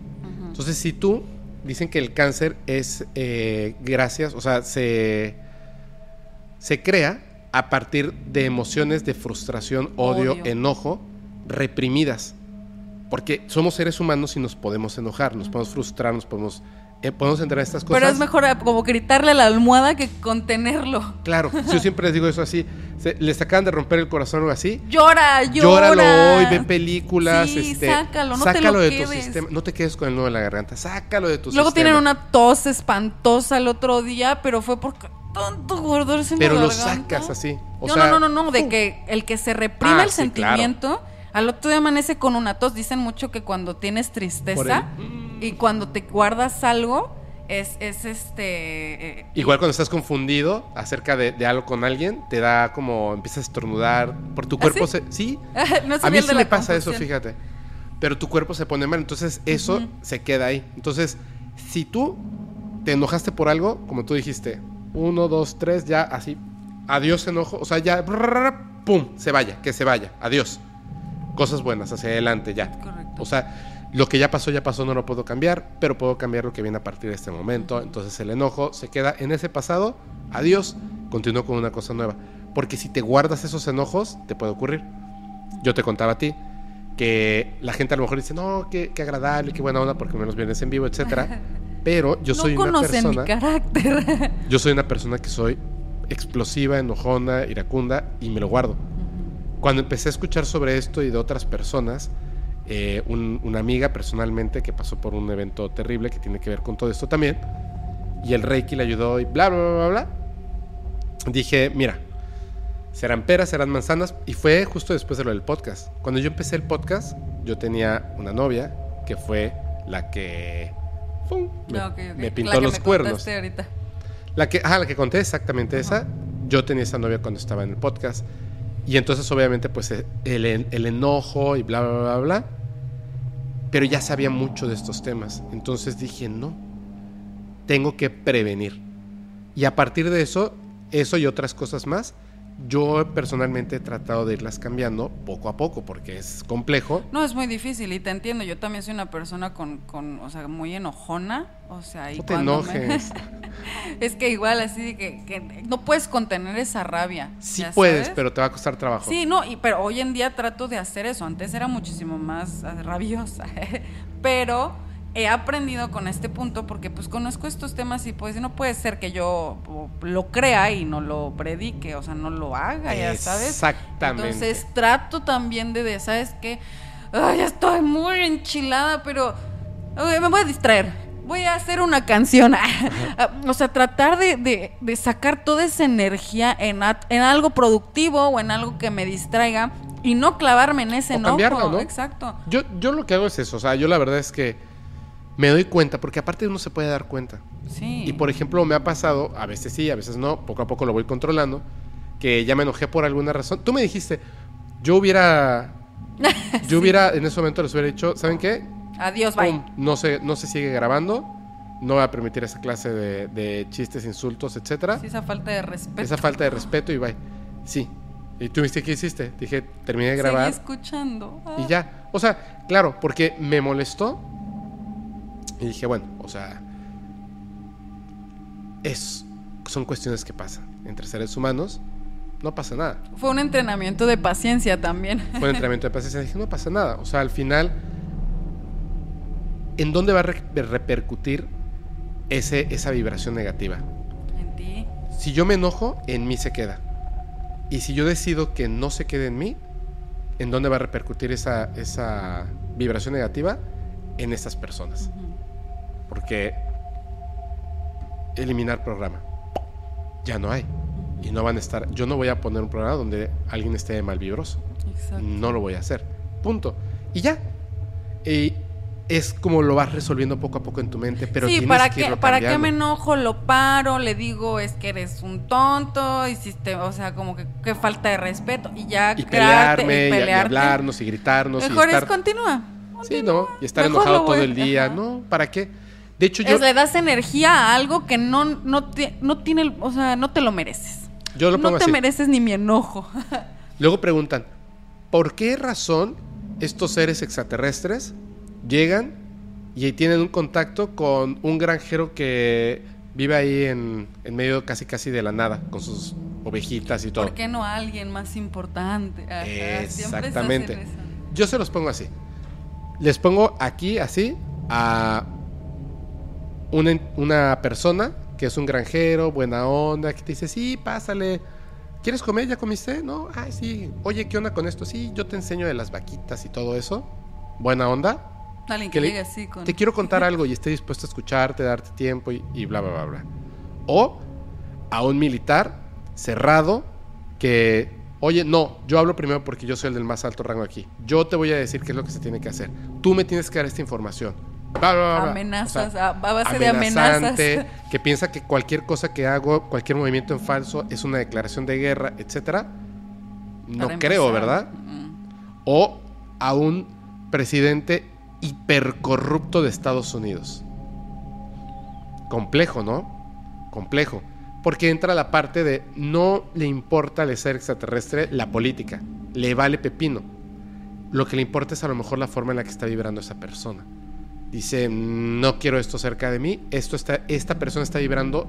Entonces, si tú, dicen que el cáncer es eh, gracias, o sea, se, se crea a partir de emociones de frustración, odio, Odio. enojo, reprimidas. Porque somos seres humanos y nos podemos enojar, nos podemos frustrar, nos podemos, eh, podemos entrar en estas cosas. Pero es mejor eh, como gritarle a la almohada que contenerlo. Claro, yo siempre les digo eso así. se- les acaban de romper el corazón o así. Llora, llora. Llóralo hoy, ve películas. Sí, este, sácalo, no te sácalo lo de tu quedes. sistema. No te quedes con el nudo en la garganta. Sácalo de tu Luego sistema. tienen una tos espantosa el otro día, pero fue porque tanto en Pero la lo garganta. sacas así. O no, sea, no, no, no, no, de ¡pum! que el que se reprime Ah, el sí, sentimiento, al otro día amanece con una tos. Dicen mucho que cuando tienes tristeza y cuando te guardas algo es, es este... eh, Igual cuando estás confundido acerca de, de algo con alguien, te da como empiezas a estornudar por tu ¿Ah, cuerpo sí? se sí. no a sabía mí el sí de me la pasa eso, confusión. fíjate. Pero tu cuerpo se pone mal, entonces eso Ujú. se queda ahí. Entonces, si tú te enojaste por algo, como tú dijiste, uno, dos, tres, ya así, adiós enojo, o sea, ya, pum, se vaya, que se vaya, adiós. Cosas buenas, hacia adelante, ya. Correcto. O sea, lo que ya pasó, ya pasó, no lo puedo cambiar, pero puedo cambiar lo que viene a partir de este momento. Entonces el enojo se queda en ese pasado, adiós, continúo con una cosa nueva. Porque si te guardas esos enojos, te puede ocurrir. Yo te contaba a ti que la gente a lo mejor dice, no, qué, qué agradable, qué buena onda, porque me los vienes en vivo, etcétera. Pero yo soy una conocen mi persona, carácter. yo soy una persona que soy explosiva, enojona, iracunda y me lo guardo. Cuando empecé a escuchar sobre esto y de otras personas, eh, un- una amiga personalmente que pasó por un evento terrible que tiene que ver con todo esto también, y el Reiki le ayudó y bla, bla, bla, bla, bla, dije, mira, serán peras, serán manzanas, y fue justo después de lo del podcast. Cuando yo empecé el podcast, yo tenía una novia que fue la que me, Ah, ok, ok. me La pintó que los me cuernos. ahorita. La que, ah, la que conté exactamente esa. Yo tenía esa novia cuando estaba en el podcast. Y entonces, obviamente, pues eh, el, el enojo y bla, bla, bla, bla. Pero ya sabía mucho de estos temas. Entonces dije, no, tengo que prevenir. Y a partir de eso, eso y otras cosas más, yo personalmente he tratado de irlas cambiando poco a poco, porque es complejo. No, es muy difícil y te entiendo. Yo también soy una persona con, con o sea, muy enojona. O sea, y No te cuando me- enojes. es que igual así que, que no puedes contener esa rabia. Sí ¿ya puedes, sabes? pero te va a costar trabajo. Sí, no, y, pero hoy en día trato de hacer eso. Antes era muchísimo más ah, rabiosa. pero he aprendido con este punto porque pues conozco estos temas y pues no puede ser que yo lo crea y no lo predique, o sea, no lo haga, ya sabes. Exactamente. Entonces trato también de, ¿sabes qué? Ay, ya estoy muy enchilada, pero me voy a distraer. Voy a hacer una canción. o sea, tratar de, de- de sacar toda esa energía en, en algo productivo o en algo que me distraiga y no clavarme en ese O enojo. ¿no? Exacto. Yo, yo lo que hago es eso, o sea, yo la verdad es que me doy cuenta, porque aparte uno se puede dar cuenta. Sí. Y por ejemplo, me ha pasado, a veces sí, a veces no, poco a poco lo voy controlando, que ya me enojé por alguna razón. Tú me dijiste, yo hubiera, yo hubiera en ese momento les hubiera dicho, ¿saben qué? Adiós, bye. No se, no se sigue grabando, no voy a permitir esa clase de, de chistes, insultos, etcétera. Sí, esa falta de respeto. Esa falta de respeto y bye. Sí. ¿Y tú viste qué hiciste? Dije, terminé de grabar. Seguí escuchando. Ah. Y ya. O sea, claro, porque me molestó. Y dije, bueno, o sea. Es, son cuestiones que pasan entre seres humanos. No pasa nada. Fue un entrenamiento de paciencia también. Fue un entrenamiento de paciencia. Dije, no pasa nada. O sea, al final. ¿En dónde va a re- repercutir ese, esa vibración negativa? en ti. Si yo me enojo, en mí se queda. Y si yo decido que no se quede en mí, ¿en dónde va a repercutir esa, esa vibración negativa? En estas personas. Porque eliminar programa. Ya no hay. Y no van a estar. Yo no voy a poner un programa donde alguien esté mal vibroso. Exacto. No lo voy a hacer. Punto. Y ya. Y es como lo vas resolviendo poco a poco en tu mente, pero sí, tienes ¿para que ¿para qué me enojo? Lo paro, le digo, es que eres un tonto, hiciste, o sea, como que, que falta de respeto, y ya Y crearte, pelearme, y- y, pelearte. hablarnos, y gritarnos, Mejor y estar... es continúa. Sí, ¿no? Y estar Mejor enojado todo el día, Ajá. ¿no? ¿Para qué? De hecho, yo, Es, le das energía a algo que no, no, te- no tiene, o sea, no te lo mereces. yo lo pongo No te así. mereces ni mi enojo. Luego preguntan, ¿por qué razón estos seres extraterrestres llegan y tienen un contacto con un granjero que vive ahí en, en medio casi casi de la nada, con sus ovejitas y todo? ¿Por qué no a alguien más importante? Ajá, Exactamente. Yo se los pongo así. Les pongo aquí así a una, una persona que es un granjero, buena onda, que te dice, sí, pásale. ¿Quieres comer? ¿Ya comiste? No, ay, sí. Oye, ¿qué onda con esto? Sí, yo te enseño de las vaquitas y todo eso. Buena onda. Alguien Que que le- llegue así con... Te quiero contar algo y esté dispuesto a escucharte, darte tiempo y, y bla, bla, bla, bla. O a un militar cerrado que, oye, no, yo hablo primero porque yo soy el del más alto rango aquí. Yo te voy a decir qué es lo que se tiene que hacer. Tú me tienes que dar esta información. Bla, bla, bla. Amenazas, O sea, a, base de amenazas. que piensa que cualquier cosa que hago, cualquier movimiento en falso es una declaración de guerra, etcétera. No Para creo, empezar. ¿verdad? Mm. O a un presidente hipercorrupto de Estados Unidos. Complejo, ¿no? Complejo. Porque entra la parte de no le importa al ser extraterrestre la política. Le vale pepino. Lo que le importa es a lo mejor la forma en la que está vibrando esa persona. Dice, no quiero esto cerca de mí. Esto está, esta persona está vibrando,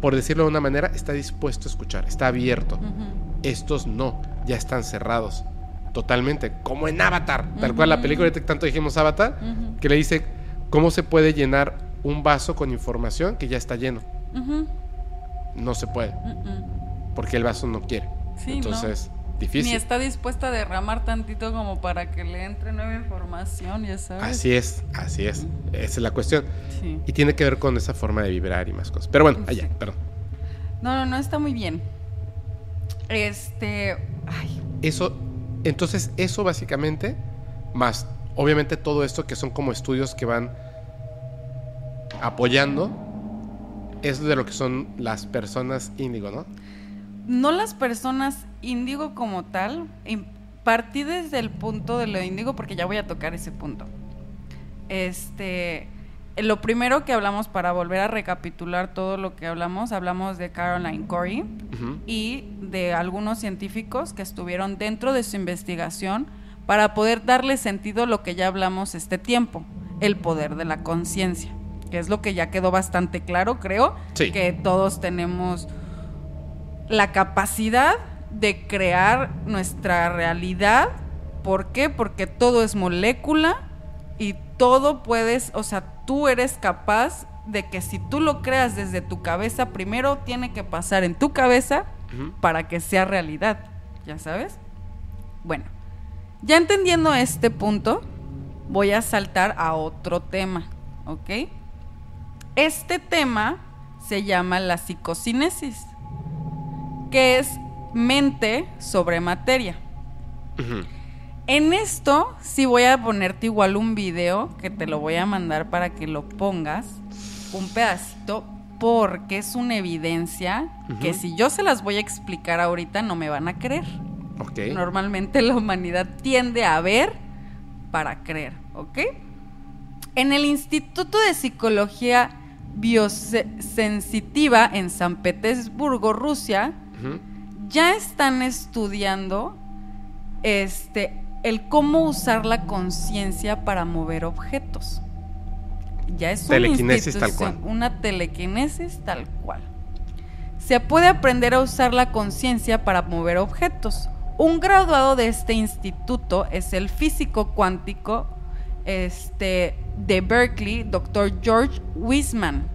por decirlo de una manera, está dispuesto a escuchar, está abierto. Estos no, ya están cerrados. Totalmente. Como en Avatar. Tal cual la película que tanto dijimos Avatar, que le dice cómo se puede llenar un vaso con información que ya está lleno. No se puede, porque el vaso no quiere. Sí, Entonces. Difícil. Ni está dispuesta a derramar tantito como para que le entre nueva información, ya sabes. Así es, así es. Esa es la cuestión. Sí. Y tiene que ver con esa forma de vibrar y más cosas. Pero bueno, allá, Sí. perdón. No, no, no, está muy bien. Este. Ay, Eso, entonces, eso básicamente, más obviamente todo esto que son como estudios que van apoyando, es de lo que son las personas índigo, ¿no? No las personas índigo como tal, partí desde el punto de lo índigo porque ya voy a tocar ese punto. Este, lo primero que hablamos para volver a recapitular todo lo que hablamos, hablamos de Caroline Corey y de algunos científicos que estuvieron dentro de su investigación para poder darle sentido a lo que ya hablamos este tiempo, el poder de la conciencia, que es lo que ya quedó bastante claro, creo, Sí. que todos tenemos la capacidad de crear nuestra realidad. ¿Por qué? Porque todo es molécula y todo puedes, o sea, tú eres capaz de que si tú lo creas desde tu cabeza, primero tiene que pasar en tu cabeza para que sea realidad, ¿ya sabes? Bueno, ya entendiendo este punto, voy a saltar a otro tema, ¿ok? Este tema se llama la psicocinesis, que es mente sobre materia. En esto sí voy a ponerte igual un video que te lo voy a mandar para que lo pongas, un pedacito, porque es una evidencia que si yo se las voy a explicar ahorita no me van a creer. Ok. Normalmente la humanidad tiende a ver para creer, ¿ok? En el Instituto de Psicología Biosensitiva en San Petersburgo, Rusia, Ya están estudiando este el cómo usar la conciencia para mover objetos. Ya es una Telequinesis tal cual. una telequinesis tal cual. Se puede aprender a usar la conciencia para mover objetos. Un graduado de este instituto es el físico cuántico este, de Berkeley, Dr. George Wiseman.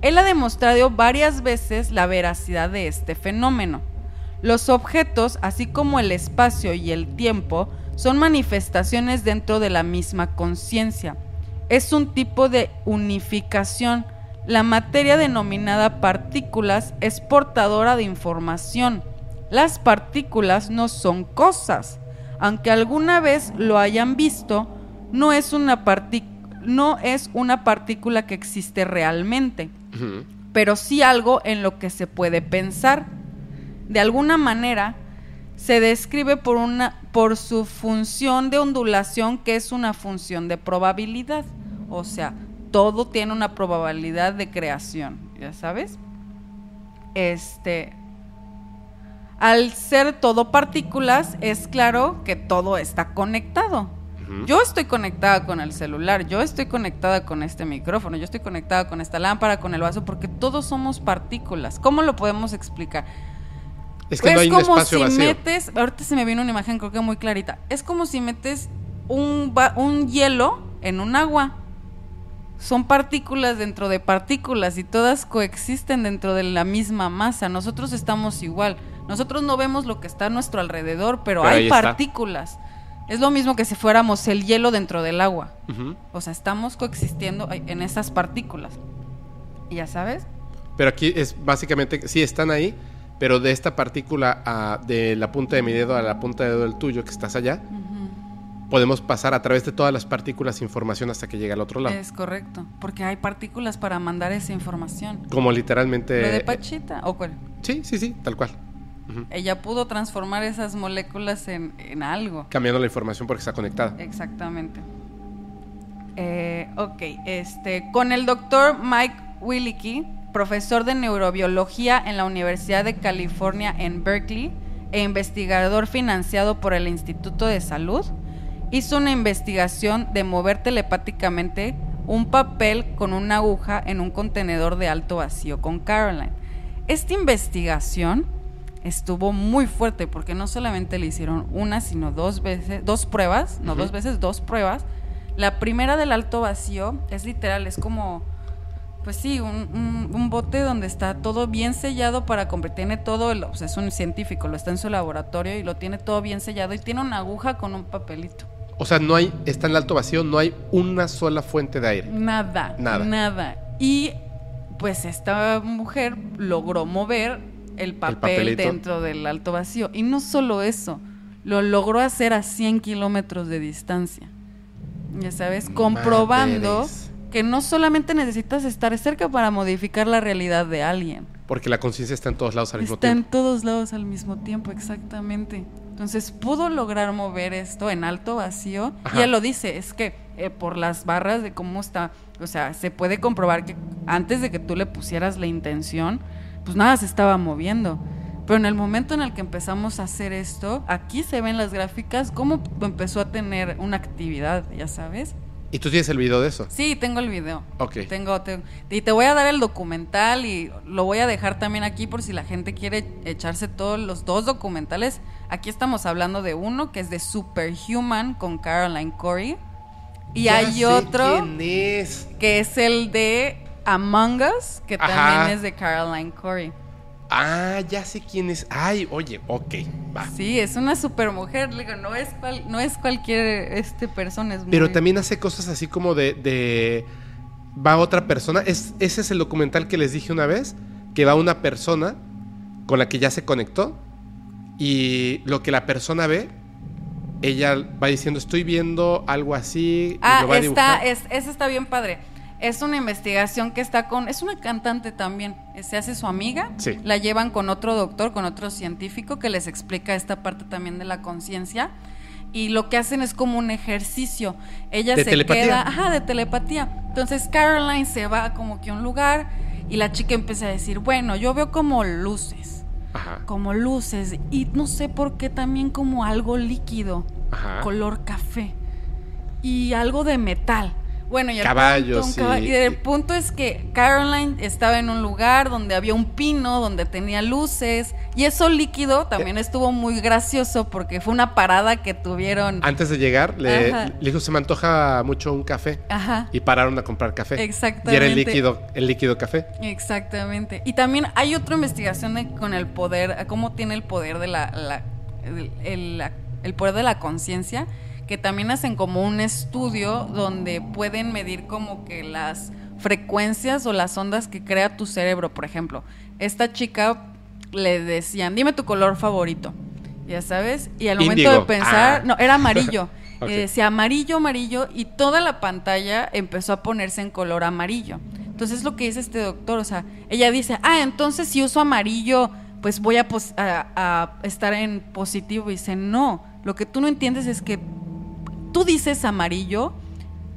Él ha demostrado varias veces la veracidad de este fenómeno. Los objetos, así como el espacio y el tiempo, son manifestaciones dentro de la misma conciencia. Es un tipo de unificación. La materia denominada partículas es portadora de información. Las partículas no son cosas. Aunque alguna vez lo hayan visto, no es una, parti- no es una partícula que existe realmente pero sí algo en lo que se puede pensar. De alguna manera, se describe por, una, por su función de ondulación, que es una función de probabilidad. O sea, todo tiene una probabilidad de creación, ¿ya sabes? Este. Al ser todo partículas, es claro que todo está conectado. Yo estoy conectada con el celular, yo estoy conectada con este micrófono, yo estoy conectada con esta lámpara, con el vaso, porque todos somos partículas. ¿Cómo lo podemos explicar? Es que no hay un como espacio si vacío. metes, ahorita se me viene una imagen creo que muy clarita. Es como si metes un, un hielo en un agua. Son partículas dentro de partículas y todas coexisten dentro de la misma masa. Nosotros estamos igual. Nosotros no vemos lo que está a nuestro alrededor, pero, hay está. Es lo mismo que si fuéramos el hielo dentro del agua. O sea, estamos coexistiendo en esas partículas. ¿Y ya sabes? Pero aquí es básicamente, sí están ahí, pero de esta partícula a- de la punta de mi dedo a la punta de dedo del tuyo que estás allá, podemos pasar a través de todas las partículas información hasta que llegue al otro lado. Es correcto, porque hay partículas para mandar esa información. Como literalmente... ¿Lo de Pachita o cuál? Sí, sí, sí, tal cual. Ella pudo transformar esas moléculas en, en algo. Cambiando la información porque está conectada. Exactamente. Eh, ok, este, con el doctor Mike Willicke, profesor de neurobiología en la Universidad de California en Berkeley e investigador financiado por el Instituto de Salud, hizo una investigación de mover telepáticamente un papel con una aguja en un contenedor de alto vacío con Caroline. Esta investigación estuvo muy fuerte porque no solamente le hicieron una, sino dos veces, dos pruebas, no dos veces, dos pruebas. La primera del alto vacío es literal, es como, pues sí, un, un, bote donde está todo bien sellado para tiene todo, el, es un científico, lo está en su laboratorio y lo tiene todo bien sellado y tiene una aguja con un papelito. O sea, no hay, está en el alto vacío, no hay una sola fuente de aire. Nada, nada. Nada. Y pues esta mujer logró mover el papel dentro del alto vacío. Y no solo eso, lo logró hacer a 100 kilómetros de distancia. Ya sabes, comprobando que no solamente necesitas estar cerca para modificar la realidad de alguien. Porque la conciencia está en todos lados al mismo tiempo. Está en todos lados al mismo tiempo, exactamente. Entonces pudo lograr mover esto en alto vacío. Y él lo dice, es que eh, por las barras de cómo está, o sea, se puede comprobar que antes de que tú le pusieras la intención, pues nada se estaba moviendo. Pero en el momento en el que empezamos a hacer esto, aquí se ven las gráficas, cómo empezó a tener una actividad, ya sabes. ¿Y tú tienes el video de eso? Sí, tengo el video. Ok. Tengo, y te voy a dar el documental y lo voy a dejar también aquí por si la gente quiere echarse todos los dos documentales. Aquí estamos hablando de uno que es de Superhuman con Caroline Corey. Y hay otro es. que es el de Among Us, que también es de Caroline Corey. Ah, ya sé quién es. Ay, oye, ok, va. Sí, es una super mujer, digo, no es no es cualquier este persona, es Pero también hace cosas así como de, de va otra persona, es ese es el documental que les dije una vez, que va una persona con la que ya se conectó y lo que la persona ve ella va diciendo, estoy viendo algo así. Ah, está, es, ese está bien padre. Es una investigación que está con, es una cantante también, se hace su amiga, sí. la llevan con otro doctor, con otro científico que les explica esta parte también de la conciencia y lo que hacen es como un ejercicio. Ella ¿De se telepatía? queda, ajá, de telepatía. Entonces Caroline se va como que a un lugar y la chica empieza a decir, bueno, yo veo como luces, Ajá. como luces y no sé por qué también como algo líquido, Ajá. color café y algo de metal. Bueno, y Caballos, punto, sí. y el punto es que Caroline estaba en un lugar donde había un pino, donde tenía luces, y eso líquido también estuvo muy gracioso porque fue una parada que tuvieron. Antes de llegar, le, dijo, se me antoja mucho un café. Ajá. Y pararon a comprar café. Exactamente. Y era el líquido, el líquido café. Exactamente. Y también hay otra investigación de- con el poder, cómo tiene el poder de la, la- el, el- la- el poder de la conciencia, que también hacen como un estudio donde pueden medir como que las frecuencias o las ondas que crea tu cerebro. Por ejemplo, esta chica le decían, dime tu color favorito. Ya sabes, y al momento de pensar, Ah. no, era amarillo. Ok. Y decía amarillo, amarillo, y toda la pantalla empezó a ponerse en color amarillo. Entonces lo que dice este doctor, o sea, ella dice, ah, entonces si uso amarillo, pues voy a- a estar en positivo. Y dice, no, lo que tú no entiendes es que tú dices amarillo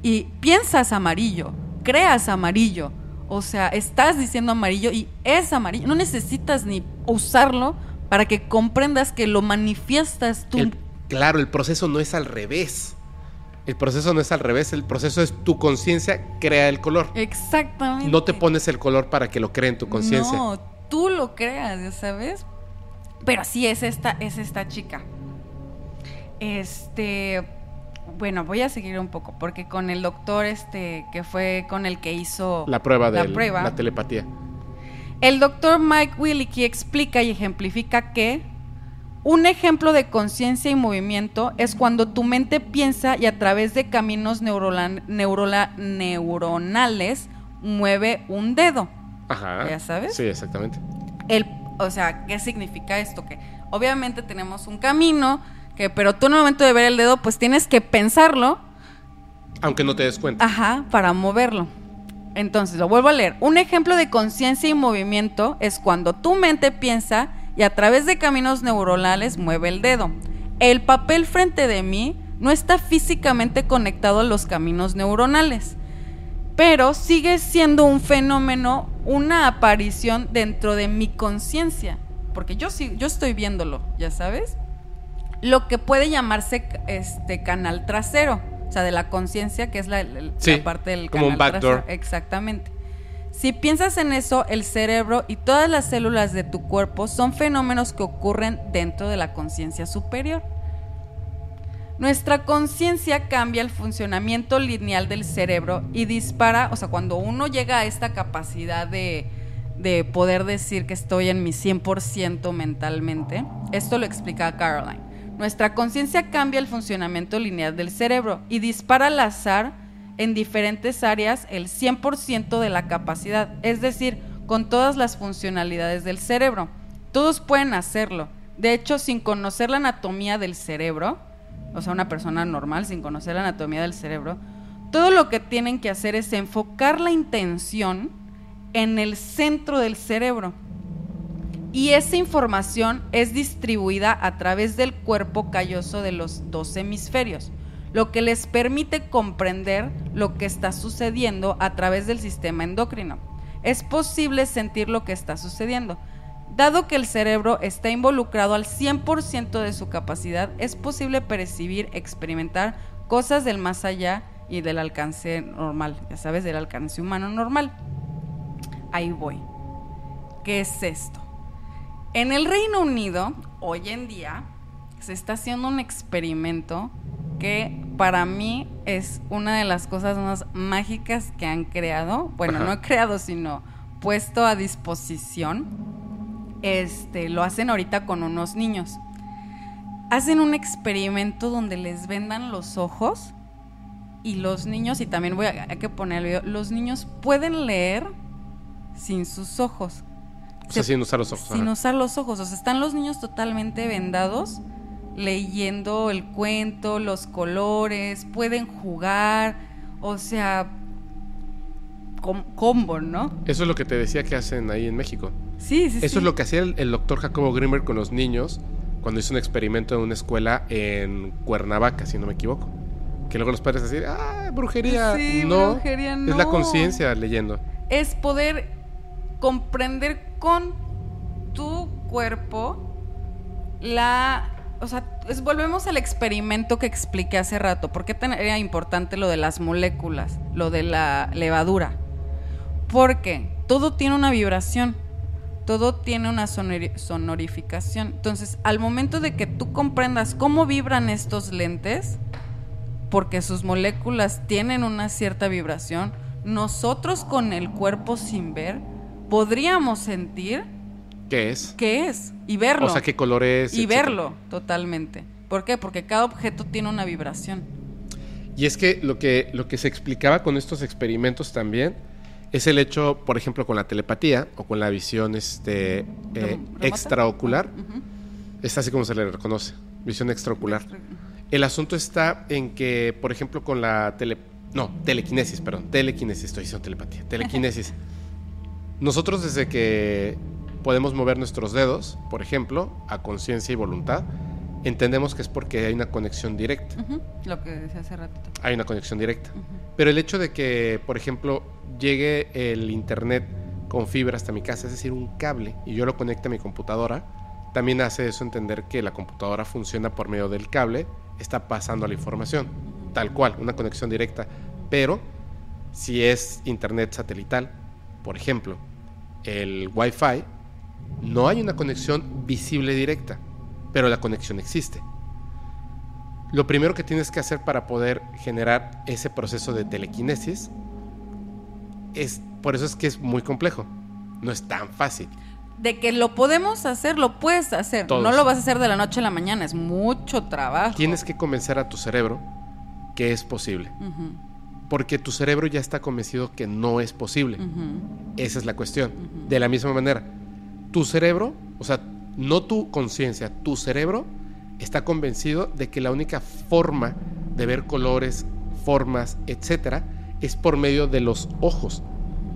y piensas amarillo, creas amarillo. O sea, estás diciendo amarillo y es amarillo. No necesitas ni usarlo para que comprendas que lo manifiestas tú. El- claro, el proceso no es al revés. El proceso no es al revés, el proceso es tu conciencia crea el color. Exactamente. No te pones el color para que lo cree en tu conciencia. No, tú lo creas, ya sabes. Pero sí es esta, es esta chica. Este, bueno, voy a seguir un poco porque con el doctor, este, que fue con el que hizo La prueba de la prueba, la telepatía. el doctor Mike Willicke explica y ejemplifica que un ejemplo de conciencia y movimiento es cuando tu mente piensa y a través de caminos neurola- neuronales mueve un dedo. Ajá. ¿Ya sabes? Sí, exactamente. El, o sea, ¿qué significa esto? Que obviamente tenemos un camino Que, pero tú en el momento de ver el dedo, pues tienes que pensarlo, Aunque no te des cuenta. ajá, para moverlo. Entonces, lo vuelvo a leer. Un ejemplo de conciencia y movimiento es cuando tu mente piensa y a través de caminos neuronales mueve el dedo. El papel frente de mí no está físicamente conectado a los caminos neuronales, pero sigue siendo un fenómeno, una aparición dentro de mi conciencia, porque yo sí, yo estoy viéndolo, ya sabes. Lo que puede llamarse este canal trasero, o sea, de la conciencia, que es la, la- Sí, parte del como un canal backdoor. trasero. Exactamente. Si piensas en eso, el cerebro y todas las células de tu cuerpo son fenómenos que ocurren dentro de la conciencia superior. Nuestra conciencia cambia el funcionamiento lineal del cerebro y dispara, o sea, cuando uno llega a esta capacidad de, de poder decir que estoy en mi 100% mentalmente, esto lo explica Caroline. Nuestra conciencia cambia el funcionamiento lineal del cerebro y dispara al azar en diferentes áreas el 100% de la capacidad, es decir, con todas las funcionalidades del cerebro. Todos pueden hacerlo. De hecho, sin conocer la anatomía del cerebro, o sea, una persona normal sin conocer la anatomía del cerebro, todo lo que tienen que hacer es enfocar la intención en el centro del cerebro. Y esa información es distribuida a través del cuerpo calloso de los dos hemisferios, lo que les permite comprender lo que está sucediendo a través del sistema endocrino. Es posible sentir lo que está sucediendo. Dado que el cerebro está involucrado al 100% de su capacidad, es posible percibir, experimentar cosas del más allá y del alcance normal, ya sabes, del alcance humano normal. Ahí voy. ¿Qué es esto? En el Reino Unido, hoy en día, se está haciendo un experimento que para mí es una de las cosas más mágicas que han creado. Bueno, Ajá. no creado, sino puesto a disposición. Este, lo hacen ahorita con unos niños. Hacen un experimento donde les vendan los ojos y los niños, y también voy a, hay que poner el video, los niños pueden leer sin sus ojos. O sea, Se- sin usar los ojos. sin ajá. usar los ojos. O sea, están los niños totalmente vendados, leyendo el cuento, los colores, pueden jugar, o sea, com- combo, ¿no? Eso es lo que te decía que hacen ahí en México. Sí, sí, Eso es lo que hacía el, el doctor Jacobo Grimmer con los niños cuando hizo un experimento en una escuela en Cuernavaca, si no me equivoco. Que luego los padres decían, ah, brujería. Sí, no, brujería, es la no. conciencia leyendo. Es poder comprender con tu cuerpo la... O sea, volvemos al experimento que expliqué hace rato. ¿Por qué era importante lo de las moléculas, lo de la levadura? Porque todo tiene una vibración, todo tiene una sonori- sonorificación. Entonces, al momento de que tú comprendas cómo vibran estos lentes, porque sus moléculas tienen una cierta vibración, nosotros con el cuerpo sin ver podríamos sentir ¿Qué es? qué es y verlo. O sea, qué color es. y etcétera. verlo totalmente. ¿Por qué? Porque cada objeto tiene una vibración. Y es que lo que, lo que se explicaba con estos experimentos también es el hecho, por ejemplo, con la telepatía o con la visión este, eh, extraocular. Ujú. Es así como se le reconoce, visión extraocular. El asunto está en que, por ejemplo, con la tele... No, telequinesis, perdón. Telequinesis, estoy diciendo telepatía. Telequinesis. Nosotros desde que podemos mover nuestros dedos, por ejemplo, a conciencia y voluntad, entendemos que es porque hay una conexión directa. Lo que decía hace ratito. Hay una conexión directa. Pero el hecho de que, por ejemplo, llegue el internet con fibra hasta mi casa, es decir, un cable, y yo lo conecte a mi computadora, también hace eso entender que la computadora funciona por medio del cable, está pasando la información, tal cual, una conexión directa. Pero si es internet satelital, por ejemplo, el Wi-Fi, no hay una conexión visible directa, pero la conexión existe. Lo primero que tienes que hacer para poder generar ese proceso de telequinesis es, por eso es que es muy complejo, no es tan fácil. De que lo podemos hacer, lo puedes hacer. Todos. No lo vas a hacer de la noche a la mañana, es mucho trabajo. Tienes que convencer a tu cerebro que es posible, porque tu cerebro ya está convencido que no es posible. Esa es la cuestión. De la misma manera, tu cerebro, o sea, no tu conciencia, tu cerebro está convencido de que la única forma de ver colores, formas, etcétera, es por medio de los ojos,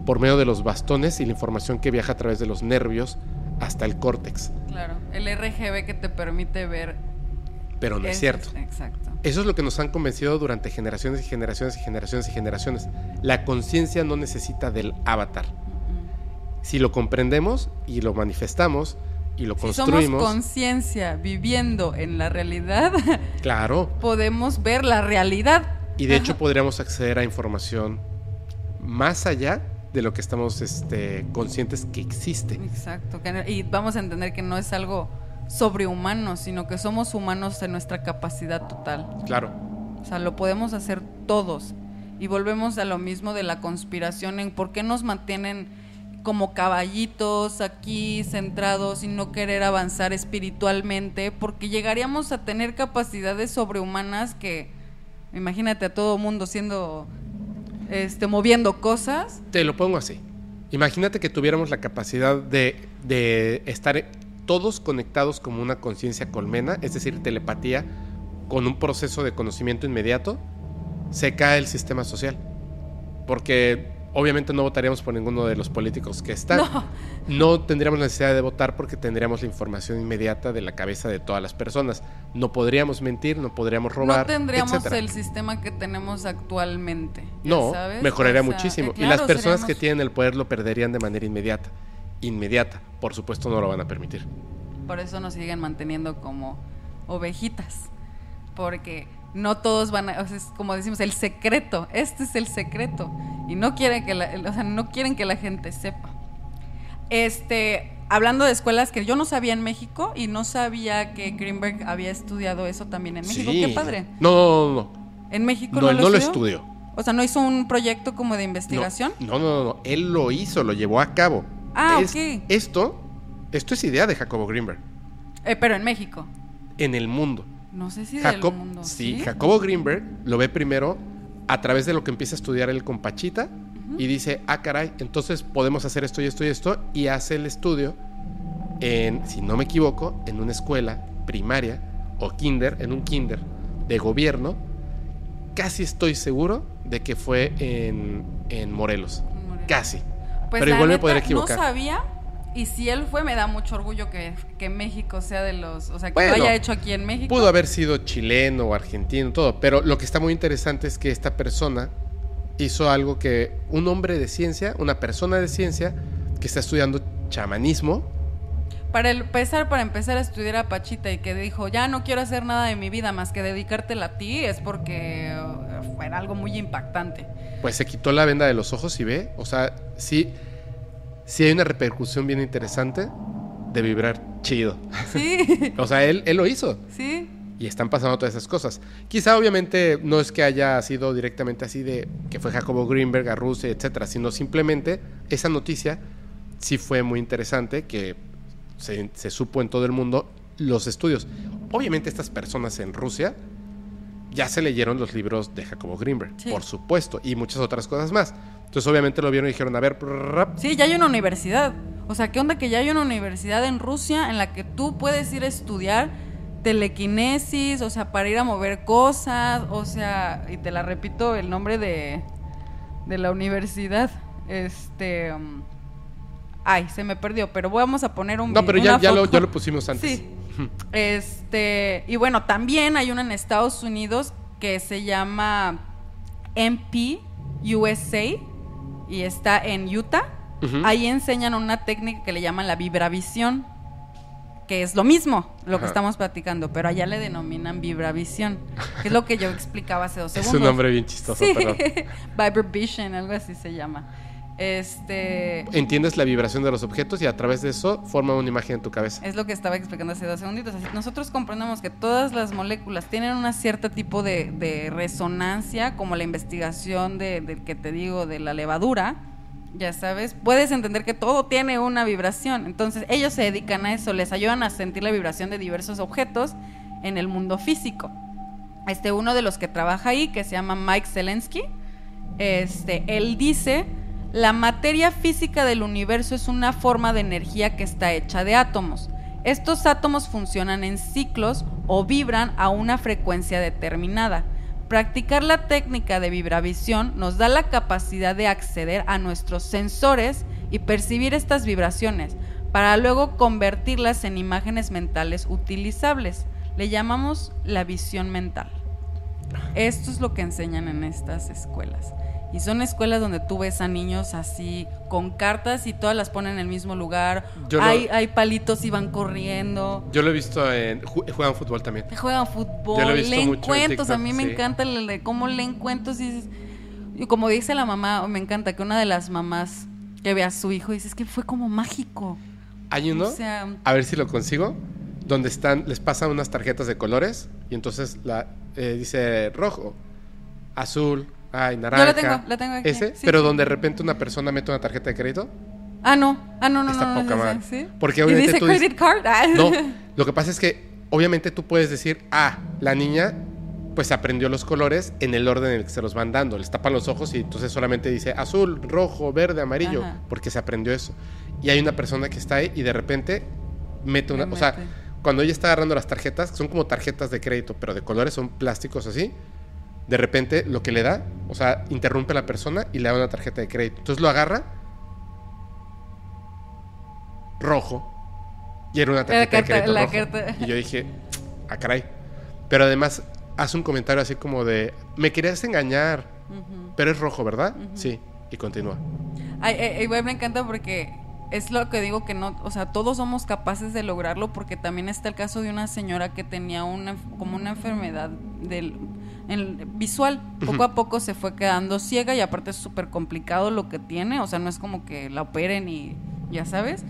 por medio de los bastones y la información que viaja a través de los nervios hasta el córtex. Claro, el RGB que te permite ver. Pero no es cierto. Exacto. Eso es lo que nos han convencido durante generaciones y generaciones y generaciones y generaciones. La conciencia no necesita del avatar. Si lo comprendemos y lo manifestamos y lo Si construimos, somos conciencia viviendo en la realidad, claro, podemos ver la realidad. y de hecho podríamos acceder a información más allá de lo que estamos este, conscientes que existe. Exacto. Y vamos a entender que no es algo sobrehumano, sino que somos humanos en nuestra capacidad total. Claro, O sea, lo podemos hacer todos. Y volvemos a lo mismo de la conspiración en por qué nos mantienen como caballitos aquí centrados y no querer avanzar espiritualmente, porque llegaríamos a tener capacidades sobrehumanas que, imagínate a todo mundo siendo, este, moviendo cosas. te lo pongo así. Imagínate que tuviéramos la capacidad de, de estar todos conectados como una conciencia colmena, es decir, telepatía, con un proceso de conocimiento inmediato, se cae el sistema social. Porque obviamente no votaríamos por ninguno de los políticos que están. No. No tendríamos necesidad de votar porque tendríamos la información inmediata de la cabeza de todas las personas. No podríamos mentir, no podríamos robar. no tendríamos etcétera. el sistema que tenemos actualmente. ¿ya No, sabes? mejoraría O sea, muchísimo. que y las personas que tienen el poder lo perderían de manera inmediata. Inmediata. Por supuesto no lo van a permitir. Por eso nos siguen manteniendo como ovejitas. Porque no todos van a, o sea, es como decimos, el secreto, este es el secreto. Y no quieren que la, o sea, no quieren que la gente sepa. Este, hablando de escuelas que yo no sabía en México y no sabía que Greenberg había estudiado eso también en México. Sí. Qué padre. No, no, no. En México No, no, lo, no estudió. O sea, no hizo un proyecto como de investigación. No, no, no, no. Él lo hizo, lo llevó a cabo. Ah, Es- ok. Esto, esto es idea de Jacobo Greenberg. Eh, pero en México. En el mundo. No sé si Jacob, del mundo. sí, Jacobo Greenberg lo ve primero a través de lo que empieza a estudiar él con Pachita y dice, ah, caray, entonces podemos hacer esto y esto y esto, y hace el estudio en, si no me equivoco, en una escuela primaria o kinder, en un kinder de gobierno. Casi estoy seguro de que fue en, en Morelos. En Morelos. Casi. Pues Pero la igual me podría equivocar. No sabía. Y si él fue, me da mucho orgullo que, que México sea de los. O sea, que Bueno, lo haya hecho aquí en México. Pudo haber sido chileno o argentino, todo. Pero lo que está muy interesante es que esta persona hizo algo que un hombre de ciencia, una persona de ciencia que está estudiando chamanismo, Para empezar, para empezar a estudiar a Pachita y que dijo, ya no quiero hacer nada de mi vida más que dedicártela a ti, es porque uh, fue algo muy impactante. pues se quitó la venda de los ojos y ve. O sea, sí, sí hay una repercusión bien interesante de vibrar chido. Sí, O sea, él, él lo hizo. sí. Y están pasando todas esas cosas. Quizá obviamente no es que haya sido directamente así de que fue Jacobo Greenberg a Rusia, etcétera, sino simplemente esa noticia sí fue muy interesante que se, se supo en todo el mundo los estudios. Obviamente estas personas en Rusia ya se leyeron los libros de Jacobo Greenberg, Sí. por supuesto, y muchas otras cosas más. Entonces obviamente lo vieron y dijeron, a ver, prrrrap, Sí, ya hay una universidad. O sea, ¿qué onda que ya hay una universidad en Rusia en la que tú puedes ir a estudiar telequinesis, o sea, para ir a mover cosas, o sea, y te la repito, el nombre de, de la universidad, este... um, ay, se me perdió, pero vamos a poner un no, pero ya, ya, lo, ya lo pusimos antes. Sí. Este, y bueno, también hay una en Estados Unidos que se llama MP USA y está en Utah. Ahí enseñan una técnica que le llaman la vibravisión, que es lo mismo, lo que estamos platicando, pero allá le denominan vibravisión, que es lo que yo explicaba hace dos Es segundos. un nombre bien chistoso, Sí, vibration, algo así se llama. Este, Entiendes la vibración de los objetos y a través de eso forma una imagen en tu cabeza. Es lo que estaba explicando hace dos segunditos. Así, nosotros comprendemos que todas las moléculas tienen un cierto tipo de, de resonancia, como la investigación de, que te digo de la levadura. Ya sabes, puedes entender que todo tiene una vibración. Entonces, ellos se dedican a eso, les ayudan a sentir la vibración de diversos objetos en el mundo físico. Este, uno de los que trabaja ahí, que se llama Mike Zelensky, este, él dice, la materia física del universo es una forma de energía que está hecha de átomos. Estos átomos funcionan en ciclos o vibran a una frecuencia determinada. Practicar la técnica de vibravisión nos da la capacidad de acceder a nuestros sensores y percibir estas vibraciones para luego convertirlas en imágenes mentales utilizables. Le llamamos la visión mental. Esto es lo que enseñan en estas escuelas. Y son escuelas donde tú ves a niños así con cartas y todas las ponen en el mismo lugar. Yo lo- hay, hay palitos y van corriendo. Yo lo he visto en. ju- Juegan fútbol también. Juegan Yo fútbol, lo he visto leen mucho en cuentos. a TikTok, mí me encanta el de cómo leen cuentos. Y, como dice la mamá, me encanta que una de las mamás que ve a su hijo dice: Es que fue como mágico. Hay uno. O sea, A ver si lo consigo. Donde están, les pasan unas tarjetas de colores y entonces la eh, dice rojo, azul, ay, naranja. la tengo, la tengo aquí, Ese, sí, pero sí. donde de repente una persona mete una tarjeta de crédito. ah, no, ah, no, no, Está no, no, poca no, madre. ¿sí? Porque y obviamente dice tú dices- credit card. Ah. No, lo que pasa es que obviamente tú puedes decir, ah, la niña pues aprendió los colores en el orden en el que se los van dando. Les tapan los ojos y entonces solamente dice azul, rojo, verde, amarillo, Ajá. porque se aprendió eso. Y hay una persona que está ahí y de repente mete una... Le O sea, cuando ella está agarrando las tarjetas, que son como tarjetas de crédito, pero de colores, son plásticos así, de repente lo que le da, o sea, interrumpe a la persona y le da una tarjeta de crédito. Entonces lo agarra rojo y era una tarjeta de crédito la rojo. carta- Y yo dije, ah, caray. Pero además hace un comentario así como de, me querías engañar, pero es rojo, ¿verdad? Sí. Y continúa. Ay, ay, igual me encanta porque es lo que digo que no, o sea, todos somos capaces de lograrlo porque también está el caso de una señora que tenía una como una enfermedad del en- visual. Poco a poco se fue quedando ciega y aparte es súper complicado lo que tiene, o sea, no es como que la operen y ya sabes.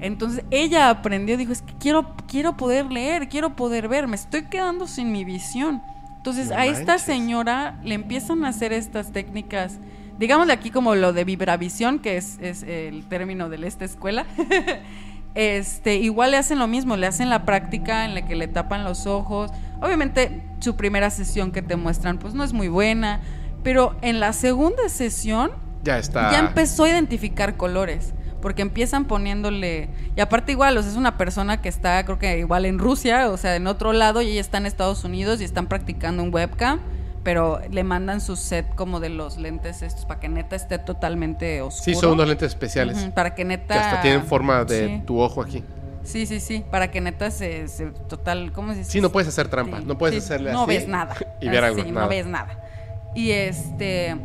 Entonces ella aprendió, dijo, es que quiero, quiero poder leer, quiero poder ver, me estoy quedando sin mi visión. Entonces No a esta señora le empiezan a hacer estas técnicas, digámosle aquí como lo de vibravisión, que es, es el término de esta escuela. este, igual le hacen lo mismo, le hacen la práctica en la que le tapan los ojos. Obviamente su primera sesión que te muestran pues no es muy buena, pero en la segunda sesión Ya está. ya empezó a identificar colores. Porque empiezan poniéndole. Y aparte, igual, o sea, es una persona que está, creo que igual en Rusia, o sea, en otro lado, y ella está en Estados Unidos y están practicando un webcam. Pero le mandan su set como de los lentes estos para que neta esté totalmente oscuro. Sí, son unos lentes especiales. Para que neta. Que hasta tienen forma de Sí. tu ojo aquí. Sí, sí, sí. Para que neta se. se- total. ¿Cómo se dice? Sí, no puedes hacer trampa. Sí, No puedes sí, hacerle no así. ves nada. Y ver algo. No ves nada. Y este.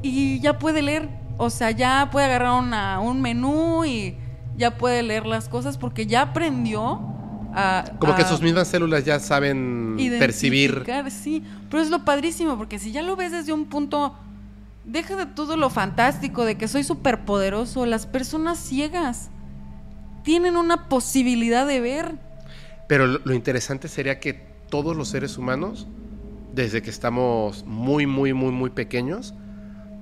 Y ya puede leer. O sea, ya puede agarrar una, un menú y ya puede leer las cosas porque ya aprendió a. Como que sus mismas células ya saben percibir. Sí, pero es lo padrísimo porque si ya lo ves desde un punto. Deja de todo lo fantástico, de que soy súper poderoso. Las personas ciegas tienen una posibilidad de ver. Pero lo, lo interesante sería que todos los seres humanos, desde que estamos muy, muy, muy, muy pequeños,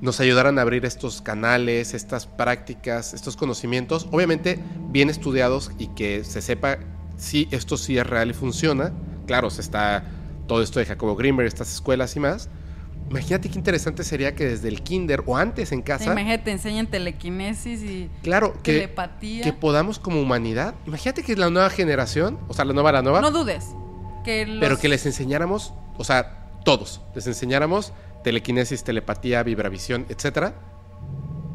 nos ayudaran a abrir estos canales, estas prácticas, estos conocimientos, obviamente bien estudiados y que se sepa si esto sí es real y funciona. Claro, se está todo esto de Jacobo Greenberg, estas escuelas y más. Imagínate qué interesante sería que desde el kinder o antes en casa, Imagínate, te enseñan telequinesis y claro, que, telepatía. que podamos como humanidad, imagínate que la nueva generación, o sea, la nueva, la nueva, No dudes. Que los- pero que les enseñáramos, o sea, todos, les enseñáramos telequinesis, telepatía, vibravisión, etcétera.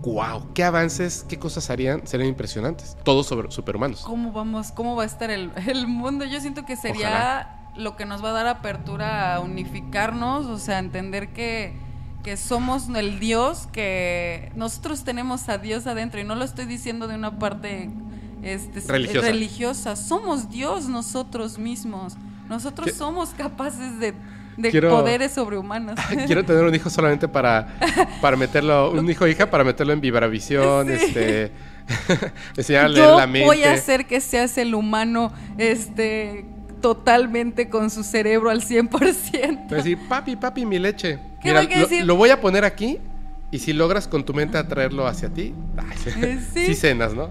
Wow, qué avances, qué cosas harían, serían impresionantes. Todos sobre, superhumanos. ¿Cómo vamos? ¿Cómo va a estar el, el mundo? Yo siento que sería lo que nos va a dar apertura a unificarnos, o sea, entender que, que somos el Dios, que nosotros tenemos a Dios adentro, y no lo estoy diciendo de una parte este, Religiosa. religiosa. Somos Dios nosotros mismos. Nosotros ¿Qué? somos capaces de, de Quiero- poderes sobrehumanos. Quiero tener un hijo solamente para, para meterlo, un hijo hija para meterlo en vibravisión, Sí. este, enseñar a leer Yo la mente. voy a hacer que seas el humano este totalmente con su cerebro al 100%. Voy a decir, papi, papi, mi leche. ¿Qué Mira, lo, decir? lo voy a poner aquí y si logras con tu mente atraerlo hacia ti, ay, Eh, sí. sí cenas, ¿no?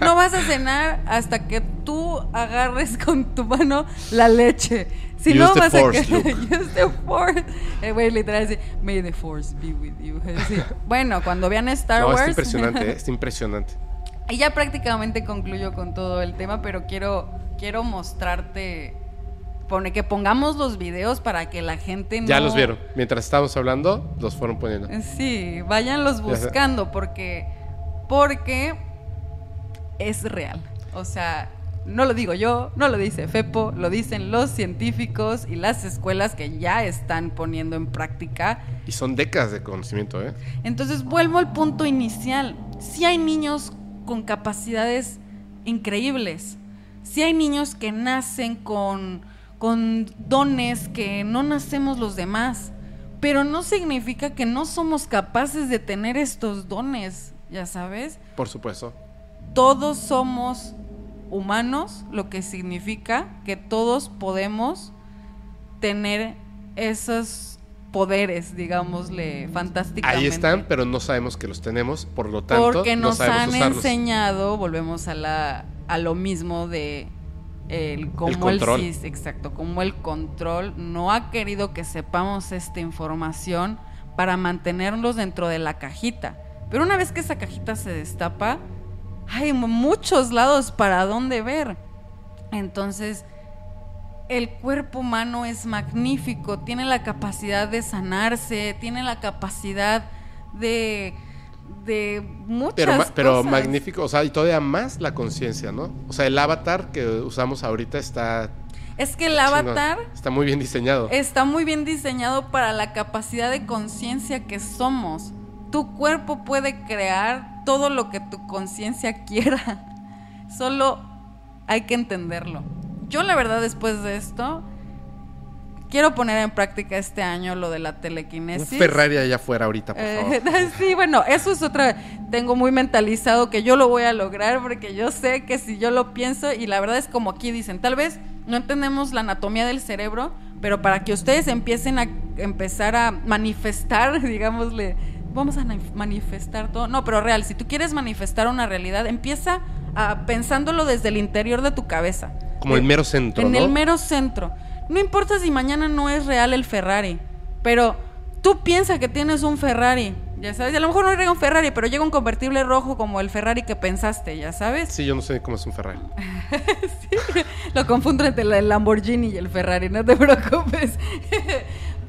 No vas a cenar hasta que tú agarres con tu mano la leche. Si Use no the vas force, a Luke. use the force. El güey literal dice, may the force be with you. Así. Bueno, cuando vean Star No, Wars. está impresionante, ¿eh? está impresionante. Y ya prácticamente concluyo con todo el tema, pero quiero, quiero mostrarte pone que pongamos los videos para que la gente no... Ya los vieron. Mientras estábamos hablando, los fueron poniendo. Sí, váyanlos buscando porque porque es real. O sea, no lo digo yo, no lo dice Fepo, lo dicen los científicos y las escuelas que ya están poniendo en práctica Y son décadas de conocimiento, ¿eh? entonces vuelvo al punto inicial. Si hay niños con capacidades increíbles, si hay niños que nacen con, con dones que no nacemos los demás, pero no significa que no somos capaces de tener estos dones, ya sabes. Por supuesto. Todos somos humanos, lo que significa que todos podemos tener esos poderes, digámosle, fantásticamente. Ahí están, pero no sabemos que los tenemos, por lo tanto, Porque no nos sabemos han usarlos. enseñado, volvemos a la a lo mismo de el cómo el, control. exacto, como el control no ha querido que sepamos esta información para mantenerlos dentro de la cajita. Pero una vez que esa cajita se destapa, hay muchos lados para dónde ver. Entonces, el cuerpo humano es magnífico, tiene la capacidad de sanarse, tiene la capacidad de, de muchas Pero, ma- pero cosas. magnífico, o sea, y todavía más la conciencia, ¿no? O sea, el avatar que usamos ahorita está... Es que el avatar Está muy bien diseñado. está muy bien diseñado para la capacidad de conciencia que somos. Tu cuerpo puede crear todo lo que tu conciencia quiera. Solo hay que entenderlo. Yo la verdad después de esto quiero poner en práctica este año lo de la Un telequinesis. Ferrari allá afuera ahorita, por Eh, favor. sí, bueno, eso es otra. Tengo muy mentalizado que yo lo voy a lograr porque yo sé que si yo lo pienso, y la verdad es como aquí dicen, tal vez no entendemos la anatomía del cerebro, pero para que ustedes empiecen a empezar a manifestar, digámosle, vamos a nif- manifestar todo. No, pero real, si tú quieres manifestar una realidad, empieza a, pensándolo desde el interior de tu cabeza. Como el Eh, mero centro, en ¿no? el mero centro. No importa si mañana no es real el Ferrari, pero tú piensas que tienes un Ferrari, ya sabes, y a lo mejor no llega un Ferrari, pero llega un convertible rojo como el Ferrari que pensaste, ya sabes. Sí, yo no sé cómo es un Ferrari. Lo confundo entre el Lamborghini y el Ferrari, no te preocupes.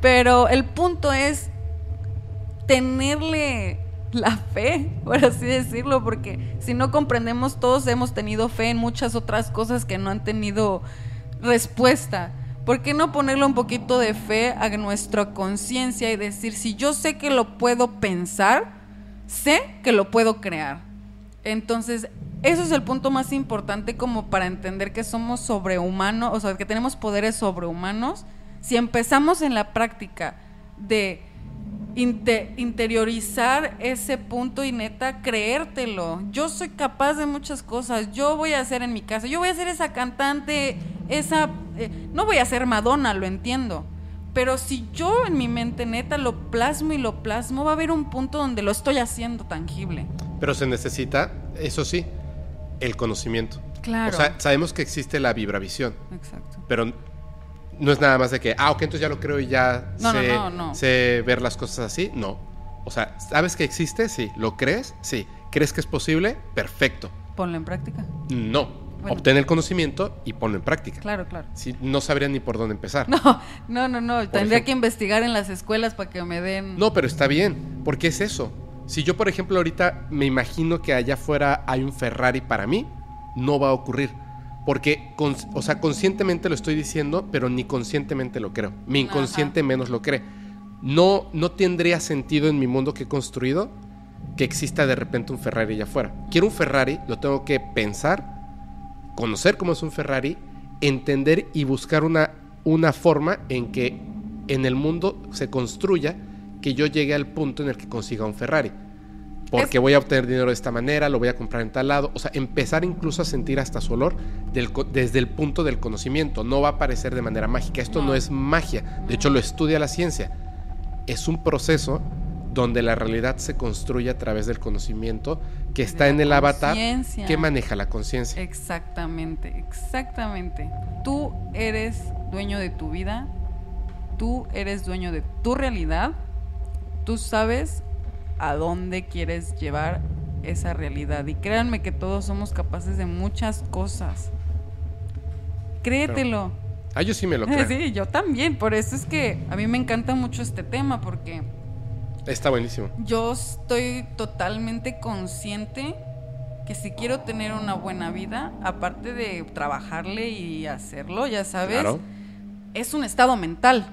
pero el punto es tenerle la fe, por así decirlo, porque si no comprendemos, todos hemos tenido fe en muchas otras cosas que no han tenido respuesta. ¿Por qué no ponerle un poquito de fe a nuestra conciencia y decir, si yo sé que lo puedo pensar, sé que lo puedo crear? Entonces, eso es el punto más importante como para entender que somos sobrehumanos, o sea, que tenemos poderes sobrehumanos. Si empezamos en la práctica de inte- interiorizar ese punto y neta creértelo. Yo soy capaz de muchas cosas. Yo voy a hacer en mi casa. Yo voy a ser esa cantante, esa... eh, no voy a ser Madonna, lo entiendo. Pero si yo en mi mente neta lo plasmo y lo plasmo, va a haber un punto donde lo estoy haciendo tangible. Pero se necesita, eso sí, el conocimiento. Claro. O sea, sabemos que existe la vibravisión, Exacto. pero no es nada más de que, ah, ok, entonces ya lo creo y ya No, sé, no, no. sé ver las cosas así. No. O sea, ¿sabes que existe? Sí. ¿Lo crees? Sí. ¿Crees que es posible? Perfecto. Ponlo en práctica. No. Bueno. Obtén el conocimiento y ponlo en práctica. Claro, claro. Si no sabría ni por dónde empezar. No, no, no, no. Tendría ejemplo. que investigar en las escuelas para que me den. No, pero está bien, porque es eso. Si yo, por ejemplo, ahorita me imagino que allá afuera hay un Ferrari para mí, no va a ocurrir. Porque, con- o sea, conscientemente lo estoy diciendo, pero ni conscientemente lo creo. Mi inconsciente menos lo cree. No, no tendría sentido en mi mundo que he construido que exista de repente un Ferrari allá afuera. Quiero un Ferrari, lo tengo que pensar, conocer cómo es un Ferrari, entender y buscar una, una forma en que en el mundo se construya que yo llegue al punto en el que consiga un Ferrari. Porque Es- voy a obtener dinero de esta manera, lo voy a comprar en tal lado. O sea, empezar incluso a sentir hasta su olor del desde el punto del conocimiento. No va a aparecer de manera mágica. Esto no, No. es magia. De hecho, lo estudia la ciencia. Es un proceso donde la realidad se construye a través del conocimiento que está en el avatar que maneja la conciencia. Exactamente, exactamente. Tú eres dueño de tu vida, tú eres dueño de tu realidad, tú sabes a dónde quieres llevar esa realidad. Y créanme que todos somos capaces de muchas cosas. Créetelo. Ah, yo sí me lo creo. Sí, yo también. Por eso es que a mí me encanta mucho este tema porque Está buenísimo. yo estoy totalmente consciente que si quiero tener una buena vida, aparte de trabajarle y hacerlo, ya sabes, Claro. es un estado mental.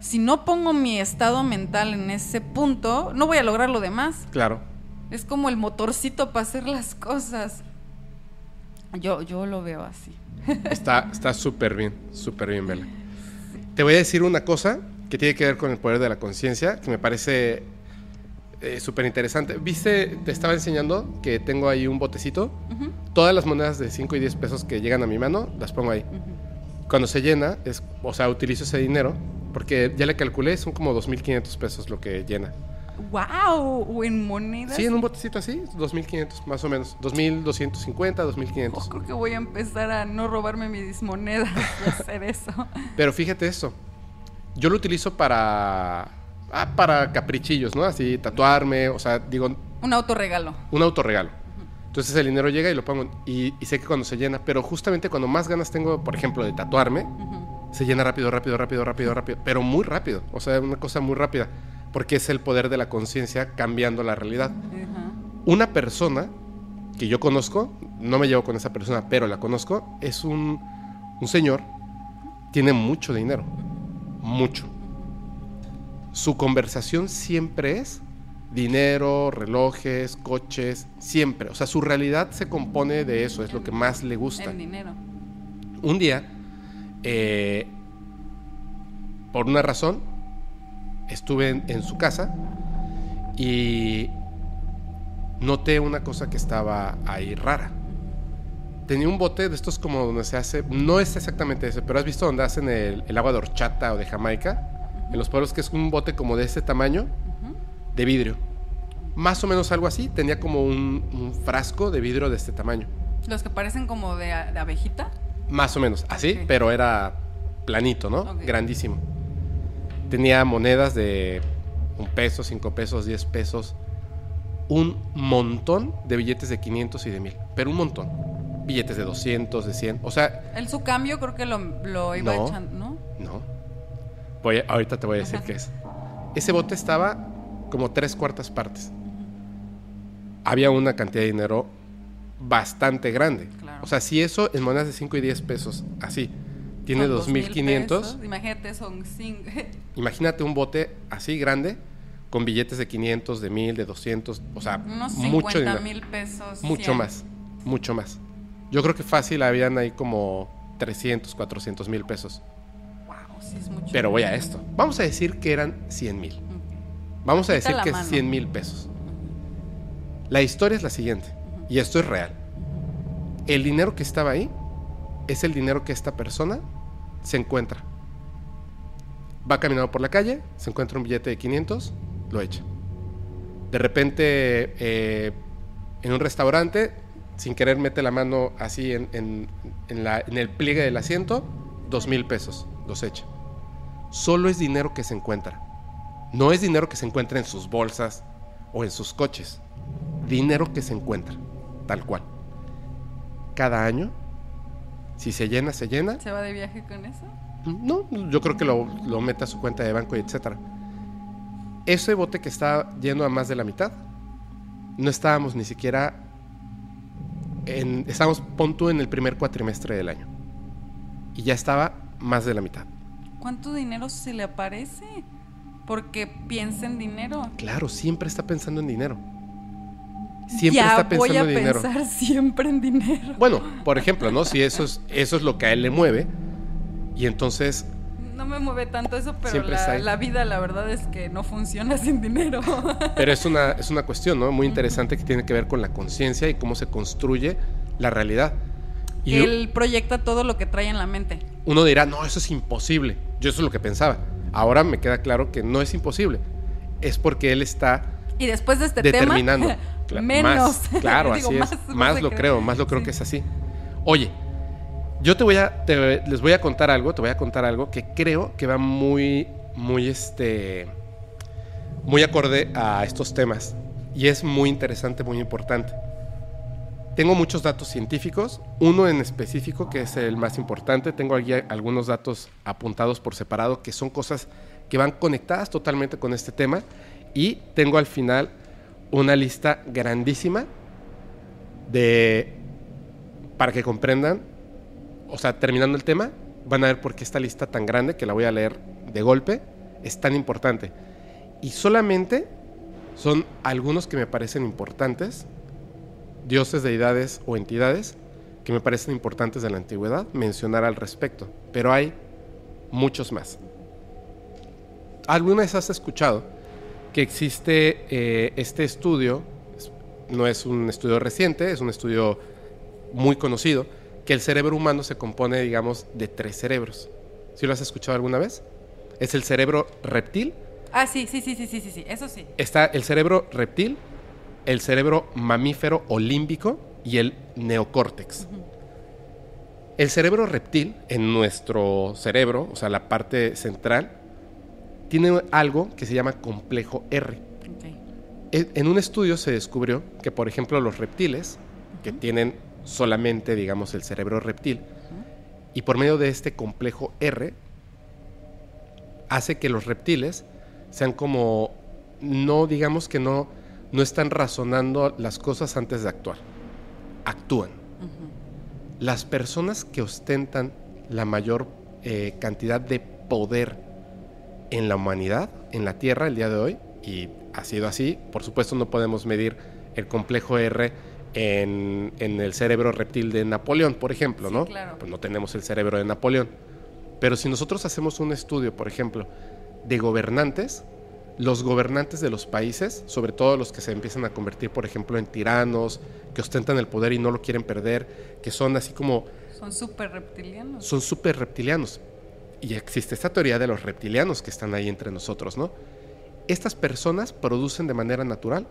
Si no pongo mi estado mental en ese punto, no voy a lograr lo demás. Claro. Es como el motorcito para hacer las cosas. Yo, yo lo veo así. Está está súper bien, súper bien, Bella. Te voy a decir una cosa que tiene que ver con el poder de la conciencia, que me parece eh, súper interesante. Viste, te estaba enseñando que tengo ahí un botecito. Todas las monedas de 5 y 10 pesos que llegan a mi mano, las pongo ahí. Cuando se llena, es, o sea, utilizo ese dinero, porque ya le calculé, son como 2.500 pesos lo que llena. ¡Wow! ¿O en monedas? Sí, en un botecito así, 2.500 más o menos. 2.250, 2.500. Oh, creo que voy a empezar a no robarme mis monedas y hacer eso. Pero fíjate esto. Yo lo utilizo para. ah, para caprichillos, ¿no? Así, tatuarme, o sea, digo, Un autorregalo. un autorregalo. Entonces el dinero llega y lo pongo. Y, y sé que cuando se llena, pero justamente cuando más ganas tengo, por ejemplo, de tatuarme, Ujú. Se llena rápido, rápido, rápido, rápido, rápido. Pero muy rápido. O sea, una cosa muy rápida. Porque es el poder de la conciencia cambiando la realidad. Ajá. Una persona que yo conozco, no me llevo con esa persona, pero la conozco, es un, un señor, tiene mucho dinero, mucho. Su conversación siempre es dinero, relojes, coches, siempre. O sea, su realidad se compone de eso, es lo que más le gusta. En dinero. Un día, eh, por una razón, estuve en, en su casa y noté una cosa que estaba ahí rara. Tenía un bote de estos como donde se hace, no es exactamente ese, pero has visto donde hacen el, el agua de horchata o de Jamaica, en los pueblos que es un bote como de este tamaño, de vidrio. Más o menos algo así, tenía como un, un frasco de vidrio de este tamaño. Los que parecen como de, de abejita. Más o menos, así, pero era planito, ¿no? Grandísimo. Tenía monedas de un peso, cinco pesos, diez pesos. Un montón de billetes de 500 y de 1000. Pero un montón. Billetes de 200, de 100. O sea, El su cambio creo que lo, lo iba No. echando, ¿no? no. Voy a- ahorita te voy a decir qué es. Ese bote estaba como tres cuartas partes. Había una cantidad de dinero bastante grande. Claro. O sea, si eso en monedas de 5 y 10 pesos, así, tiene Son 2.500. pesos. Imagínate, son cinco. Imagínate un bote así grande con billetes de 500, de 1000, de 200, o sea, unos mucho 50 dinero. mil pesos. Mucho 100. más, mucho más. Yo creo que fácil habían ahí como 300, 400 mil pesos. Wow, sí es mucho. Pero voy a esto. Vamos a decir que eran 100 mil. Vamos a Quita decir que es mano. 100 mil pesos. La historia es la siguiente, y esto es real. El dinero que estaba ahí es el dinero que esta persona se encuentra. Va caminando por la calle, se encuentra un billete de 500, lo echa. De repente, eh, en un restaurante, sin querer mete la mano así en, la- el pliegue del asiento, dos mil pesos, los echa. Solo es dinero que se encuentra. No es dinero que se encuentra en sus bolsas o en sus coches. Dinero que se encuentra, tal cual. Cada año, si se llena, se llena. ¿Se va de viaje con eso? No, yo creo que lo, lo mete a su cuenta de banco y etcétera. Ese bote que está lleno a más de la mitad, no estábamos ni siquiera en, estábamos pon tú en el primer cuatrimestre del año. Y ya estaba más de la mitad. ¿Cuánto dinero se le aparece? Porque piensa en dinero. Claro, siempre está pensando en dinero. Siempre ya está pensando voy a en dinero. pensar siempre en dinero. Bueno, por ejemplo, ¿no? Si eso es, eso es lo que a él le mueve, y entonces, No me mueve tanto eso, pero la, la vida la verdad es que no funciona sin dinero. pero es una, es una cuestión, ¿no? Muy interesante que tiene que ver con la conciencia y cómo se construye la realidad. Y Él proyecta todo lo que trae en la mente. uno dirá, no, eso es imposible. Yo eso es lo que pensaba. Ahora me queda claro que no es imposible. Es porque él está Y después de este determinando. tema, menos. Más, claro, Digo, así es. más- lo creo, más lo creo Sí. que es así. Oye, yo te voy a, te- les voy a contar algo, te voy a contar algo que creo que va muy, muy, este, muy acorde a estos temas y es muy interesante, muy importante. tengo muchos datos científicos, uno en específico que es el más importante, tengo aquí algunos datos apuntados por separado que son cosas que van conectadas totalmente con este tema y tengo al final una lista grandísima de para que comprendan, o sea, terminando el tema, van a ver por qué esta lista tan grande que la voy a leer de golpe es tan importante. Y solamente son algunos que me parecen importantes dioses, deidades o entidades que me parecen importantes de la antigüedad mencionar al respecto, pero hay muchos más. ¿Alguna vez has escuchado que existe eh, este estudio? No es un estudio reciente, es un estudio muy conocido, que el cerebro humano se compone, digamos, de tres cerebros. ¿Sí lo has escuchado alguna vez? Es el cerebro reptil. Ah, sí, sí, sí, sí, sí, sí, eso sí. Está el cerebro reptil, el cerebro mamífero o límbico y el neocórtex. El cerebro reptil, en nuestro cerebro, o sea, la parte central, tiene algo que se llama complejo R. E, en un estudio se descubrió que, por ejemplo, los reptiles, que tienen solamente, digamos, el cerebro reptil, y por medio de este complejo R, hace que los reptiles sean como, no digamos que no no están razonando las cosas antes de actuar. Actúan. Las personas que ostentan la mayor eh, cantidad de poder en la humanidad, en la Tierra, el día de hoy, y ha sido así, por supuesto no podemos medir el complejo R en, el cerebro reptil de Napoleón, por ejemplo, ¿no? Pues no tenemos el cerebro de Napoleón. Pero si nosotros hacemos un estudio, por ejemplo, de gobernantes, los gobernantes de los países, sobre todo los que se empiezan a convertir, por ejemplo, en tiranos, que ostentan el poder y no lo quieren perder, que son así como... Son súper reptilianos. Son súper reptilianos. Y existe esta teoría de los reptilianos que están ahí entre nosotros, ¿no? Estas personas producen de manera natural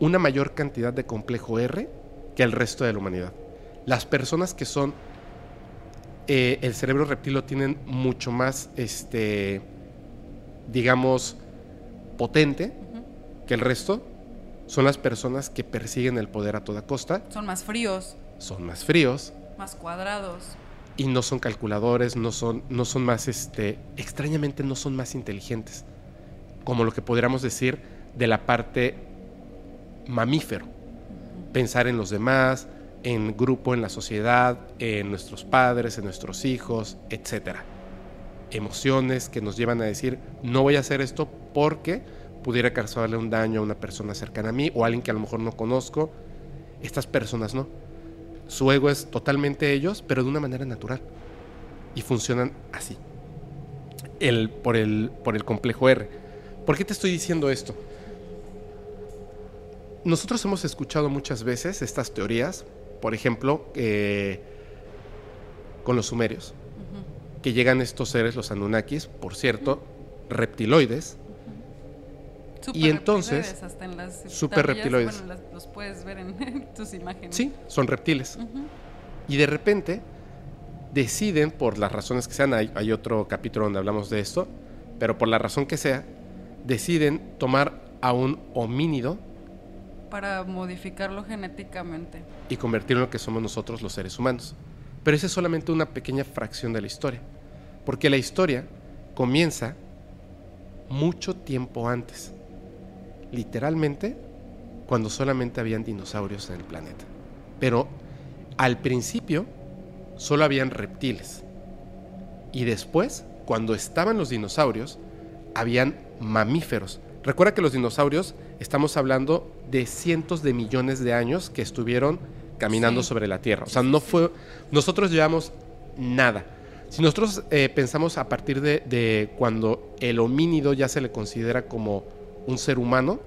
una mayor cantidad de complejo R que el resto de la humanidad. Las personas que son... Eh, el cerebro reptil lo tienen mucho más, este, digamos, potente que el resto son las personas que persiguen el poder a toda costa. Son más fríos. Son más fríos. Más cuadrados. Y no son calculadores, no son, no son más, este, extrañamente no son más inteligentes. Como lo que podríamos decir de la parte mamífero. Pensar en los demás, en grupo, en la sociedad, en nuestros padres, en nuestros hijos, etcétera emociones que nos llevan a decir, no voy a hacer esto porque pudiera causarle un daño a una persona cercana a mí o a alguien que a lo mejor no conozco. Estas personas no. Su ego es totalmente ellos, pero de una manera natural. Y funcionan así. El, por, el, por el complejo R. ¿Por qué te estoy diciendo esto? Nosotros hemos escuchado muchas veces estas teorías, por ejemplo, eh, con los sumerios que llegan estos seres, los Anunnakis, por cierto, reptiloides. Y entonces, super reptiloides. los puedes ver en tus imágenes. Sí, son reptiles. Y de repente deciden, por las razones que sean, hay, hay otro capítulo donde hablamos de esto, pero por la razón que sea, deciden tomar a un homínido para modificarlo genéticamente y convertirlo en lo que somos nosotros los seres humanos. Pero esa es solamente una pequeña fracción de la historia. Porque la historia comienza mucho tiempo antes. Literalmente cuando solamente habían dinosaurios en el planeta. Pero al principio solo habían reptiles. Y después, cuando estaban los dinosaurios, habían mamíferos. Recuerda que los dinosaurios estamos hablando de cientos de millones de años que estuvieron caminando sobre la Tierra. O sea, no fue. Nosotros llevamos nada. Si nosotros eh, pensamos a partir de, cuando el homínido ya se le considera como un ser humano,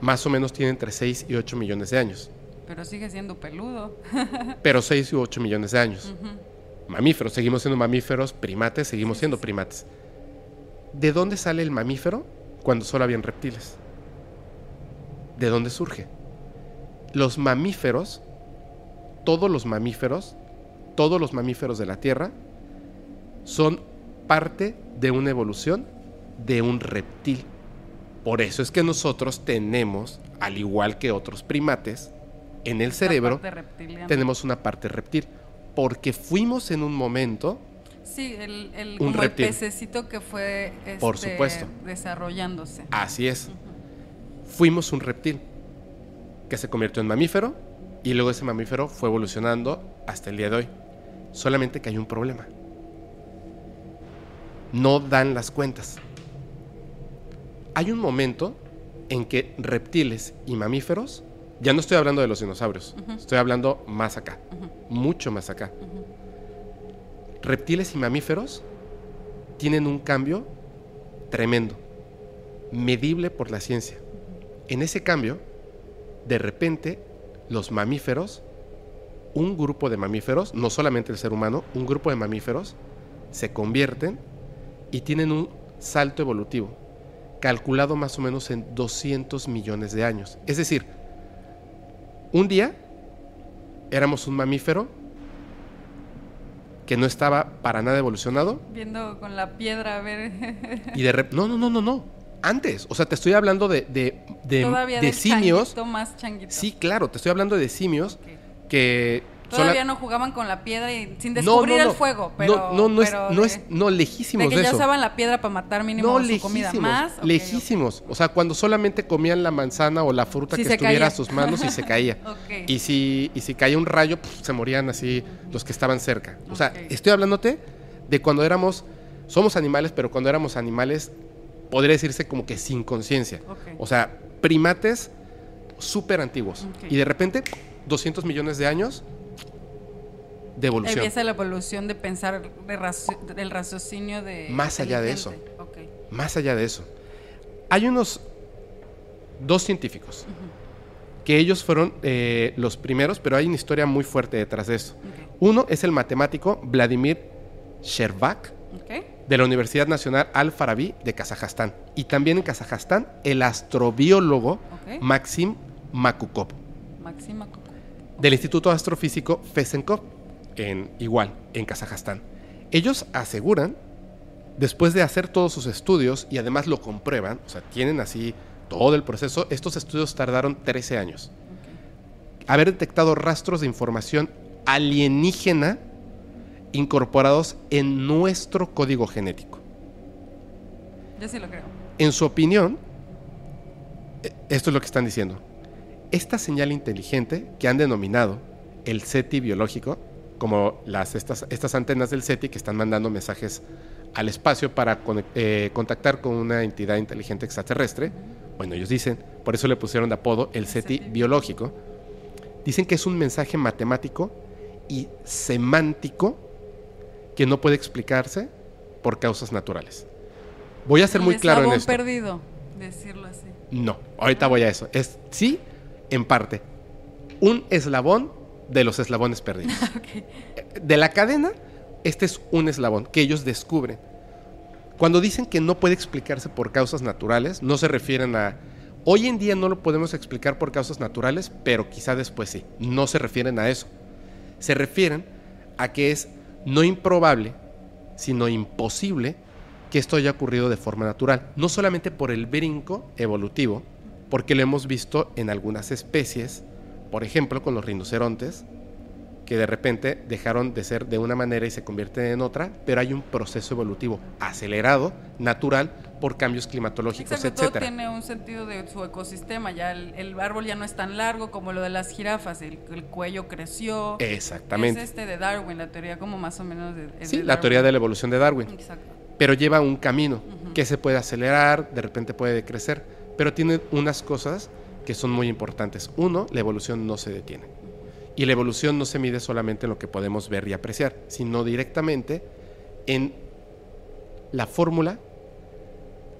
más o menos tiene entre 6 y 8 millones de años. Pero sigue siendo peludo. Pero 6 y 8 millones de años. Mamíferos, seguimos siendo mamíferos, primates, seguimos siendo primates. ¿De dónde sale el mamífero cuando solo habían reptiles? ¿De dónde surge? Los mamíferos todos los mamíferos, todos los mamíferos de la Tierra, son parte de una evolución de un reptil. Por eso es que nosotros tenemos, al igual que otros primates, en el cerebro tenemos una parte reptil. Porque fuimos en un momento, Sí, el, el, Un como reptil. el pececito que fue Por este, supuesto. desarrollándose. así es, fuimos un reptil que se convirtió en mamífero y luego ese mamífero fue evolucionando hasta el día de hoy. Solamente que hay un problema. No dan las cuentas. Hay un momento en que reptiles y mamíferos, ya no estoy hablando de los dinosaurios, estoy hablando más acá, mucho más acá. Reptiles y mamíferos tienen un cambio tremendo, medible por la ciencia. En ese cambio, de repente, los mamíferos, un grupo de mamíferos, no solamente el ser humano, un grupo de mamíferos, se convierten y tienen un salto evolutivo, calculado más o menos en 200 millones de años. Es decir, un día éramos un mamífero que no estaba para nada evolucionado Viendo con la piedra a ver. y de repente... No, no, no, no, no. Antes. O sea, te estoy hablando de, de, de- Todavía de del simios. changuito más changuito. Sí, claro, te estoy hablando de simios que... Todavía sola- no jugaban con la piedra y sin descubrir no, no. el fuego, pero no, no, no es, pero no de- es, no, lejísimos de que de ya eso. usaban la piedra para matar mínimo No, su lejísimos, comida más. ok, lejísimos. O sea, cuando solamente comían la manzana o la fruta Sí, que estuviera a caía. sus manos y se caía. Ok. Y si, y si caía un rayo, pf, se morían así los que estaban cerca. O sea, estoy hablándote de cuando éramos, somos animales, pero cuando éramos animales, podría decirse como que sin conciencia. O sea, primates súper antiguos. Y de repente, 200 millones de años de evolución. Empieza la evolución de pensar de raci- del raciocinio de. Más allá de eso. Más allá de eso, hay unos dos científicos que ellos fueron eh, los primeros, pero hay una historia muy fuerte detrás de eso. Uno es el matemático Vladimir Sherbak Ok. de la Universidad Nacional Al-Farabi de Kazajstán. Y también en Kazajstán, el astrobiólogo. Maxim Makukov Máxima Coco. del Instituto Astrofísico Fesenkov, en igual, en Kazajstán. Ellos aseguran, después de hacer todos sus estudios y además lo comprueban, o sea, tienen así todo el proceso, estos estudios tardaron 13 años. Haber detectado rastros de información alienígena incorporados en nuestro código genético. Yo sí lo creo. En su opinión, eh, esto es lo que están diciendo. Esta señal inteligente que han denominado el SETI biológico, como las, estas, estas antenas del SETI que están mandando mensajes al espacio para eh, contactar con una entidad inteligente extraterrestre, bueno, ellos dicen, por eso le pusieron de apodo el SETI biológico, dicen que es un mensaje matemático y semántico que no puede explicarse por causas naturales. Voy a ser muy claro en esto. perdido, decirlo así. No, ahorita voy a eso. Es sí, en parte. Un eslabón de los eslabones perdidos. De la cadena, este es un eslabón que ellos descubren. Cuando dicen que no puede explicarse por causas naturales, no se refieren a hoy en día no lo podemos explicar por causas naturales, pero quizá después sí. No se refieren a eso. Se refieren a que es no improbable, sino imposible que esto haya ocurrido de forma natural. No solamente por el brinco evolutivo, porque lo hemos visto en algunas especies, por ejemplo con los rinocerontes, que de repente dejaron de ser de una manera y se convierten en otra, pero hay un proceso evolutivo acelerado, natural, por cambios climatológicos, Exacto, todo etcétera. tiene un sentido de su ecosistema. Ya el, el árbol ya no es tan largo como lo de las jirafas. El, el cuello creció. Exactamente. Es este de Darwin, la teoría como más o menos de. Sí, de la teoría de la evolución de Darwin. Exacto. pero lleva un camino que se puede acelerar, de repente puede decrecer, pero tiene unas cosas que son muy importantes. Uno, la evolución no se detiene. Y la evolución no se mide solamente en lo que podemos ver y apreciar, sino directamente en la fórmula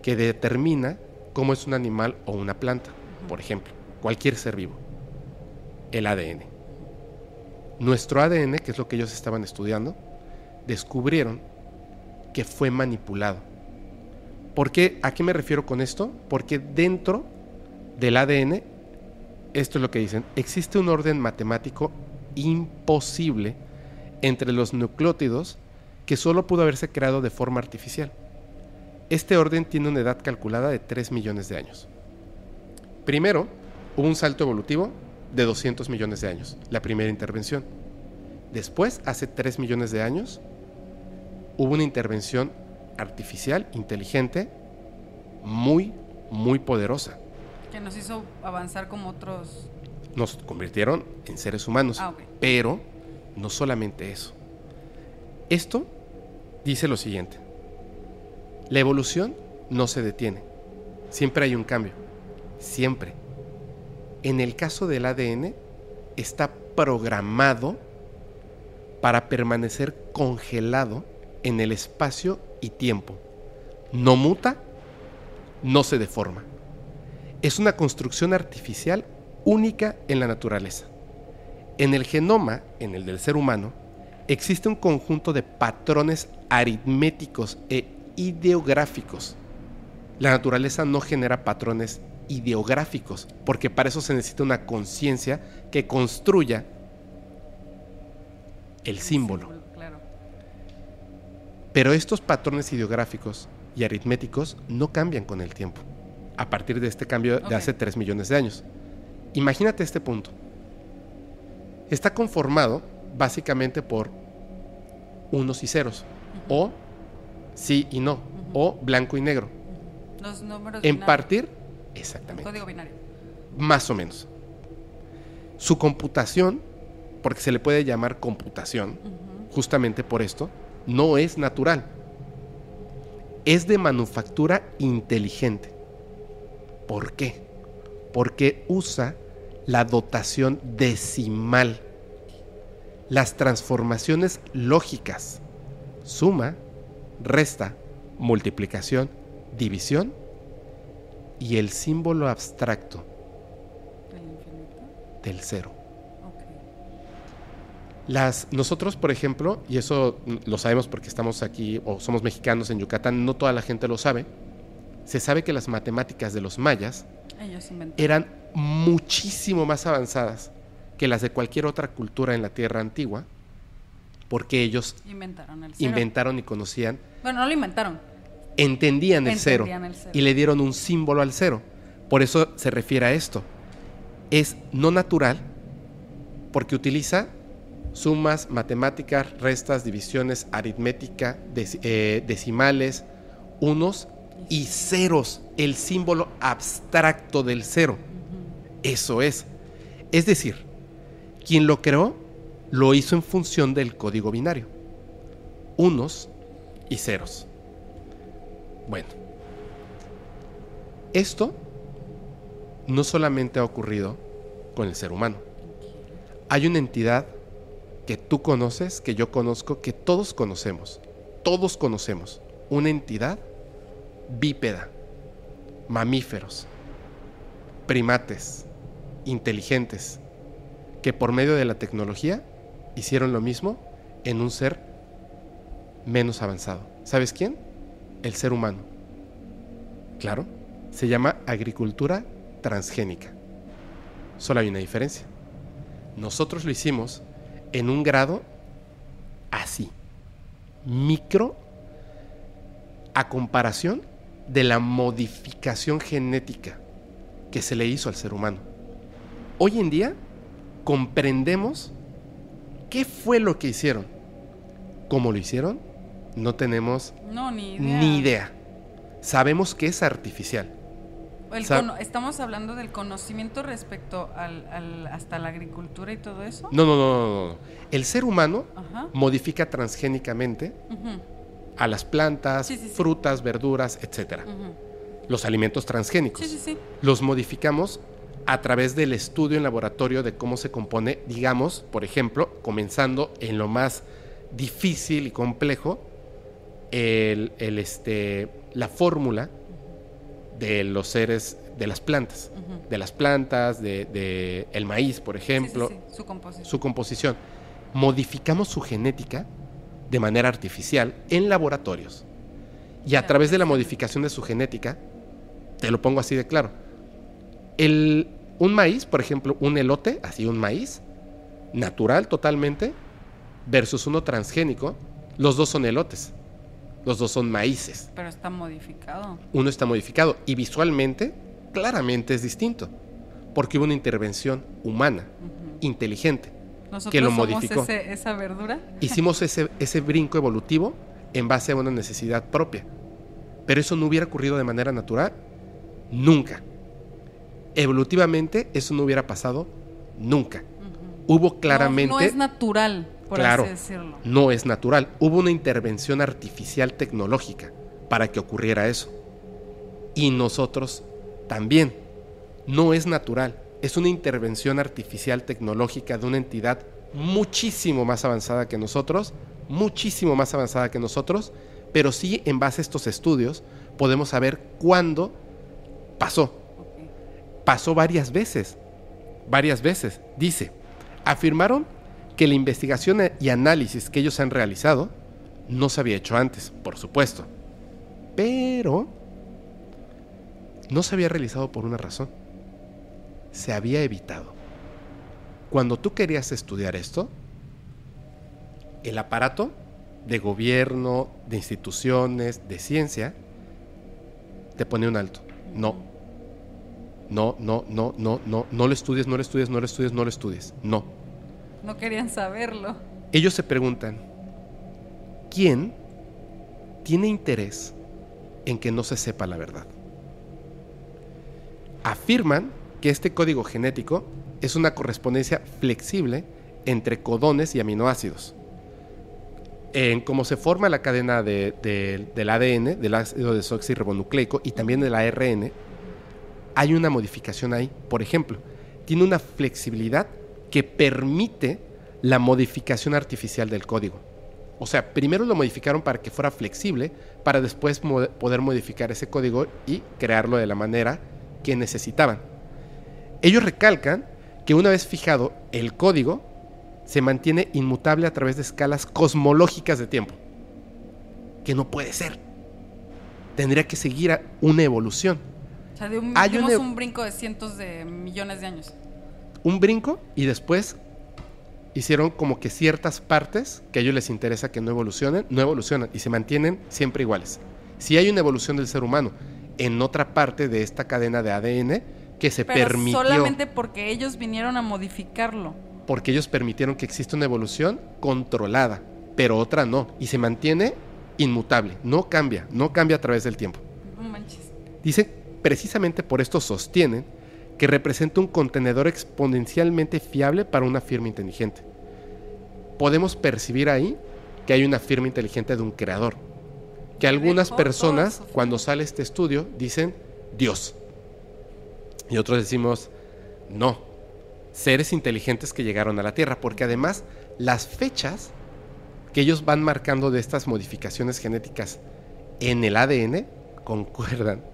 que determina cómo es un animal o una planta, por ejemplo, cualquier ser vivo, el ADN. Nuestro ADN, que es lo que ellos estaban estudiando, descubrieron que fue manipulado. ¿Por qué? ¿A qué me refiero con esto? Porque dentro del ADN, esto es lo que dicen, existe un orden matemático imposible entre los nucleótidos que solo pudo haberse creado de forma artificial. Este orden tiene una edad calculada de 3 millones de años. Primero, hubo un salto evolutivo de 200 millones de años, la primera intervención. Después, hace 3 millones de años, hubo una intervención artificial, inteligente, muy, muy poderosa. Que nos hizo avanzar como otros... Nos convirtieron en seres humanos. Ah. Pero no solamente eso. Esto dice lo siguiente. La evolución no se detiene. Siempre hay un cambio. Siempre. En el caso del ADN, está programado para permanecer congelado en el espacio y tiempo. No muta, no se deforma. Es una construcción artificial única en la naturaleza. En el genoma, en el del ser humano, existe un conjunto de patrones aritméticos e ideográficos. La naturaleza no genera patrones ideográficos, porque para eso se necesita una conciencia que construya el símbolo. Pero estos patrones ideográficos y aritméticos no cambian con el tiempo, a partir de este cambio de hace 3 millones de años. Imagínate este punto. Está conformado básicamente por unos y ceros, o sí y no, o blanco y negro. Los números En binarios. partir, exactamente, Código binario. más o menos. Su computación, porque se le puede llamar computación, justamente por esto, no es natural. Es de manufactura inteligente. ¿Por qué? Porque usa la dotación decimal, las transformaciones lógicas, suma, resta, multiplicación, división y el símbolo abstracto Del cero. Las, nosotros, por ejemplo, y eso lo sabemos porque estamos aquí o somos mexicanos en Yucatán, no toda la gente lo sabe, se sabe que las matemáticas de los mayas Ellos eran muchísimo más avanzadas que las de cualquier otra cultura en la Tierra antigua, porque ellos Inventaron el cero. inventaron y conocían, Bueno, no lo inventaron. entendían el, cero, Entendían el cero. y le dieron un símbolo al cero. Por eso se refiere a esto. Es no natural porque utiliza sumas, matemáticas, restas, divisiones, aritmética, eh, decimales, unos y ceros, el símbolo abstracto del cero. Eso es. Es decir, quien lo creó lo hizo en función del código binario. Unos y ceros. Bueno, esto no solamente ha ocurrido con el ser humano. Hay una entidad que tú conoces, que yo conozco, que todos conocemos. Todos conocemos. Una entidad bípeda, mamíferos, primates, inteligentes, que por medio de la tecnología hicieron lo mismo en un ser menos avanzado. ¿Sabes quién? El ser humano. Claro, se llama agricultura transgénica. Solo hay una diferencia. Nosotros lo hicimos en un grado así, micro, a comparación de la modificación genética que se le hizo al ser humano. Hoy en día comprendemos qué fue lo que hicieron. ¿Cómo lo hicieron? No tenemos No, ni idea. ni idea. Sabemos que es artificial. El estamos hablando del conocimiento respecto al, al- hasta la agricultura y todo eso. No, no, no, no, no. El ser humano Ajá. modifica transgénicamente a las plantas, Sí, sí, sí. frutas, verduras, etcétera. ujú. Los alimentos transgénicos. Sí, sí, sí. Los modificamos a través del estudio en laboratorio de cómo se compone, digamos, por ejemplo, comenzando en lo más difícil y complejo, el, el, este, la fórmula de los seres de las plantas, de las plantas, de, de el maíz, por ejemplo, Su composición. su composición. Modificamos su genética de manera artificial en laboratorios. Y a través de la modificación de su genética, te lo pongo así de claro. El, un maíz, por ejemplo, un elote, así un maíz, natural totalmente, versus uno transgénico, los dos son elotes. Los dos son maíces. Pero está modificado. Uno está modificado y visualmente, claramente es distinto. porque hubo una intervención humana, inteligente, Nosotros que lo somos modificó. ese- esa verdura. Hicimos ese, ese brinco evolutivo en base a una necesidad propia. Pero eso no hubiera ocurrido de manera natural nunca. Evolutivamente eso no hubiera pasado nunca. Hubo claramente... No, no es natural, por Claro. así decirlo. No es natural. Hubo una intervención artificial tecnológica para que ocurriera eso. Y nosotros también. No es natural. Es una intervención artificial tecnológica de una entidad muchísimo más avanzada que nosotros, muchísimo más avanzada que nosotros, pero sí en base a estos estudios podemos saber cuándo pasó. Pasó varias veces, varias veces. Dice, afirmaron que la investigación y análisis que ellos han realizado no se había hecho antes, por supuesto. Pero no se había realizado por una razón. Se había evitado. Cuando tú querías estudiar esto, el aparato de gobierno, de instituciones, de ciencia, te pone un alto. No. No, no, no, no, no, no lo estudies, no lo estudies, no lo estudies, no lo estudies. No. No querían saberlo. Ellos se preguntan, ¿quién tiene interés en que no se sepa la verdad? Afirman que este código genético es una correspondencia flexible entre codones y aminoácidos. En cómo se forma la cadena de- de- del ADN, del ácido desoxirribonucleico y también del ARN, hay una modificación ahí. Por ejemplo, tiene una flexibilidad que permite la modificación artificial del código. O sea, primero lo modificaron para que fuera flexible, para después poder modificar ese código y crearlo de la manera que necesitaban. Ellos recalcan que una vez fijado el código, se mantiene inmutable a través de escalas cosmológicas de tiempo. Que no puede ser. Tendría que seguir a una evolución. O sea, de un, Hay dimos una- un brinco de cientos de millones de años. un brinco y después hicieron como que ciertas partes que a ellos les interesa que no evolucionen, no evolucionan y se mantienen siempre iguales. Si hay una evolución del ser humano en otra parte de esta cadena de ADN que se Pero permitió, solamente porque ellos vinieron a modificarlo. porque ellos permitieron que exista una evolución controlada, pero otra no, y se mantiene inmutable, no cambia, no cambia a través del tiempo. No manches. Dice, precisamente por esto sostienen que representa un contenedor exponencialmente fiable para una firma inteligente. Podemos percibir ahí que hay una firma inteligente de un creador. Que algunas personas, cuando sale este estudio, dicen Dios. Y otros decimos, no, seres inteligentes que llegaron a la Tierra, porque además las fechas que ellos van marcando de estas modificaciones genéticas en el ADN concuerdan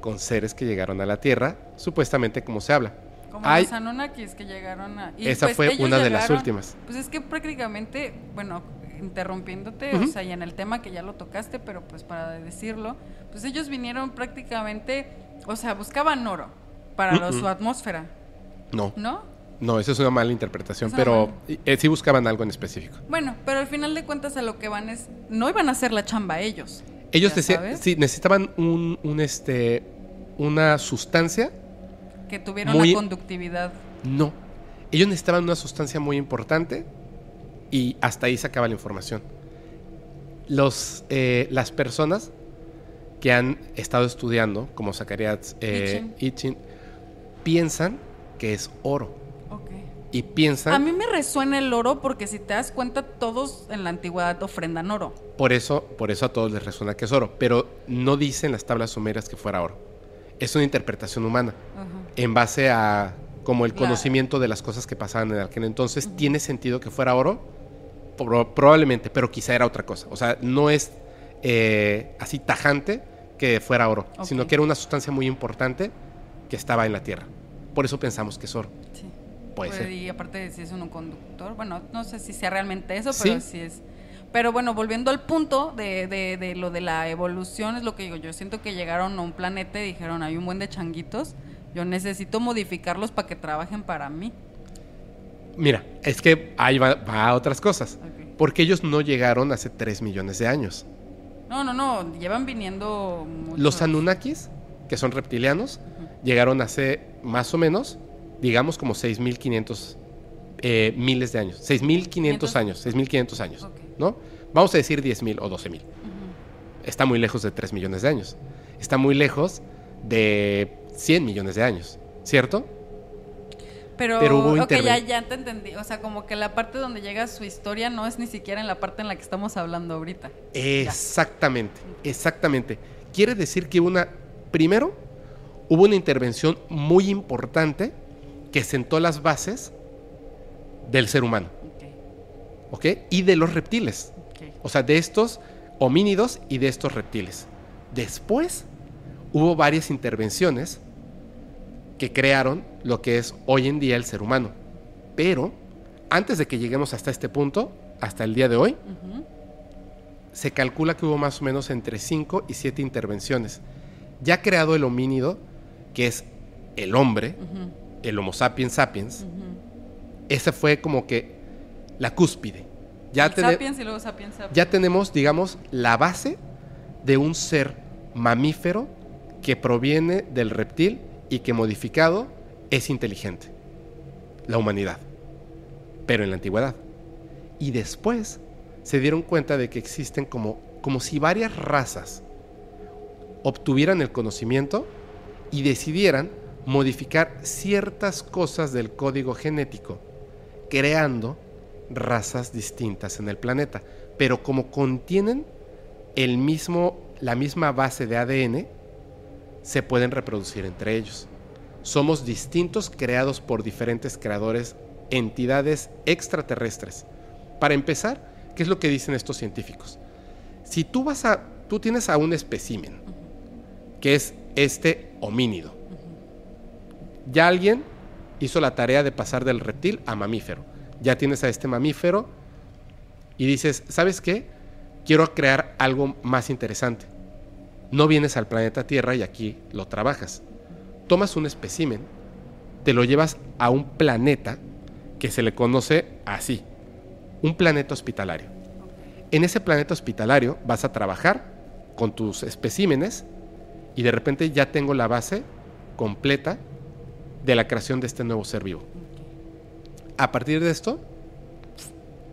con seres que llegaron a la Tierra, supuestamente como se habla. Como Hay- los Anunnakis que llegaron a... y Esa pues fue una de las últimas. Pues es que prácticamente, bueno, interrumpiéndote, o sea, y en el tema que ya lo tocaste, pero pues para decirlo, pues ellos vinieron prácticamente, o sea, buscaban oro para su atmósfera, No, ¿no? no, esa es una mala interpretación, Es una pero mala. eh, sí buscaban algo en específico. Bueno, pero al final de cuentas a lo que van es, no iban a hacer la chamba ellos. Ellos decían, sí, necesitaban un, un, este, una sustancia Que tuvieron Muy- la conductividad. No. Ellos necesitaban una sustancia muy importante y hasta ahí se acaba la información. Los, eh, las personas que han estado estudiando, como Zacarías eh, Itchin, piensan que es oro. Y piensan, A mí me resuena el oro porque si te das cuenta, todos en la antigüedad ofrendan oro. por eso, por eso a todos les resuena que es oro. Pero no dicen las tablas sumerias que fuera oro. Es una interpretación humana. En base a como el conocimiento de las cosas que pasaban en aquel entonces, tiene sentido que fuera oro, Pro- probablemente, pero quizá era otra cosa. O sea, no es eh, así tajante que fuera oro, sino que era una sustancia muy importante que estaba en la Tierra. Por eso pensamos que es oro. Sí. Puede Pues, ser. Y aparte si es un conductor, bueno, no sé si sea realmente eso, pero sí es. Pero bueno, volviendo al punto de, de, de lo de la evolución, es lo que digo, yo siento que llegaron a un planeta y dijeron, hay un buen de changuitos, yo necesito modificarlos para que trabajen para mí. Mira, es que ahí va, va a otras cosas. Ok. Porque ellos no llegaron hace 3 millones de años. No, no, no, llevan viniendo muchos. Los Anunnakis, que son reptilianos, llegaron hace más o menos, digamos como 6.500 eh, miles de años. 6.500 años, 6.500 años. ¿no? Vamos a decir 10.000 o 12.000. Está muy lejos de 3 millones de años. Está muy lejos de 100 millones de años, ¿cierto? Pero, Pero hubo ya, ya te entendí. O sea, como que la parte donde llega su historia no es ni siquiera en la parte en la que estamos hablando ahorita. Exactamente, exactamente. Quiere decir que una, primero, hubo una intervención muy importante que sentó las bases del ser humano, Ok, ¿ok? Y de los reptiles, o sea, de estos homínidos y de estos reptiles. Después hubo varias intervenciones que crearon lo que es hoy en día el ser humano. Pero antes de que lleguemos hasta este punto, hasta el día de hoy, se calcula que hubo más o menos entre 5 y 7 intervenciones. Ya creado el homínido, que es el hombre, el Homo sapiens sapiens, esa fue como que la cúspide. Ya, Sapiens y luego Sapiens Sapiens. ya tenemos, digamos, la base de un ser mamífero que proviene del reptil y que modificado es inteligente. La humanidad. Pero en la antigüedad. Y después se dieron cuenta de que existen como, como si varias razas obtuvieran el conocimiento y decidieran modificar ciertas cosas del código genético, creando razas distintas en el planeta. Pero como contienen el mismo, la misma base de ADN, se pueden reproducir entre ellos. Somos distintos creados por diferentes creadores, entidades extraterrestres. Para empezar, ¿qué es lo que dicen estos científicos? Si tú vas a, tú tienes a un espécimen, que es este homínido. Ya alguien hizo la tarea de pasar del reptil a mamífero. Ya tienes a este mamífero y dices, ¿sabes qué? Quiero crear algo más interesante. No vienes al planeta Tierra y aquí lo trabajas. Tomas un espécimen, te lo llevas a un planeta que se le conoce así, un planeta hospitalario. En ese planeta hospitalario vas a trabajar con tus especímenes y de repente ya tengo la base completa de la creación de este nuevo ser vivo. A partir de esto,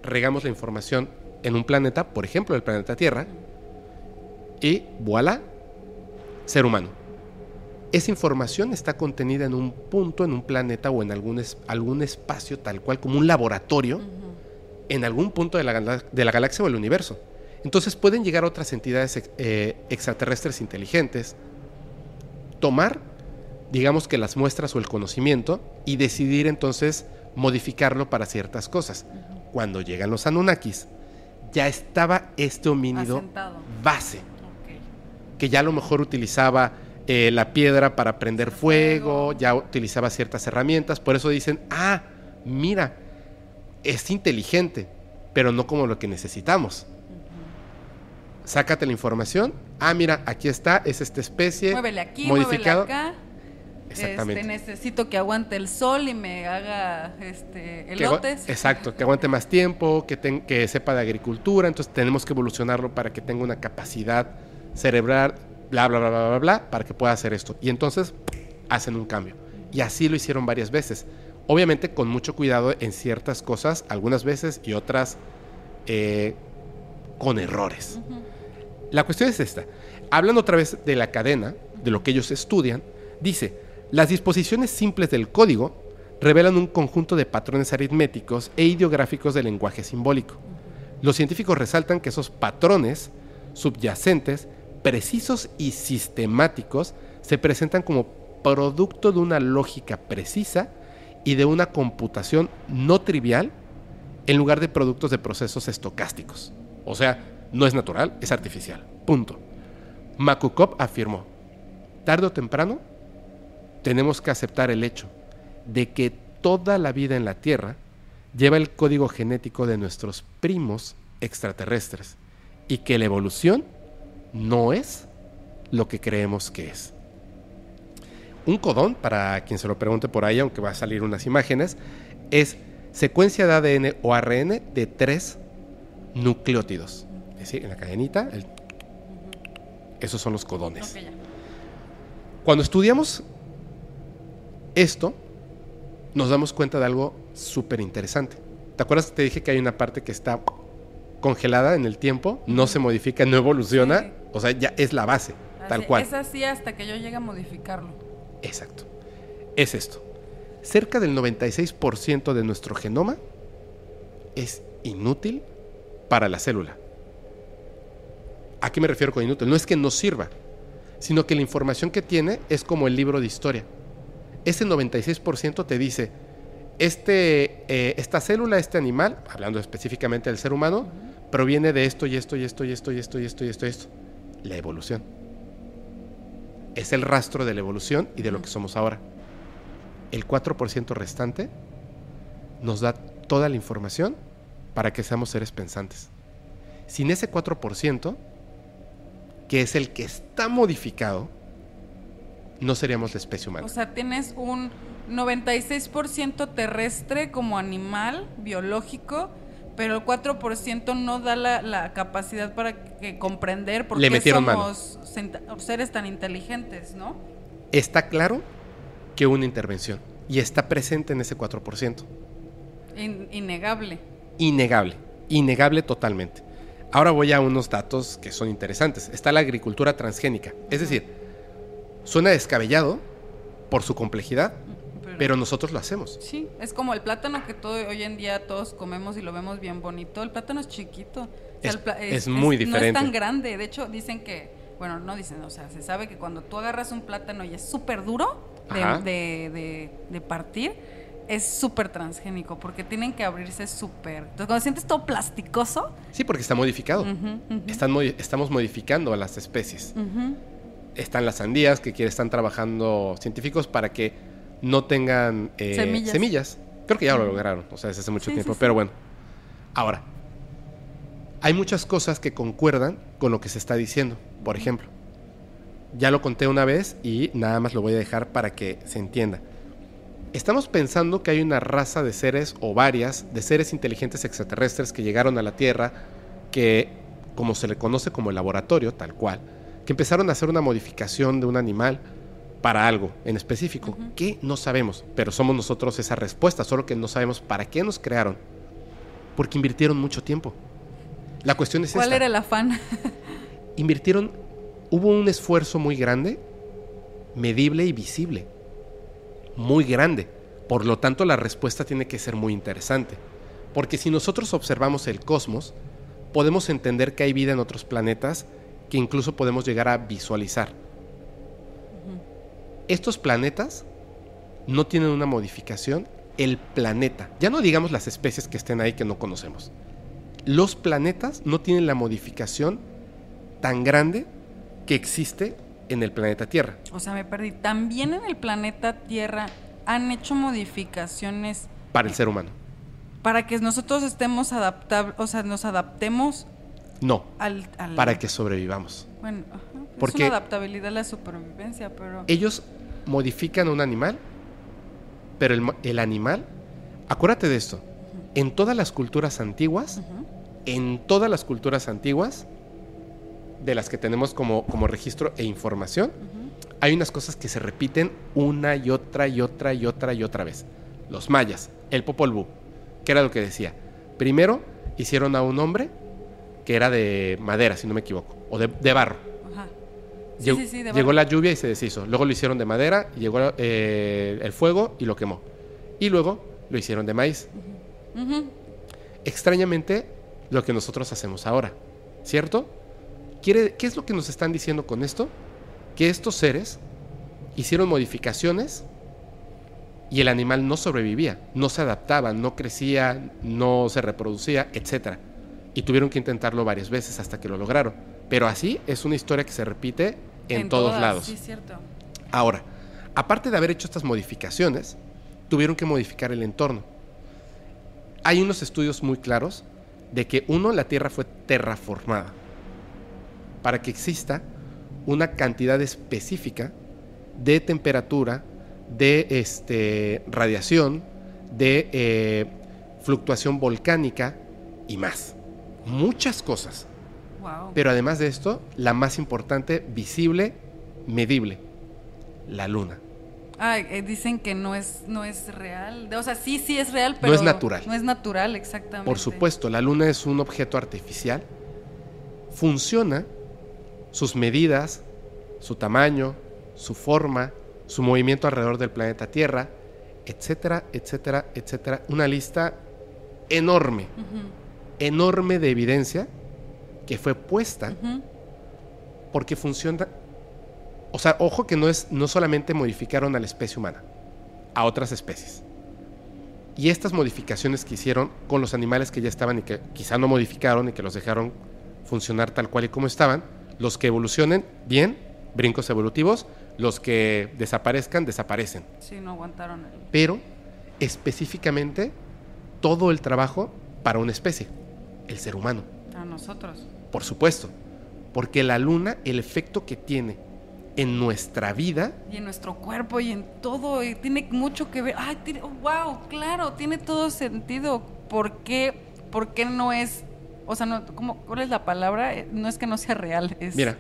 regamos la información en un planeta, por ejemplo, el planeta Tierra, y voilà, ser humano. Esa información está contenida en un punto, en un planeta o en algún, es- algún espacio tal cual como un laboratorio, en algún punto de la, de la galaxia o el universo. Entonces pueden llegar otras entidades eh, extraterrestres inteligentes, tomar, digamos que las muestras o el conocimiento y decidir entonces modificarlo para ciertas cosas. Cuando llegan los Anunnakis, ya estaba este homínido Asentado. base, que ya a lo mejor utilizaba eh, la piedra para prender fuego. ya utilizaba ciertas herramientas, por eso dicen, ah, mira, es inteligente, pero no como lo que necesitamos. Sácate la información, ah, mira, aquí está, es esta especie, Muévele aquí, modificado. muévele acá. Exactamente. Este, necesito que aguante el sol y me haga este, Que elotes. exacto, que aguante más tiempo, que, ten- que sepa de agricultura, entonces tenemos que evolucionarlo para que tenga una capacidad cerebral, bla, bla, bla, bla, bla, bla, para que pueda hacer esto. Y entonces hacen un cambio. Y así lo hicieron varias veces. Obviamente con mucho cuidado en ciertas cosas, algunas veces y otras eh, con errores. La cuestión es esta. Hablando otra vez de la cadena, de lo que ellos estudian, dice, las disposiciones simples del código revelan un conjunto de patrones aritméticos e ideográficos del lenguaje simbólico. Los científicos resaltan que esos patrones subyacentes, precisos y sistemáticos, se presentan como producto de una lógica precisa y de una computación no trivial en lugar de productos de procesos estocásticos. O sea, no es natural, es artificial. Punto. Makukov afirmó, tarde o temprano tenemos que aceptar el hecho de que toda la vida en la Tierra lleva el código genético de nuestros primos extraterrestres y que la evolución no es lo que creemos que es. Un codón, para quien se lo pregunte por ahí, aunque va a salir unas imágenes, es secuencia de ADN o ARN de tres nucleótidos. En la cadenita, el- esos son los codones. Cuando estudiamos Esto nos damos cuenta de algo súper interesante. ¿Te acuerdas que te dije que hay una parte que está congelada en el tiempo? No se modifica, no evoluciona. Sí. O sea, ya es la base, tal cual. Es así hasta que yo llegue a modificarlo. Exacto. Es esto. Cerca del 96% de nuestro genoma es inútil para la célula. ¿A qué me refiero con inútil? No es que no sirva, sino que la información que tiene es como el libro de historia. Ese 96% te dice, este, eh, esta célula, este animal, hablando específicamente del ser humano, proviene de esto y esto y esto y esto y esto y esto y esto y esto. La evolución. Es el rastro de la evolución y de lo que somos ahora. El 4% restante nos da toda la información para que seamos seres pensantes. Sin ese 4%, que es el que está modificado, no seríamos la especie humana. O sea, tienes un 96% terrestre como animal biológico, pero el 4% no da la, la capacidad para que comprender por Le qué somos seres tan inteligentes, ¿no? Está claro que una intervención y está presente en ese 4%. In- innegable. Innegable, innegable totalmente. Ahora voy a unos datos que son interesantes. Está la agricultura transgénica. Es decir, suena descabellado por su complejidad, pero nosotros lo hacemos. Sí, es como el plátano que todo, hoy en día todos comemos y lo vemos bien bonito. El plátano es chiquito. O sea, Es- es muy No diferente. es tan grande. De hecho, dicen que, bueno, no dicen, o sea, se sabe que cuando tú agarras un plátano y es súper duro de, de, de- de partir, es súper transgénico porque tienen que abrirse súper. Entonces, cuando sientes todo plasticoso, Sí, porque está modificado. Están modi- estamos modificando a las especies. Están las sandías que están trabajando científicos para que no tengan eh, Semillas. semillas. Creo que ya lo lograron, o sea, desde hace mucho Sí, tiempo. sí, sí. Pero bueno, ahora, hay muchas cosas que concuerdan con lo que se está diciendo. Por ejemplo, ya lo conté una vez y nada más lo voy a dejar para que se entienda. Estamos pensando que hay una raza de seres o varias de seres inteligentes extraterrestres que llegaron a la Tierra, que, como se le conoce como el laboratorio, tal cual, que empezaron a hacer una modificación de un animal para algo en específico, que no sabemos, pero somos nosotros esa respuesta, solo que no sabemos para qué nos crearon, porque invirtieron mucho tiempo. La cuestión es ¿Cuál esta era el afán? invirtieron, hubo un esfuerzo muy grande, medible y visible, muy grande. Por lo tanto, la respuesta tiene que ser muy interesante. Porque si nosotros observamos el cosmos, podemos entender que hay vida en otros planetas que incluso podemos llegar a visualizar. Estos planetas no tienen una modificación. El planeta, ya no digamos las especies que estén ahí que no conocemos. Los planetas no tienen la modificación tan grande que existe en el planeta Tierra. O sea, me perdí. También en el planeta Tierra han hecho modificaciones Para el ser humano. para que nosotros estemos adaptables, o sea, nos adaptemos No, al... al- para que sobrevivamos. Bueno, ajá, es Porque- una adaptabilidad a la supervivencia, pero... Ellos modifican un animal, pero el, animal, acuérdate de esto, en todas las culturas antiguas, en todas las culturas antiguas, de las que tenemos como, como registro e información, hay unas cosas que se repiten una y otra y otra y otra y otra vez. Los mayas, el Popol Vuh, que era lo que decía. Primero hicieron a un hombre que era de madera, si no me equivoco, o de, de barro. Ajá. Sí, Llegó, sí, sí, de llegó barro. la lluvia y se deshizo. Luego lo hicieron de madera, llegó eh, el fuego y lo quemó. Y luego lo hicieron de maíz. Extrañamente, lo que nosotros hacemos ahora, ¿cierto? Quiere, ¿Qué es lo que nos están diciendo con esto? Que estos seres hicieron modificaciones y el animal no sobrevivía, no se adaptaba, no crecía, no se reproducía, etc. Y tuvieron que intentarlo varias veces hasta que lo lograron. Pero así es una historia que se repite en, todos todas, lados. Sí, cierto. Ahora, aparte de haber hecho estas modificaciones, tuvieron que modificar el entorno. Hay unos estudios muy claros de que, uno, la Tierra fue terraformada para que exista una cantidad específica de temperatura, de este, radiación, de eh, fluctuación volcánica y más. Muchas cosas. Wow. Pero además de esto, la más importante, visible, medible, la luna. Ah, eh, dicen que no es, no es real. O sea, sí, sí es real, pero. No es natural. No es natural, exactamente. Por supuesto, la luna es un objeto artificial. Funciona, sus medidas, su tamaño, su forma, su movimiento alrededor del planeta Tierra, etcétera, etcétera, etcétera. Una lista enorme, enorme de evidencia que fue puesta porque funciona. O sea, ojo que no es no solamente modificaron a la especie humana, a otras especies. Y estas modificaciones que hicieron con los animales que ya estaban y que quizá no modificaron y que los dejaron funcionar tal cual y como estaban, los que evolucionen bien, brincos evolutivos, los que desaparezcan, desaparecen. Sí, no aguantaron. El... Pero específicamente todo el trabajo para una especie, el ser humano. A nosotros. Por supuesto, porque la luna, el efecto que tiene en nuestra vida. Y en nuestro cuerpo y en todo, y tiene mucho que ver. Ay, tiene, wow, claro, tiene todo sentido. ¿Por qué, por qué no es, o sea, no, ¿cómo, ¿cuál es la palabra? No es que no sea real, es... Mira,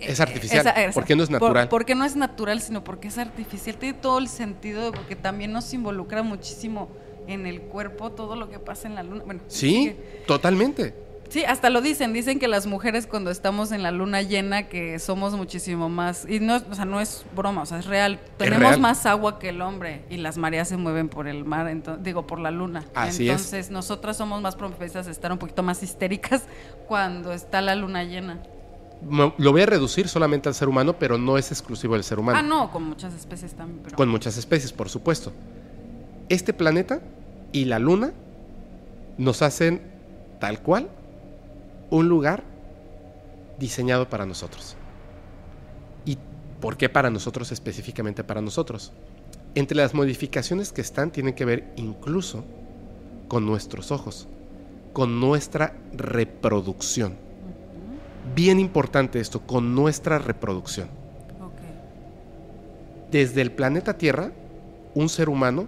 es artificial. ¿Por qué no es natural? porque no es natural, sino porque es artificial. Tiene todo el sentido porque también nos involucra muchísimo en el cuerpo todo lo que pasa en la luna. Bueno, sí, totalmente. Sí, hasta lo dicen, dicen que las mujeres cuando estamos en la luna llena que somos muchísimo más y no, o sea, no es broma, o sea, es real. Tenemos más agua que el hombre y las mareas se mueven por el mar, entonces, digo, por la luna. Así entonces, nosotras somos más propensas a estar un poquito más histéricas cuando está la luna llena. Lo voy a reducir solamente al ser humano, pero no es exclusivo del ser humano. Ah, no, con muchas especies también. Con muchas especies, por supuesto. Este planeta y la luna nos hacen tal cual un lugar diseñado para nosotros. ¿Y por qué para nosotros específicamente para nosotros? Entre las modificaciones que están tienen que ver incluso con nuestros ojos, con nuestra reproducción. Bien importante esto, con nuestra reproducción. Desde el planeta Tierra, un ser humano,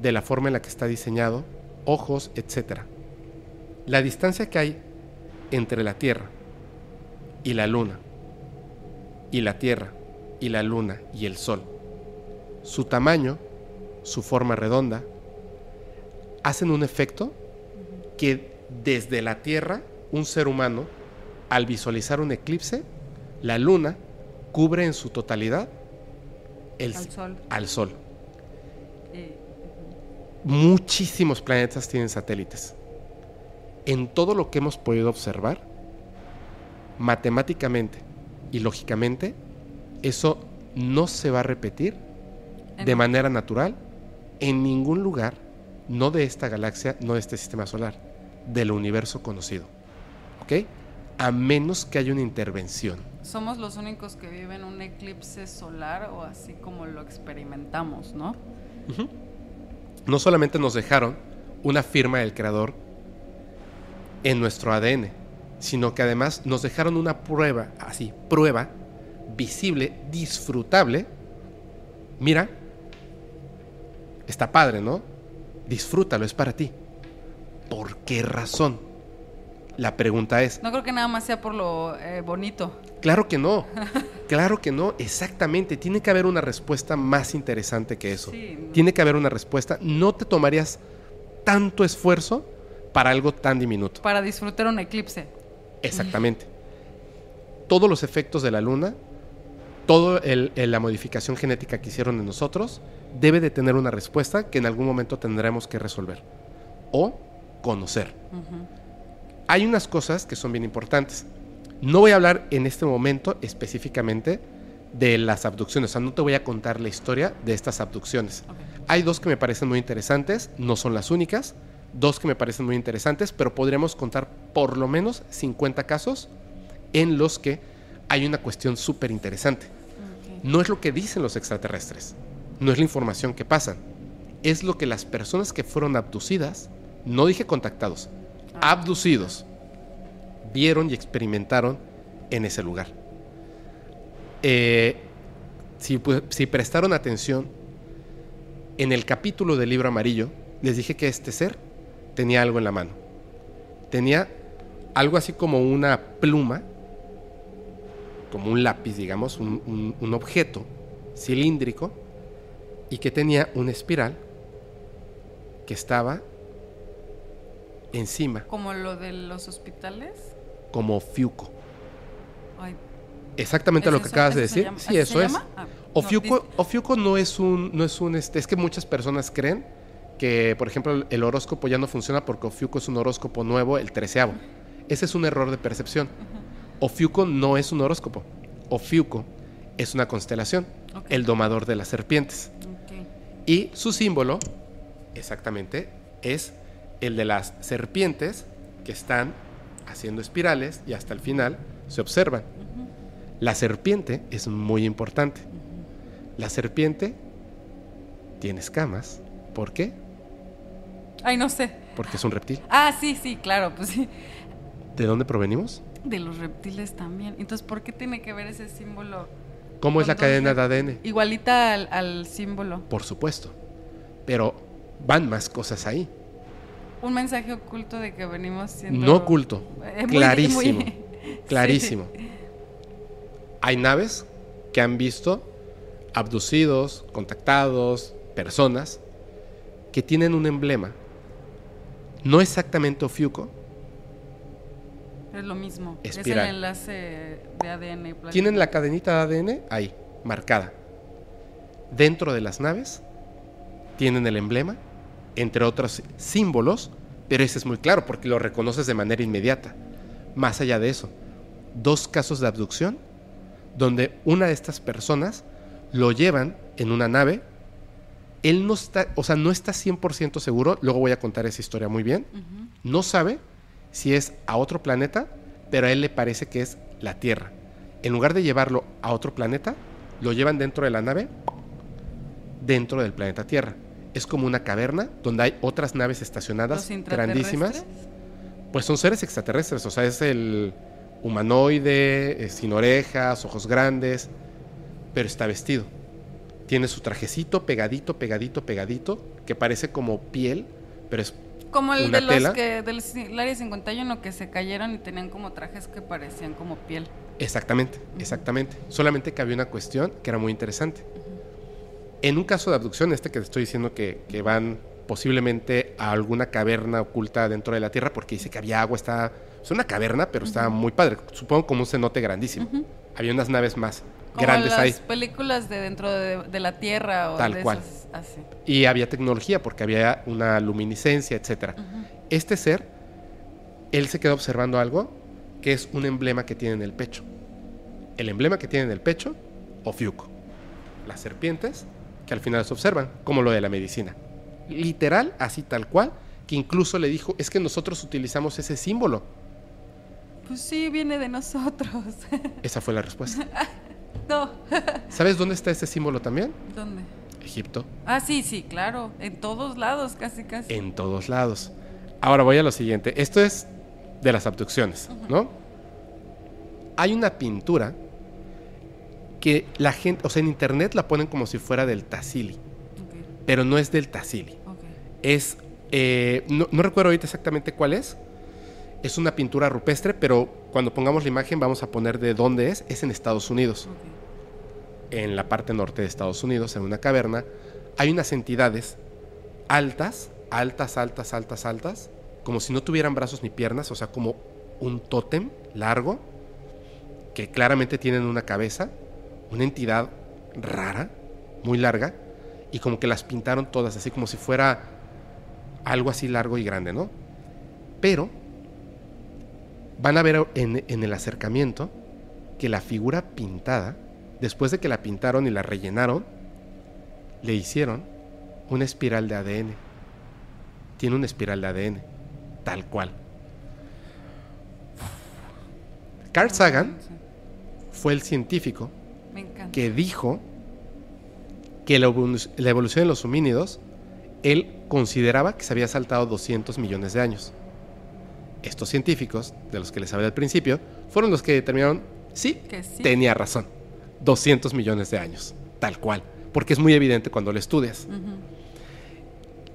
de la forma en la que está diseñado, ojos, etc. La distancia que hay entre la Tierra y la Luna, y la Tierra y la Luna y el Sol, su tamaño, su forma redonda, hacen un efecto que desde la Tierra un ser humano, al visualizar un eclipse, la Luna cubre en su totalidad el, al Sol. Al sol. Eh, Muchísimos planetas tienen satélites en todo lo que hemos podido observar, matemáticamente y lógicamente, eso no se va a repetir de manera natural en ningún lugar, no de esta galaxia, no de este sistema solar, del universo conocido. ¿Ok? A menos que haya una intervención. Somos los únicos que viven un eclipse solar o así como lo experimentamos, ¿no? No solamente nos dejaron una firma del creador en nuestro ADN, sino que además nos dejaron una prueba, así, prueba visible, disfrutable. Mira, está padre, ¿no? Disfrútalo, es para ti. ¿Por qué razón? La pregunta es... No creo que nada más sea por lo eh, bonito. Claro que no, claro que no, exactamente. Tiene que haber una respuesta más interesante que eso. Tiene que haber una respuesta. No te tomarías tanto esfuerzo para algo tan diminuto. Para disfrutar un eclipse. Exactamente. Todos los efectos de la luna, toda la modificación genética que hicieron en nosotros, debe de tener una respuesta que en algún momento tendremos que resolver o conocer. Hay unas cosas que son bien importantes. No voy a hablar en este momento específicamente de las abducciones, o sea, no te voy a contar la historia de estas abducciones. Hay dos que me parecen muy interesantes, no son las únicas, dos que me parecen muy interesantes, pero podríamos contar por lo menos 50 casos en los que hay una cuestión súper interesante. No es lo que dicen los extraterrestres, no es la información que pasan, es lo que las personas que fueron abducidas, no dije contactados, ah. abducidos, vieron y experimentaron en ese lugar. Eh, si, si prestaron atención, en el capítulo del libro amarillo, les dije que este ser tenía algo en la mano. Tenía algo así como una pluma, como un lápiz, digamos, un, objeto cilíndrico y que tenía una espiral que estaba encima, Como lo de los hospitales. como fiuco. Ay, Exactamente ¿es lo que eso- acabas de decir. llama- Sí, eso es. Ah, no, Ofiuco no es un, no es un, este, es que muchas personas creen que, por ejemplo, el- horóscopo ya no funciona porque Ofiuco es un horóscopo nuevo, el treceavo. Ese es un error de percepción. Ofiuco no es un horóscopo. Ofiuco es una constelación, el domador de las serpientes. Y su símbolo, exactamente, es el de las serpientes que están haciendo espirales y hasta el final se observan. La serpiente es muy importante. La serpiente tiene escamas. ¿Por qué? Ay, no sé. Porque es un reptil. Ah, sí, sí, claro, pues sí. ¿De dónde provenimos? De los reptiles también. Entonces, ¿por qué tiene que ver ese símbolo? ¿Cómo es la cadena de ADN? Igualita al, al símbolo. Por supuesto. Pero van más cosas ahí. Un mensaje oculto de que venimos siendo... No oculto. Eh, muy- Clarísimo. muy- Clarísimo. Hay naves que han visto abducidos, contactados, personas que tienen un emblema. No exactamente Ofiuco, Es lo mismo. Espiral. Es el enlace de ADN. tienen la cadenita de ADN ahí, marcada. Dentro de las naves tienen el emblema, entre otros símbolos, pero ese es muy claro porque lo reconoces de manera inmediata. Más allá de eso, dos casos de abducción donde una de estas personas lo llevan en una nave. Él no está, o sea, no está 100% seguro, luego voy a contar esa historia muy bien. No sabe si es a otro planeta, pero a él le parece que es la Tierra. En lugar de llevarlo a otro planeta, lo llevan dentro de la nave, dentro del planeta Tierra. Es como una caverna donde hay otras naves estacionadas grandísimas. Pues son seres extraterrestres, o sea, es el humanoide, eh, sin orejas, ojos grandes, pero está vestido. Tiene su trajecito pegadito, pegadito, pegadito, que parece como piel, pero es Como el una de los tela. que del área 51 que se cayeron y tenían como trajes que parecían como piel. Exactamente, exactamente. Solamente que había una cuestión que era muy interesante. En un caso de abducción, este que te estoy diciendo que, que van posiblemente a alguna caverna oculta dentro de la Tierra, porque dice que había agua, está... Es una caverna, pero está muy padre. Supongo como un cenote grandísimo. Había unas naves más Como grandes las ahí. películas de dentro de, de la Tierra o Tal de cual. esas así. Y había tecnología, porque había una luminiscencia, etcétera. Este ser, él se quedó observando algo que es un emblema que tiene en el pecho. El emblema que tiene en el pecho, Ofiuco. Las serpientes que al final se observan, como lo de la medicina. Literal, así tal cual, que incluso le dijo, es que nosotros utilizamos ese símbolo. Pues sí, viene de nosotros. Esa fue la respuesta. no. ¿Sabes dónde está ese símbolo también? ¿Dónde? Egipto. Ah, sí, sí, claro. En todos lados, casi, casi. En todos lados. Ahora voy a lo siguiente. Esto es de las abducciones, ¿no? Hay una pintura que la gente, o sea, en internet la ponen como si fuera del Tassili, pero no es del Tassili. Es, eh, no, no recuerdo ahorita exactamente cuál es. Es una pintura rupestre, pero cuando pongamos la imagen vamos a poner de dónde es. Es en Estados Unidos, en la parte norte de Estados Unidos, en una caverna. Hay unas entidades altas, altas, altas, altas, altas, como si no tuvieran brazos ni piernas, o sea, como un tótem largo, que claramente tienen una cabeza, una entidad rara, muy larga, y como que las pintaron todas, así como si fuera algo así largo y grande, ¿no? Pero van a ver en, en el acercamiento que la figura pintada, después de que la pintaron y la rellenaron, le hicieron una espiral de ADN. Tiene una espiral de ADN, tal cual. Carl Sagan Sí, fue el científico que dijo que la evolución de los homínidos, él consideraba que se había saltado 200 millones de años. Estos científicos, de los que les hablé al principio, fueron los que determinaron, sí, Que sí. tenía razón, 200 millones de años, tal cual, porque es muy evidente cuando lo estudias.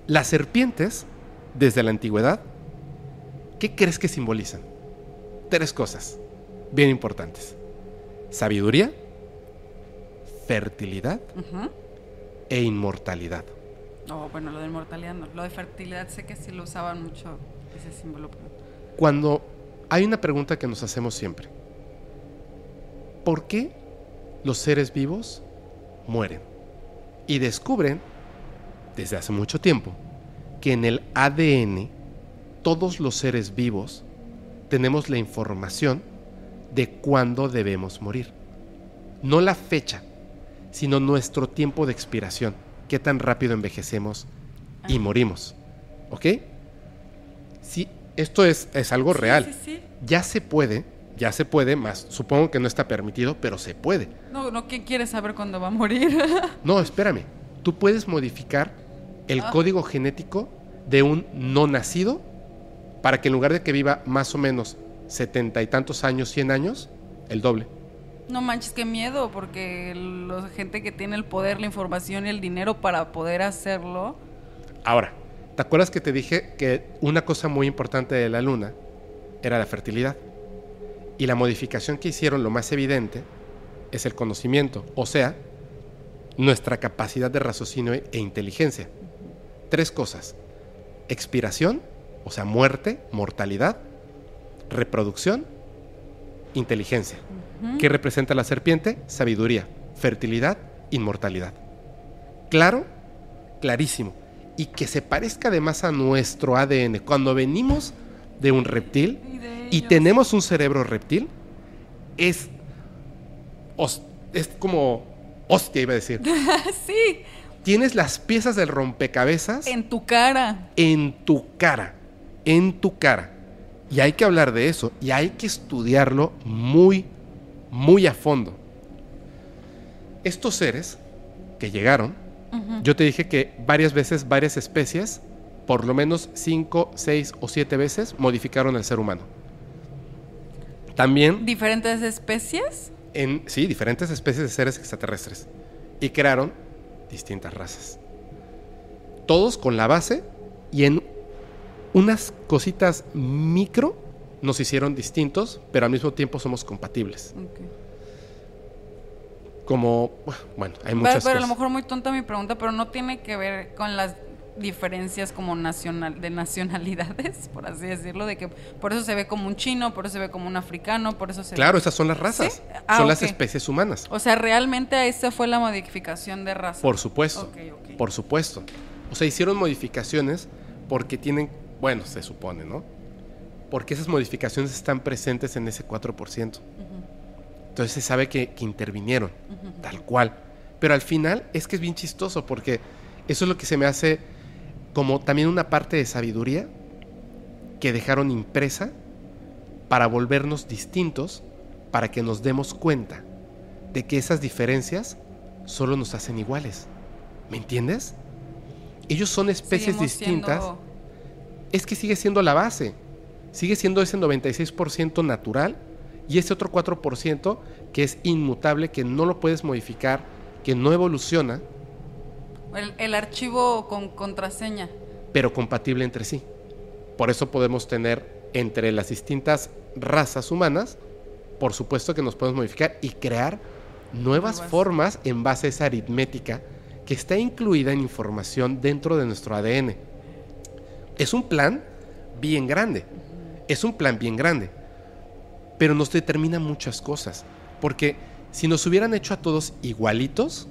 Las serpientes, desde la antigüedad, ¿qué crees que simbolizan? Tres cosas bien importantes. Sabiduría, fertilidad e inmortalidad. Oh, bueno, lo de inmortalidad no. Lo de fertilidad sé que sí lo usaban mucho ese símbolo. Cuando hay una pregunta que nos hacemos siempre. ¿Por qué los seres vivos mueren? Y descubren, desde hace mucho tiempo, que en el ADN todos los seres vivos tenemos la información de cuándo debemos morir. No la fecha, sino nuestro tiempo de expiración, qué tan rápido envejecemos y morimos. ¿Ok? Sí, esto es, es algo Sí, real. Sí, sí. Ya se puede, ya se puede, más supongo que no está permitido, pero se puede. No, no, ¿quién quiere saber cuándo va a morir? No, espérame. Tú puedes modificar el Ah. código genético de un no nacido para que en lugar de que viva más o menos setenta y tantos años, 100 años, el doble. no manches, qué miedo, porque la gente que tiene el poder, la información y el dinero para poder hacerlo. Ahora, ¿te acuerdas que te dije que una cosa muy importante de la luna era la fertilidad? Y la modificación que hicieron, lo más evidente, es el conocimiento, o sea, nuestra capacidad de raciocinio e inteligencia. Tres cosas. Expiración, o sea, muerte, mortalidad, reproducción, inteligencia. ¿Qué representa la serpiente? Sabiduría, fertilidad, inmortalidad. Claro, clarísimo. Y que se parezca además a nuestro ADN. Cuando venimos de un reptil Y tenemos un cerebro reptil, es, es como hostia, iba a decir. sí, Tienes las piezas del rompecabezas en tu cara. en tu cara, en tu cara. Y hay que hablar de eso y hay que estudiarlo muy, muy a fondo. Estos seres que llegaron, yo te dije que varias veces, varias especies, por lo menos 5, 6 o 7 veces, modificaron al ser humano. También Diferentes especies. en, sí, diferentes especies de seres extraterrestres. Y crearon distintas razas. Todos con la base y en unas cositas micro nos hicieron distintos, pero al mismo tiempo somos compatibles. Como, bueno, hay Pero, muchas pero a lo mejor muy tonta mi pregunta, pero no tiene que ver con las diferencias como nacional de nacionalidades, por así decirlo, de que por eso se ve como un chino, por eso se ve como un africano, por eso se Claro, ve... esas son las razas. ¿Sí? Ah, son las especies humanas. O sea, realmente esa fue la modificación de raza. Por supuesto. Por supuesto. O sea, hicieron modificaciones porque tienen, bueno, se supone, ¿no? Porque esas modificaciones están presentes en ese 4%. Entonces se sabe que, que intervinieron, tal cual. Pero al final es que es bien chistoso porque eso es lo que se me hace como también una parte de sabiduría que dejaron impresa para volvernos distintos, para que nos demos cuenta de que esas diferencias solo nos hacen iguales. ¿Me entiendes? Ellos son especies Seguimos distintas. siendo- Es que sigue siendo la base. Sigue siendo ese 96% natural y ese otro 4% que es inmutable, que no lo puedes modificar, que no evoluciona, El, el archivo con contraseña. pero compatible entre sí. Por eso podemos tener entre las distintas razas humanas, por supuesto que nos podemos modificar y crear nuevas Nuevas. formas en base a esa aritmética que está incluida en información dentro de nuestro ADN. Es un plan bien grande. Es un plan bien grande. Pero nos determina muchas cosas. Porque si nos hubieran hecho a todos igualitos,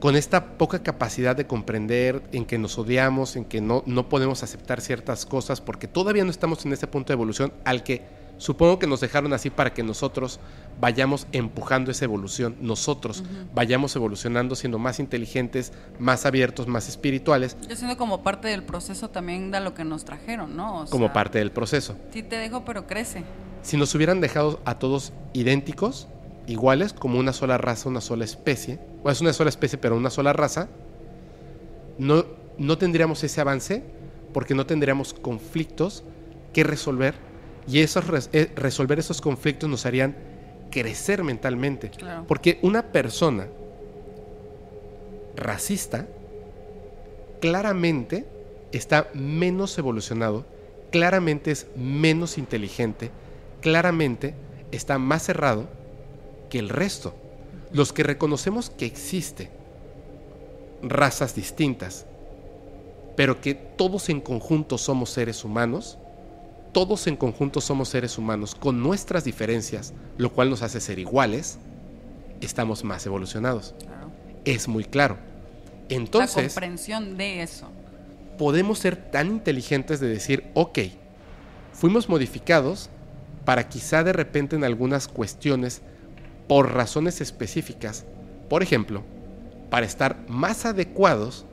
con esta poca capacidad de comprender, en que nos odiamos, en que no, no podemos aceptar ciertas cosas, porque todavía no estamos en ese punto de evolución al que supongo que nos dejaron así para que nosotros vayamos empujando esa evolución, nosotros vayamos evolucionando siendo más inteligentes, más abiertos, más espirituales, Yo siento como parte del proceso también da lo que nos trajeron, ¿no? O como sea, parte del proceso. Sí te dejo, pero crece. Si nos hubieran dejado a todos idénticos, iguales, como una sola raza, una sola especie, o es una sola especie pero una sola raza, no, no tendríamos ese avance porque no tendríamos conflictos que resolver y esos eh, resolver esos conflictos nos harían crecer mentalmente. Claro. Porque una persona racista claramente está menos evolucionado, claramente es menos inteligente, claramente está más cerrado que el resto. los que reconocemos que existe razas distintas, pero que todos en conjunto somos seres humanos, todos en conjunto somos seres humanos con nuestras diferencias, lo cual nos hace ser iguales, estamos más evolucionados. Claro. Es muy claro. La Entonces, comprensión de eso. podemos ser tan inteligentes de decir, ok, fuimos modificados para quizá de repente en algunas cuestiones, por razones específicas, por ejemplo, para estar más adecuados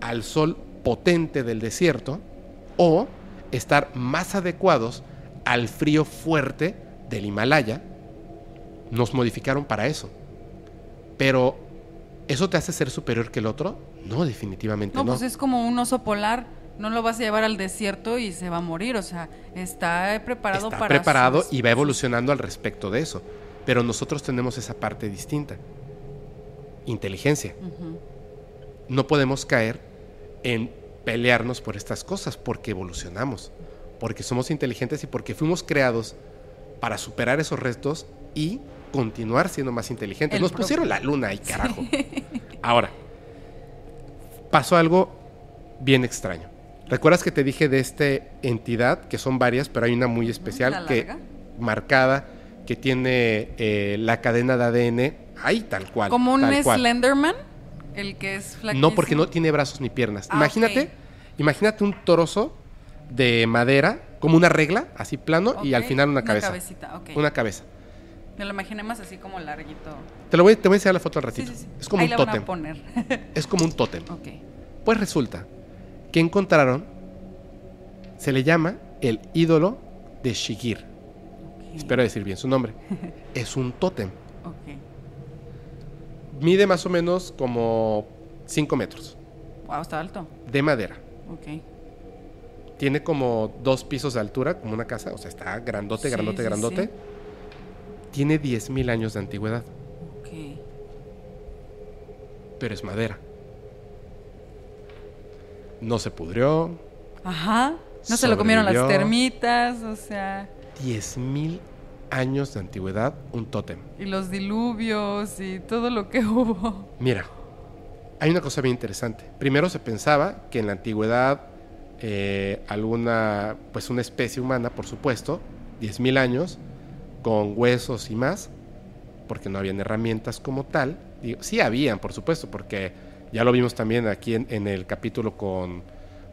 al sol potente del desierto o estar más adecuados al frío fuerte del Himalaya, nos modificaron para eso. Pero, ¿eso te hace ser superior que el otro? No, definitivamente No, no. pues es como un oso polar. No lo vas a llevar al desierto y se va a morir. O sea, está preparado está para. preparado sus- y va evolucionando al respecto de eso. Pero nosotros tenemos esa parte distinta. Inteligencia. No podemos caer en pelearnos por estas cosas porque evolucionamos, porque somos inteligentes y porque fuimos creados para superar esos retos y continuar siendo más inteligentes. El Nos pusieron la luna ahí, carajo. Ahora, pasó algo bien extraño. ¿Recuerdas que te dije de esta entidad, que son varias, pero hay una muy especial, ¿La que marcada, que tiene eh, la cadena de ADN ahí tal cual? Como un. Slenderman. El que es flaquísimo. No, porque no tiene brazos ni piernas. Ah, imagínate, imagínate un trozo de madera, como una regla, así plano, y al final una cabeza. cabecita, ok. Una cabeza. Me lo imaginé más así como larguito. Te, lo voy, te voy a enseñar la foto al ratito. sí, sí. Es como Ahí un la tótem. van a poner. Es como un tótem. ok. Pues resulta que encontraron, se le llama el ídolo de Shigir. Espero decir bien su nombre. es un tótem. Mide más o menos como 5 metros Wow, está alto. de madera. Ok. Tiene como dos pisos de altura, como una casa. O sea, está grandote, Sí, grandote, sí, grandote. sí. Tiene 10.000 años de antigüedad, Ok. pero es madera. No se pudrió. Ajá. No se lo comieron las termitas, o sea. 10.000 años de antigüedad, un tótem. Y los diluvios y todo lo que hubo. Mira, hay una cosa bien interesante. Primero se pensaba que en la antigüedad eh, alguna, pues una especie humana, por supuesto, 10.000 años, con huesos y más, porque no habían herramientas como tal. Digo, sí habían, por supuesto, porque ya lo vimos también aquí en, en el capítulo con,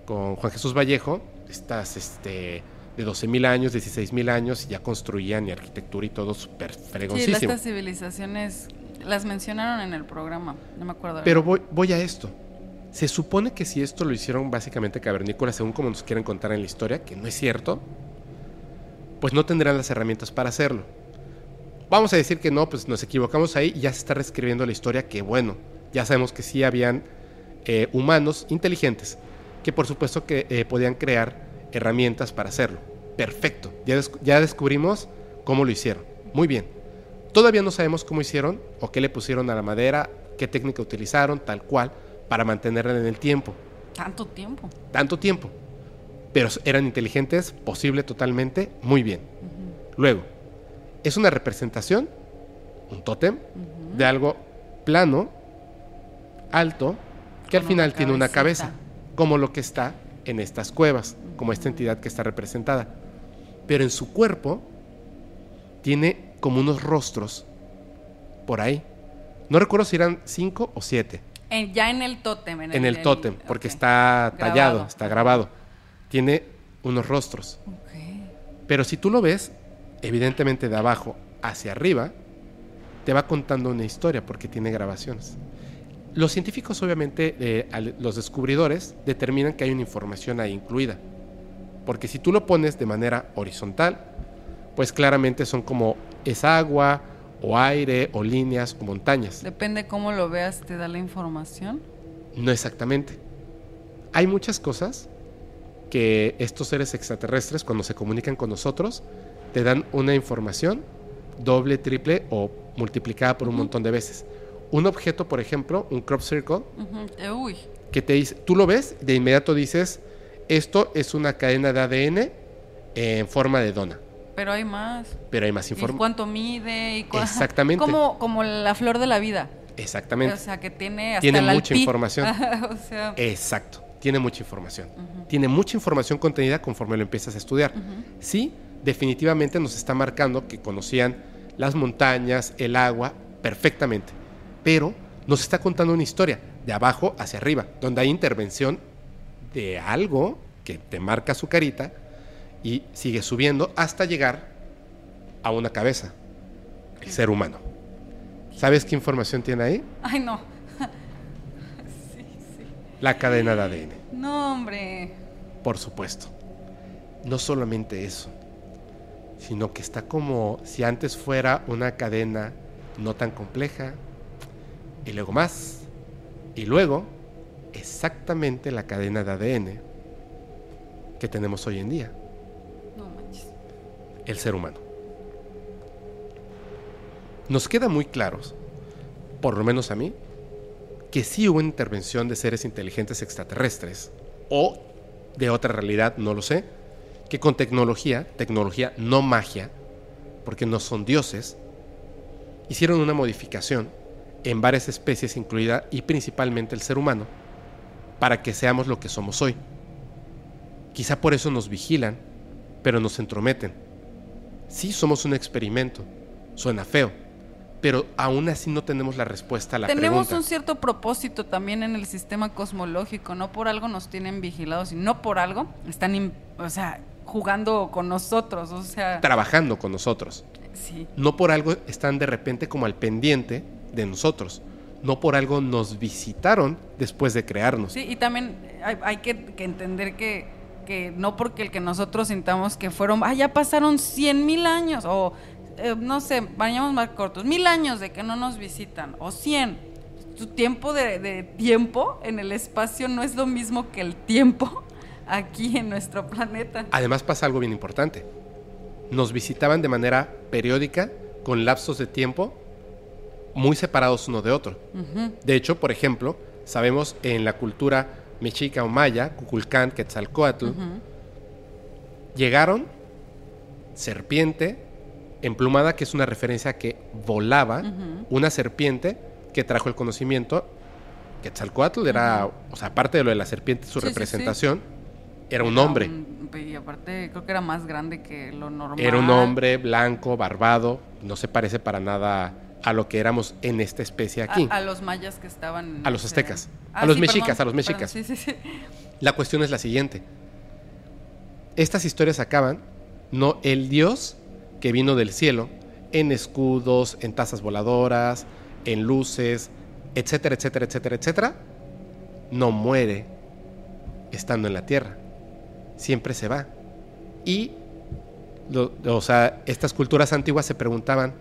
con Juan Jesús Vallejo, estas este, de 12.000 años, 16.000 años, y ya construían y arquitectura y todo súper Sí, fregoncísimo. estas civilizaciones las mencionaron en el programa. No me acuerdo. Pero voy, voy a esto. Se supone que si esto lo hicieron básicamente cavernícolas, según como nos quieren contar en la historia, que no es cierto, pues no tendrán las herramientas para hacerlo. Vamos a decir que no, pues nos equivocamos ahí y ya se está reescribiendo la historia, que bueno, ya sabemos que sí habían eh, humanos inteligentes, que por supuesto que eh, podían crear herramientas para hacerlo. Perfecto, ya, ya descubrimos cómo lo hicieron. Muy bien. Todavía no sabemos cómo hicieron o qué le pusieron a la madera, qué técnica utilizaron, tal cual, para mantenerla en el tiempo. Tanto tiempo. Tanto tiempo. Pero eran inteligentes, posible totalmente, muy bien. Luego, es una representación, un tótem, de algo plano, alto, que al final tiene una cabeza, como lo que está en estas cuevas, como esta entidad que está representada. Pero en su cuerpo tiene como unos rostros por ahí. No recuerdo si eran cinco o siete En- ya en el tótem. En el, en el tótem, porque está tallado, Grabado. está grabado. Tiene unos rostros. Ok. Pero si tú lo ves, evidentemente de abajo hacia arriba, te va contando una historia porque tiene grabaciones. Los científicos, obviamente, eh, al- los descubridores, determinan que hay una información ahí incluida. Porque si tú lo pones de manera horizontal, pues claramente son como es agua, o aire, o líneas, o montañas. Depende cómo lo veas, te da la información. No exactamente. Hay muchas cosas que estos seres extraterrestres, cuando se comunican con nosotros, te dan una información doble, triple o multiplicada por un montón de veces. Un objeto, por ejemplo, un crop circle. Eh, Uy. que te dice, tú lo ves, de inmediato dices, esto es una cadena de ADN en forma de dona. Pero hay más. pero hay más ¿Y información. cuánto mide? Y cua- Exactamente. Como, como la flor de la vida. Exactamente. O sea, que tiene hasta Tiene el mucha alpí. información. o sea, Exacto, tiene mucha información. Tiene mucha información contenida conforme lo empiezas a estudiar. Sí, definitivamente nos está marcando que conocían las montañas, el agua, perfectamente. Pero nos está contando una historia de abajo hacia arriba, donde hay intervención de algo que te marca su carita y sigue subiendo hasta llegar a una cabeza, el ser humano. ¿Sabes qué información tiene ahí? ay no. La cadena de ADN. No, hombre. Por supuesto. No solamente eso, sino que está como si antes fuera una cadena no tan compleja, y luego más, y luego exactamente la cadena de ADN que tenemos hoy en día, No manches. el ser humano. Nos queda muy claros, por lo menos a mí, que sí hubo intervención de seres inteligentes extraterrestres o de otra realidad, no lo sé, que con tecnología, tecnología no magia, porque no son dioses, hicieron una modificación en varias especies, incluida y principalmente el ser humano, para que seamos lo que somos hoy. Quizá por eso nos vigilan, pero nos entrometen. Sí somos un experimento, suena feo, pero aún así no tenemos la respuesta a la Tenemos pregunta. un cierto propósito también en el sistema cosmológico, no por algo nos tienen vigilados y no por algo están, o sea, jugando con nosotros, o sea, Trabajando con nosotros. sí. No por algo están de repente como al pendiente de nosotros. No por algo nos visitaron después de crearnos. Sí, y también hay, hay que, que entender que, que no porque el que nosotros sintamos que fueron, ah, ya pasaron 100 mil años, o eh, no sé, vayamos más cortos, mil años de que no nos visitan, o 100. Tu tiempo de, de tiempo en el espacio no es lo mismo que el tiempo aquí en nuestro planeta. Además pasa algo bien importante. Nos visitaban de manera periódica, con lapsos de tiempo muy separados uno de otro. De hecho, por ejemplo, sabemos en la cultura mexica o maya, Cuculcán, Quetzalcoatl, llegaron serpiente emplumada, que es una referencia que volaba, una serpiente que trajo el conocimiento. Quetzalcoatl era, o sea, aparte de lo de la serpiente, su Sí, sí, sí. representación, era un hombre. y aparte creo que era más grande que lo normal. Era un hombre blanco, barbado, no se parece para nada a lo que éramos en esta especie aquí. A, a los mayas que estaban. A los aztecas. A los mexicas, perdón, a los mexicas. sí, sí, sí. La cuestión es la siguiente. Estas historias acaban, no el Dios que vino del cielo, en escudos, en tazas voladoras, en luces, etcétera, etcétera, etcétera, etcétera, no muere estando en la tierra. Siempre se va. Y, lo- o sea, estas culturas antiguas se preguntaban,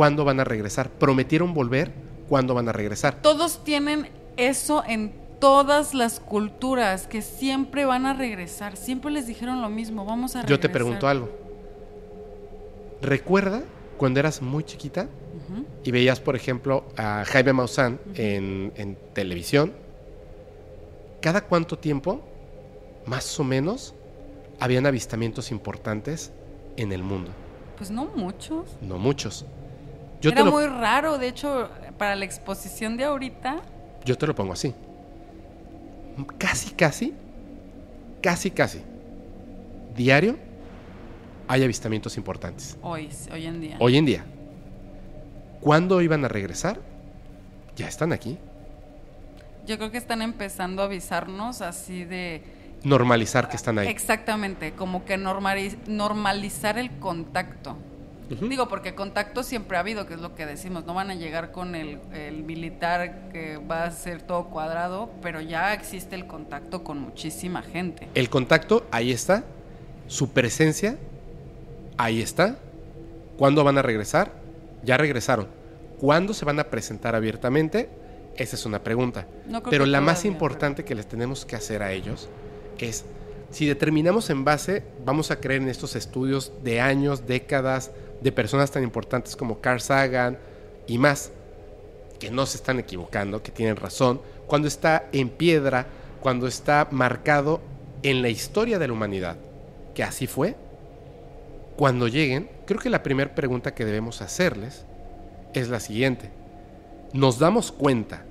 ¿cuándo van a regresar? ¿Prometieron volver? ¿Cuándo van a regresar? Todos tienen eso en todas las culturas, que siempre van a regresar. Siempre les dijeron lo mismo, vamos a regresar. Yo te pregunto algo. ¿Recuerda cuando eras muy chiquita y veías, por ejemplo, a Jaime Maussan en, en televisión? ¿Cada cuánto tiempo, más o menos, habían avistamientos importantes en el mundo? Pues no muchos. No muchos. Yo Era lo, muy raro, de hecho, para la exposición de ahorita, yo te lo pongo así. Casi, casi, casi, casi, diario hay avistamientos importantes. hoy, hoy en día. Hoy en día. ¿Cuándo iban a regresar? Ya están aquí. Yo creo que están empezando a avisarnos así de... Normalizar que están ahí. Exactamente, como que normali- normalizar el contacto. Digo, porque contacto siempre ha habido, que es lo que decimos, no van a llegar con el, el militar que va a ser todo cuadrado, pero ya existe el contacto con muchísima gente. El contacto, ahí está. Su presencia, ahí está. ¿Cuándo van a regresar? Ya regresaron. ¿Cuándo se van a presentar abiertamente? Esa es una pregunta. No Pero la más importante que les tenemos que hacer a ellos es, si determinamos en base, vamos a creer en estos estudios de años, décadas, de personas tan importantes como Carl Sagan y más, que no se están equivocando, que tienen razón, cuando está en piedra, cuando está marcado en la historia de la humanidad, que así fue, cuando lleguen, creo que la primera pregunta que debemos hacerles es la siguiente. Nos damos cuenta,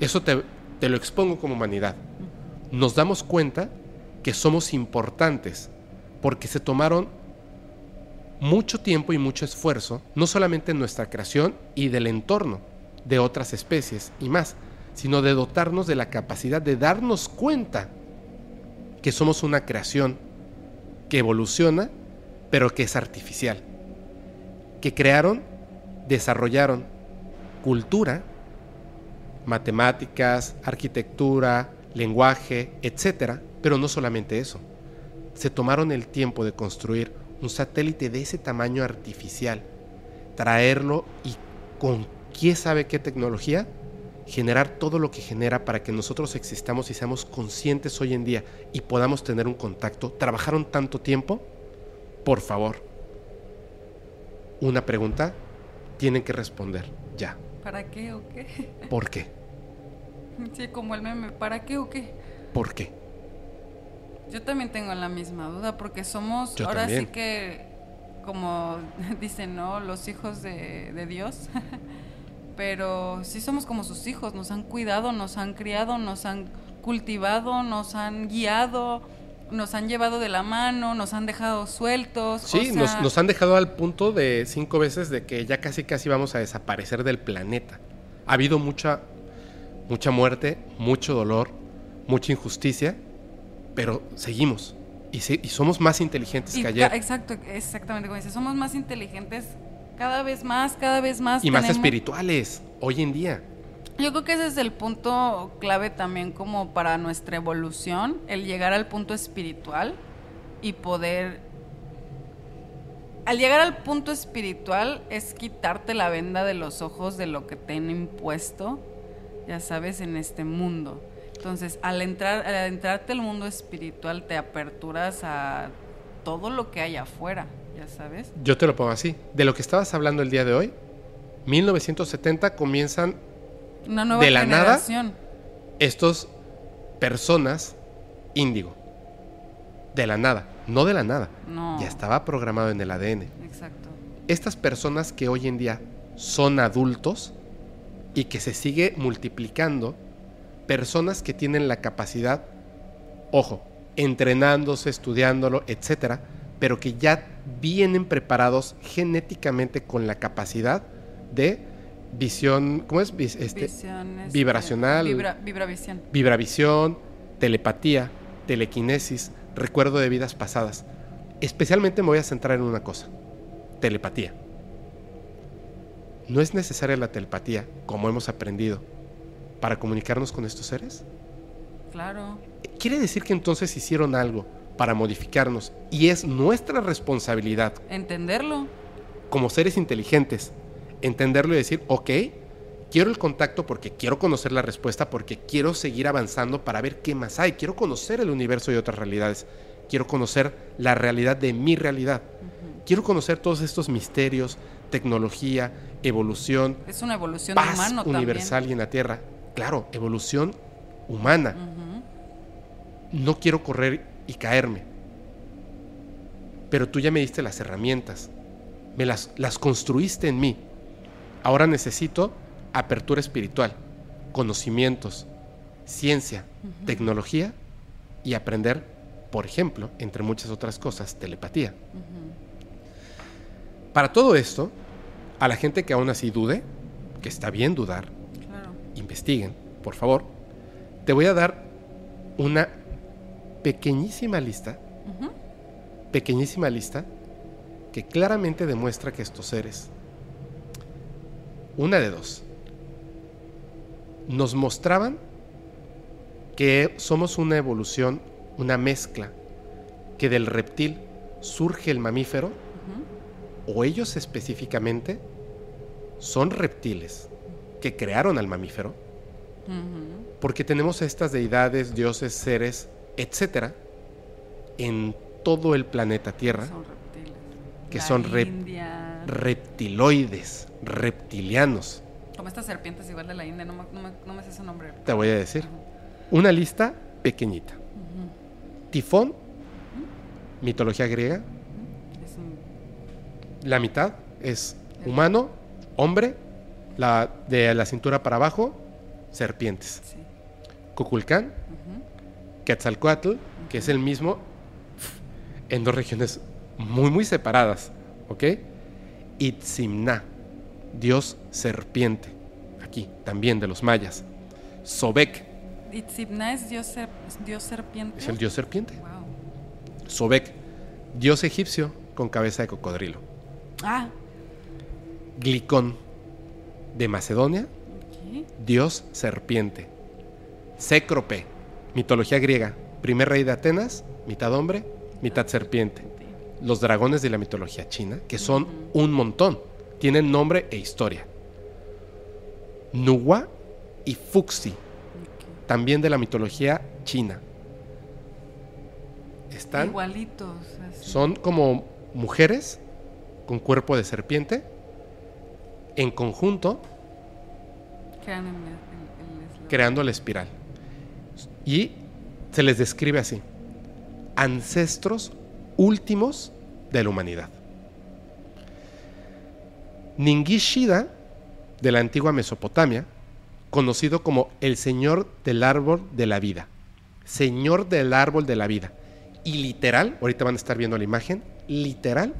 eso te, te lo expongo como humanidad, nos damos cuenta que somos importantes porque se tomaron mucho tiempo y mucho esfuerzo, no solamente en nuestra creación y del entorno de otras especies y más, sino de dotarnos de la capacidad de darnos cuenta que somos una creación que evoluciona, pero que es artificial, que crearon, desarrollaron cultura, matemáticas, arquitectura, lenguaje, etcétera, pero no solamente eso. Se tomaron el tiempo de construir un satélite de ese tamaño artificial, traerlo y con quién sabe qué tecnología generar todo lo que genera para que nosotros existamos y seamos conscientes hoy en día y podamos tener un contacto. ¿Trabajaron tanto tiempo? Por favor. Una pregunta tienen que responder ya. ¿Para qué o qué? ¿Por qué? Sí, como el meme, ¿para qué o qué? ¿Por qué? Yo también tengo la misma duda porque somos, Yo ahora sí que, como dicen, ¿no? Los hijos de, de Dios. Pero sí somos como sus hijos, nos han cuidado, nos han criado, nos han cultivado, nos han guiado, nos han llevado de la mano, nos han dejado sueltos. Sí, o sea, nos, nos han dejado al punto de cinco veces de que ya casi casi vamos a desaparecer del planeta. Ha habido mucha, mucha muerte, mucho dolor, mucha injusticia, pero seguimos. Y, se- y somos más inteligentes y que ayer. Exacto, exactamente como dices, somos más inteligentes cada vez más, cada vez más. Y más espirituales, hoy en día. Yo creo que ese es el punto clave también como para nuestra evolución, el llegar al punto espiritual y poder... Al llegar al punto espiritual es quitarte la venda de los ojos de lo que te han impuesto, ya sabes, en este mundo. Entonces, al entrar, al entrarte al mundo espiritual te aperturas a todo lo que hay afuera, ya sabes. Yo te lo pongo así. De lo que estabas hablando el día de hoy, 1970 comienzan Una nueva De la nada, estos personas índigo. De la nada, no de la nada. No. Ya estaba programado en el ADN. Exacto. Estas personas que hoy en día son adultos y que se sigue multiplicando, personas que tienen la capacidad, ojo, entrenándose, estudiándolo, etcétera, pero que ya vienen preparados genéticamente con la capacidad de visión, ¿cómo es? Este, Visión, este, vibracional. Vibra, vibravisión. vibravisión, telepatía, telequinesis, recuerdo de vidas pasadas. Especialmente me voy a centrar en una cosa, telepatía. ¿No es necesaria la telepatía, como hemos aprendido, para comunicarnos con estos seres? Claro. Quiere decir que entonces hicieron algo para modificarnos y es nuestra responsabilidad Entenderlo. como seres inteligentes, entenderlo y decir, ok, quiero el contacto porque quiero conocer la respuesta, porque quiero seguir avanzando para ver qué más hay, quiero conocer el universo y otras realidades, quiero conocer la realidad de mi realidad, quiero conocer todos estos misterios, tecnología, evolución, Es una evolución paz humano universal y en la Tierra. Claro, evolución humana. No quiero correr y caerme. Pero tú ya me diste las herramientas. Me las, las construiste en mí. Ahora necesito apertura espiritual, conocimientos, ciencia, tecnología y aprender, por ejemplo, entre muchas otras cosas, telepatía. Para todo esto, a la gente que aún así dude, que está bien dudar. Investiguen, por favor, te voy a dar una pequeñísima lista, pequeñísima lista, que claramente demuestra que estos seres, una de dos, nos mostraban que somos una evolución, una mezcla, que del reptil surge el mamífero, o ellos específicamente son reptiles que crearon al mamífero, porque tenemos estas deidades, dioses, seres, etcétera, en todo el planeta Tierra, Son reptiles. que La son rep- India. reptiloides, reptilianos. Como estas serpientes igual de la India, no me, no me- no me sé su nombre. Te voy a decir. Una lista pequeñita. Tifón, mitología griega, un la mitad es humano, hombre, la, de la cintura para abajo, serpientes. Sí. Cuculcán. Quetzalcoatl, que es el mismo en dos regiones muy, muy separadas, ¿ok? Itzimná, dios serpiente, aquí también de los mayas. Sobek Itzibna es dios, ser- dios serpiente. es el dios serpiente. Wow. Sobek, dios egipcio con cabeza de cocodrilo. Ah, Glicón, de Macedonia, dios serpiente. Cécrope, mitología griega, primer rey de Atenas, mitad hombre, mitad serpiente. Los dragones de la mitología china, que son un montón, tienen nombre e historia. Nuwa y Fuxi, también de la mitología china. Están, Igualitos. así. son como mujeres con cuerpo de serpiente, en conjunto Crean el- el- el eslabón. creando la espiral. Y se les describe así, ancestros últimos de la humanidad. Ningishida, de la antigua Mesopotamia, conocido como el Señor del Árbol de la Vida. Señor del Árbol de la Vida. Y literal, ahorita van a estar viendo la imagen, literal,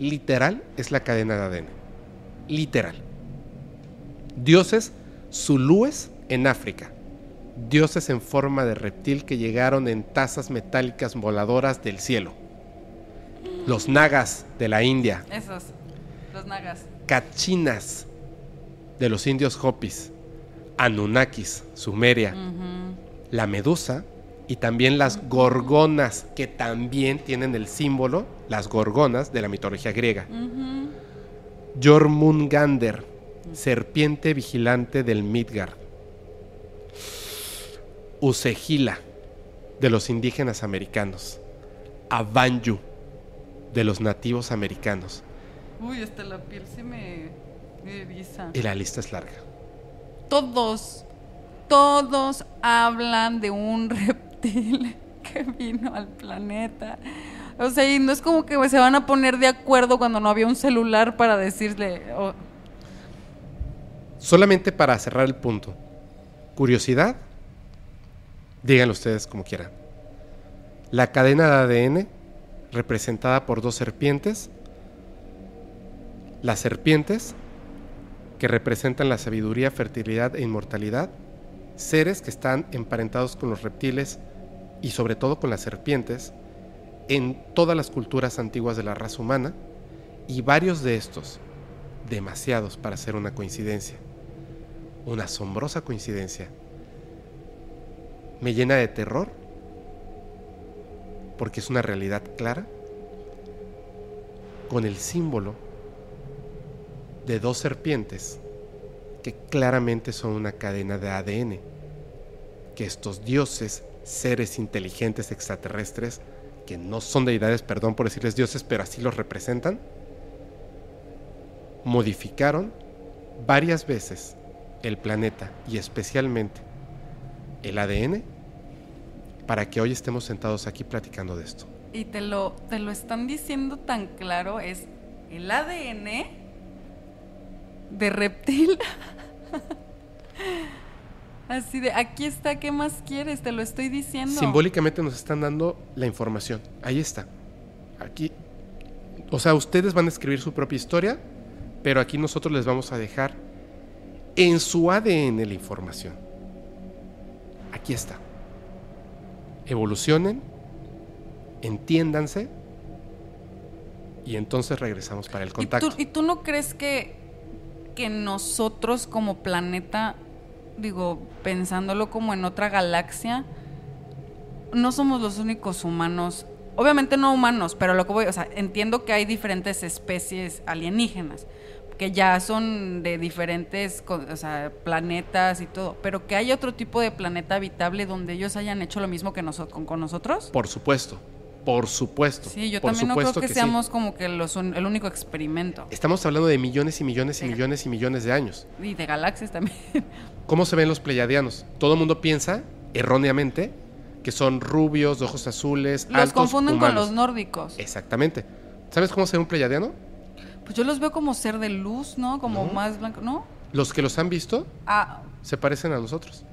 literal es la cadena de ADN. Literal. Dioses zulúes en África. Dioses en forma de reptil que llegaron en tazas metálicas voladoras del cielo. Los nagas de la India. Esos, los nagas. Cachinas de los indios Hopis. Anunnakis, Sumeria. La medusa y también las gorgonas, que también tienen el símbolo, las gorgonas de la mitología griega. Jormungander, serpiente vigilante del Midgard. Usegila, de los indígenas americanos. Avanyu, de los nativos americanos. Uy, hasta la piel se me, me eriza. Y la lista es larga. Todos, todos hablan de un reptil que vino al planeta. O sea, y no es como que se van a poner de acuerdo cuando no había un celular para decirle. Solamente para cerrar el punto. Curiosidad, díganlo ustedes como quieran. La cadena de ADN, representada por dos serpientes, las serpientes, que representan la sabiduría, fertilidad e inmortalidad, seres que están emparentados con los reptiles y sobre todo con las serpientes, en todas las culturas antiguas de la raza humana, y varios de estos, demasiados para ser una coincidencia, una asombrosa coincidencia, me llena de terror porque es una realidad clara con el símbolo de dos serpientes que claramente son una cadena de ADN, que estos dioses, seres inteligentes extraterrestres, que no son deidades, perdón por decirles dioses, pero así los representan, modificaron varias veces el planeta y especialmente el ADN para que hoy estemos sentados aquí platicando de esto. Y te lo, te lo están diciendo tan claro, es el ADN de reptil. Así de, aquí está, ¿qué más quieres? Te lo estoy diciendo. Simbólicamente nos están dando la información. Ahí está. Aquí. O sea, ustedes van a escribir su propia historia, pero aquí nosotros les vamos a dejar en su ADN la información. Aquí está. Evolucionen, entiéndanse y entonces regresamos para el ¿Y contacto. tú, y tú no crees que, que nosotros como planeta, digo, pensándolo como en otra galaxia, no somos los únicos humanos? Obviamente no humanos, pero lo que voy, o sea, entiendo que hay diferentes especies alienígenas, que ya son de diferentes o sea, planetas y todo, pero que hay otro tipo de planeta habitable donde ellos hayan hecho lo mismo que nosotros con nosotros. Por supuesto, por supuesto. Sí, yo por también no creo supuesto que, sí. seamos como que los, un- el único experimento. Estamos hablando de millones y millones y millones y millones de años. Y de galaxias también. ¿Cómo se ven los pleiadianos? Todo el mundo piensa, erróneamente, que son rubios, de ojos azules, Los altos, confunden con los nórdicos. Exactamente. ¿Sabes cómo se ve un pleiadiano? Pues yo los veo como ser de luz, ¿no? Como No. más blanco, ¿no? Los que los han visto Ah, se parecen a nosotros.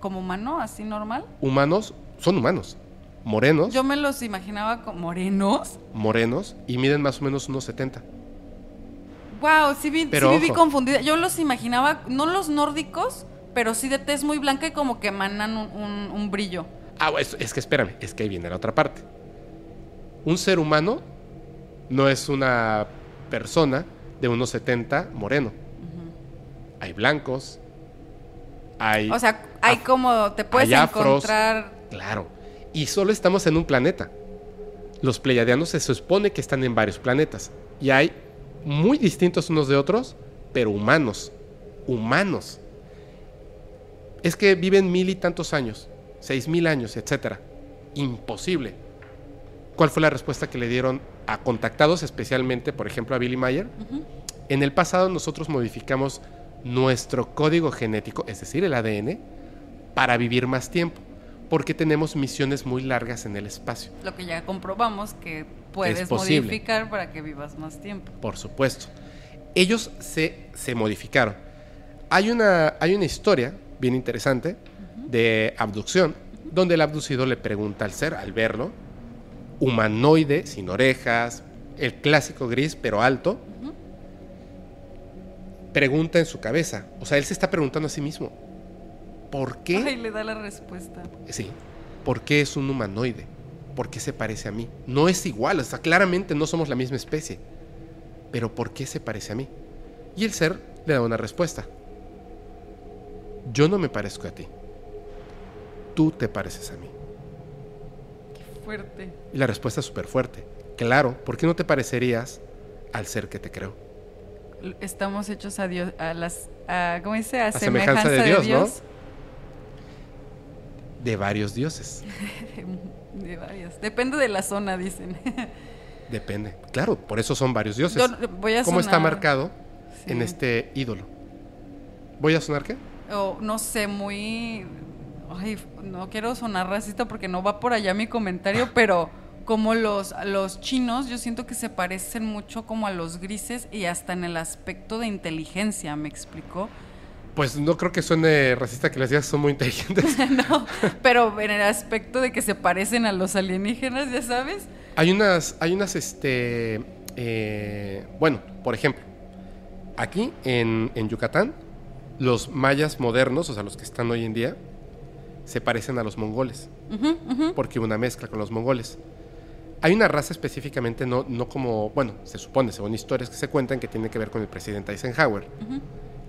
como humano, así normal. Humanos, son humanos. Morenos, Yo me los imaginaba como morenos. morenos y miden más o menos unos 70. Wow, sí, vi, Pero sí viví confundida. Yo los imaginaba, no los nórdicos, pero sí de tez muy blanca y como que emanan un, un- un brillo. Ah, es, es que espérame, es que ahí viene la otra parte. Un ser humano no es una persona de unos 70 moreno. Hay blancos, hay... O sea, hay como, te puedes afros. encontrar... Claro. Y solo estamos en un planeta. Los pleiadianos se supone que están en varios planetas. Y hay muy distintos unos de otros, pero humanos. Humanos. Es que viven mil y tantos años, seis mil años, etcétera. Imposible. ¿Cuál fue la respuesta que le dieron a contactados, especialmente, por ejemplo, a Billy Mayer? En el pasado nosotros modificamos nuestro código genético, es decir, el ADN, para vivir más tiempo, porque tenemos misiones muy largas en el espacio, Lo que ya comprobamos que puedes modificar para que vivas más tiempo. por supuesto. Ellos se, se modificaron. Hay una, hay una historia bien interesante de abducción, donde el abducido le pregunta al ser, al verlo, humanoide, sin orejas, el clásico gris pero alto, pregunta en su cabeza. O sea, él se está preguntando a sí mismo, ¿por qué? Ay, le da la respuesta. Sí. ¿Por qué es un humanoide? ¿Por qué se parece a mí? No es igual, o sea, claramente no somos la misma especie. Pero ¿por qué se parece a mí? Y el ser le da una respuesta. Yo no me parezco a ti. Tú te pareces a mí. Fuerte. Y la respuesta es súper fuerte. Claro, ¿por qué no te parecerías al ser que te creó? Estamos hechos a Dios, a las, a, ¿cómo dice? A, semejanza de Dios, ¿no? De varios dioses. De varias. Depende de la zona, dicen. Depende. Claro, por eso son varios dioses. Yo voy a ¿Cómo está marcado en este ídolo? ¿Voy a sonar qué? O no sé, muy. Ay, no quiero sonar racista porque no va por allá mi comentario, pero como los, los chinos, yo siento que se parecen mucho como a los grises y hasta en el aspecto de inteligencia, ¿me explicó? Pues no creo que suene racista que digas que son muy inteligentes. no, pero en el aspecto de que se parecen a los alienígenas, ya sabes. hay unas, hay unas, este, eh, bueno, por ejemplo, aquí en, en Yucatán, los mayas modernos, o sea, los que están hoy en día, se parecen a los mongoles, porque hubo una mezcla con los mongoles. Hay una raza específicamente, no, no como, bueno, se supone, según historias que se cuentan, que tiene que ver con el presidente Eisenhower,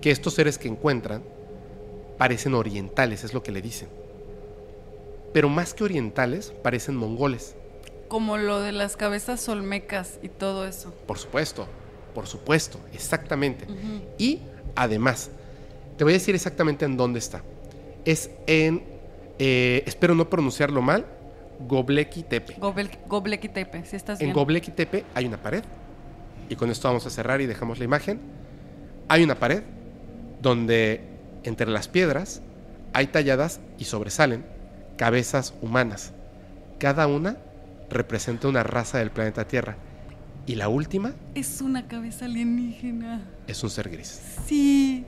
que estos seres que encuentran parecen orientales, es lo que le dicen. Pero más que orientales, parecen mongoles. Como lo de las cabezas olmecas y todo eso. Por supuesto, por supuesto, exactamente. Y además, te voy a decir exactamente en dónde está. Es en, eh, espero no pronunciarlo mal, Gobleki Tepe. Gobel, Gobleki Tepe, si estás En bien. Gobleki Tepe hay una pared. Y con esto vamos a cerrar y dejamos la imagen. Hay una pared donde entre las piedras hay talladas y sobresalen cabezas humanas. Cada una representa una raza del planeta Tierra. Y la última Es una cabeza alienígena. es un ser gris. Sí,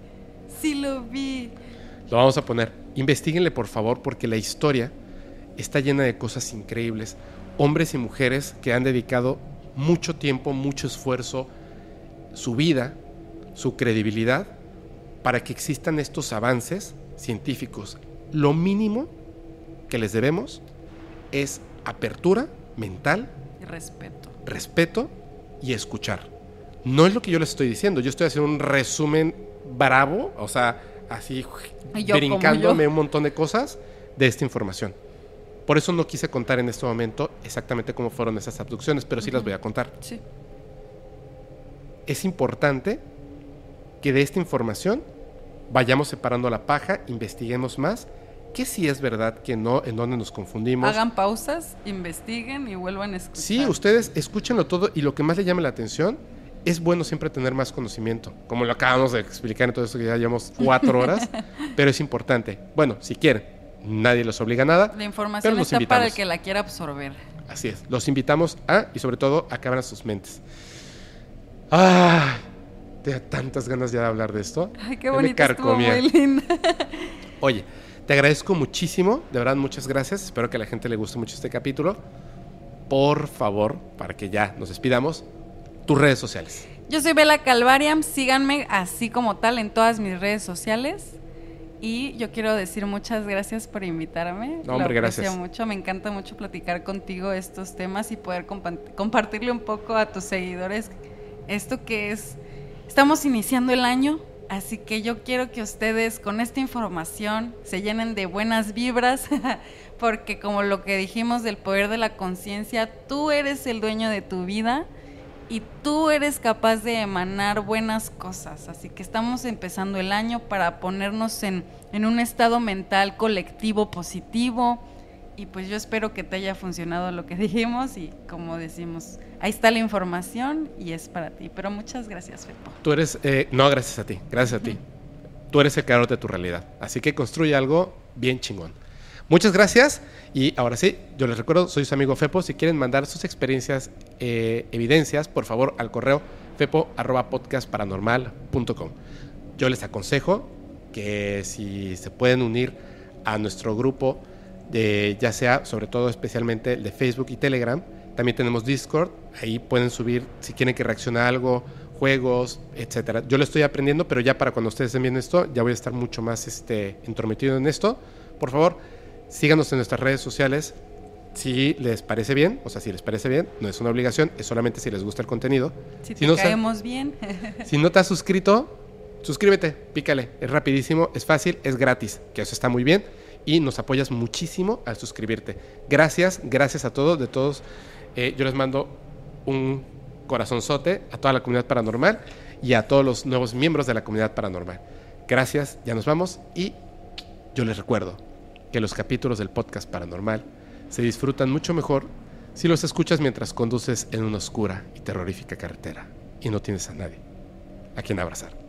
sí lo vi. Lo vamos a poner. Investíguenle por favor porque la historia está llena de cosas increíbles. Hombres y mujeres que han dedicado mucho tiempo, mucho esfuerzo, su vida, su credibilidad para que existan estos avances científicos. Lo mínimo que les debemos es apertura mental, respeto. respeto y escuchar. No es lo que yo les estoy diciendo, yo estoy haciendo un resumen bravo, o sea, así yo brincándome un montón de cosas de esta información. Por eso no quise contar en este momento exactamente cómo fueron esas abducciones, pero sí las voy a contar. Sí. Es importante que de esta información vayamos separando la paja, investiguemos más, que si es verdad, que no, en dónde nos confundimos. Hagan pausas, investiguen y vuelvan a escuchar. Sí, ustedes escúchenlo todo y lo que más le llame la atención es bueno siempre tener más conocimiento, como lo acabamos de explicar en todo esto que ya llevamos cuatro horas, pero es importante. Bueno, si quieren, nadie los obliga a nada. La información está para el invitamos. que la quiera absorber. Así es, los invitamos a y sobre todo a que abran sus mentes. Ay, tenía tantas ganas ya de hablar de esto. Ay, qué Ya me bonito, estuvo muy linda. Oye, te agradezco muchísimo, de verdad muchas gracias. Espero que a la gente le guste mucho este capítulo. Por favor, para que ya nos despidamos, tus redes sociales. Yo soy Bela Calvariam, síganme así como tal en todas mis redes sociales. Y yo quiero decir muchas gracias por invitarme. No, hombre, Lo aprecio gracias. mucho, me encanta mucho platicar contigo estos temas y poder compa- compartirle un poco a tus seguidores esto que es. Estamos iniciando el año, así que yo quiero que ustedes con esta información se llenen de buenas vibras, porque como lo que dijimos del poder de la conciencia, tú eres el dueño de tu vida y tú eres capaz de emanar buenas cosas. Así que estamos empezando el año para ponernos en, en un estado mental colectivo positivo. Y pues yo espero que te haya funcionado lo que dijimos y como decimos, ahí está la información y es para ti. Pero muchas gracias, Fepo. Tú eres, eh, no, gracias a ti, gracias a ti. Tú eres el creador de tu realidad. Así que construye algo bien chingón. Muchas gracias. Y ahora sí, yo les recuerdo, soy su amigo Fepo. Si quieren mandar sus experiencias, eh, evidencias, por favor, al correo fepo.podcastparanormal.com. Yo les aconsejo que si se pueden unir a nuestro grupo de ya sea sobre todo especialmente el de Facebook y Telegram, también tenemos Discord, ahí pueden subir si quieren que reaccione a algo, juegos, etcétera. Yo lo estoy aprendiendo, pero ya para cuando ustedes estén viendo esto, ya voy a estar mucho más este entrometido en esto. Por favor, síganos en nuestras redes sociales si les parece bien, o sea, si les parece bien, no es una obligación, es solamente si les gusta el contenido. Si Si te no caemos bien. si no te has suscrito, suscríbete, pícale. Es rapidísimo, es fácil, es gratis, que eso está muy bien. Y nos apoyas muchísimo al suscribirte. Gracias, gracias a todos, de todos. eh, yo les mando un corazonzote a toda la comunidad paranormal y a todos los nuevos miembros de la comunidad paranormal. Gracias, ya nos vamos. Y yo les recuerdo que los capítulos del podcast paranormal se disfrutan mucho mejor si los escuchas mientras conduces en una oscura y terrorífica carretera y no tienes a nadie a quien abrazar.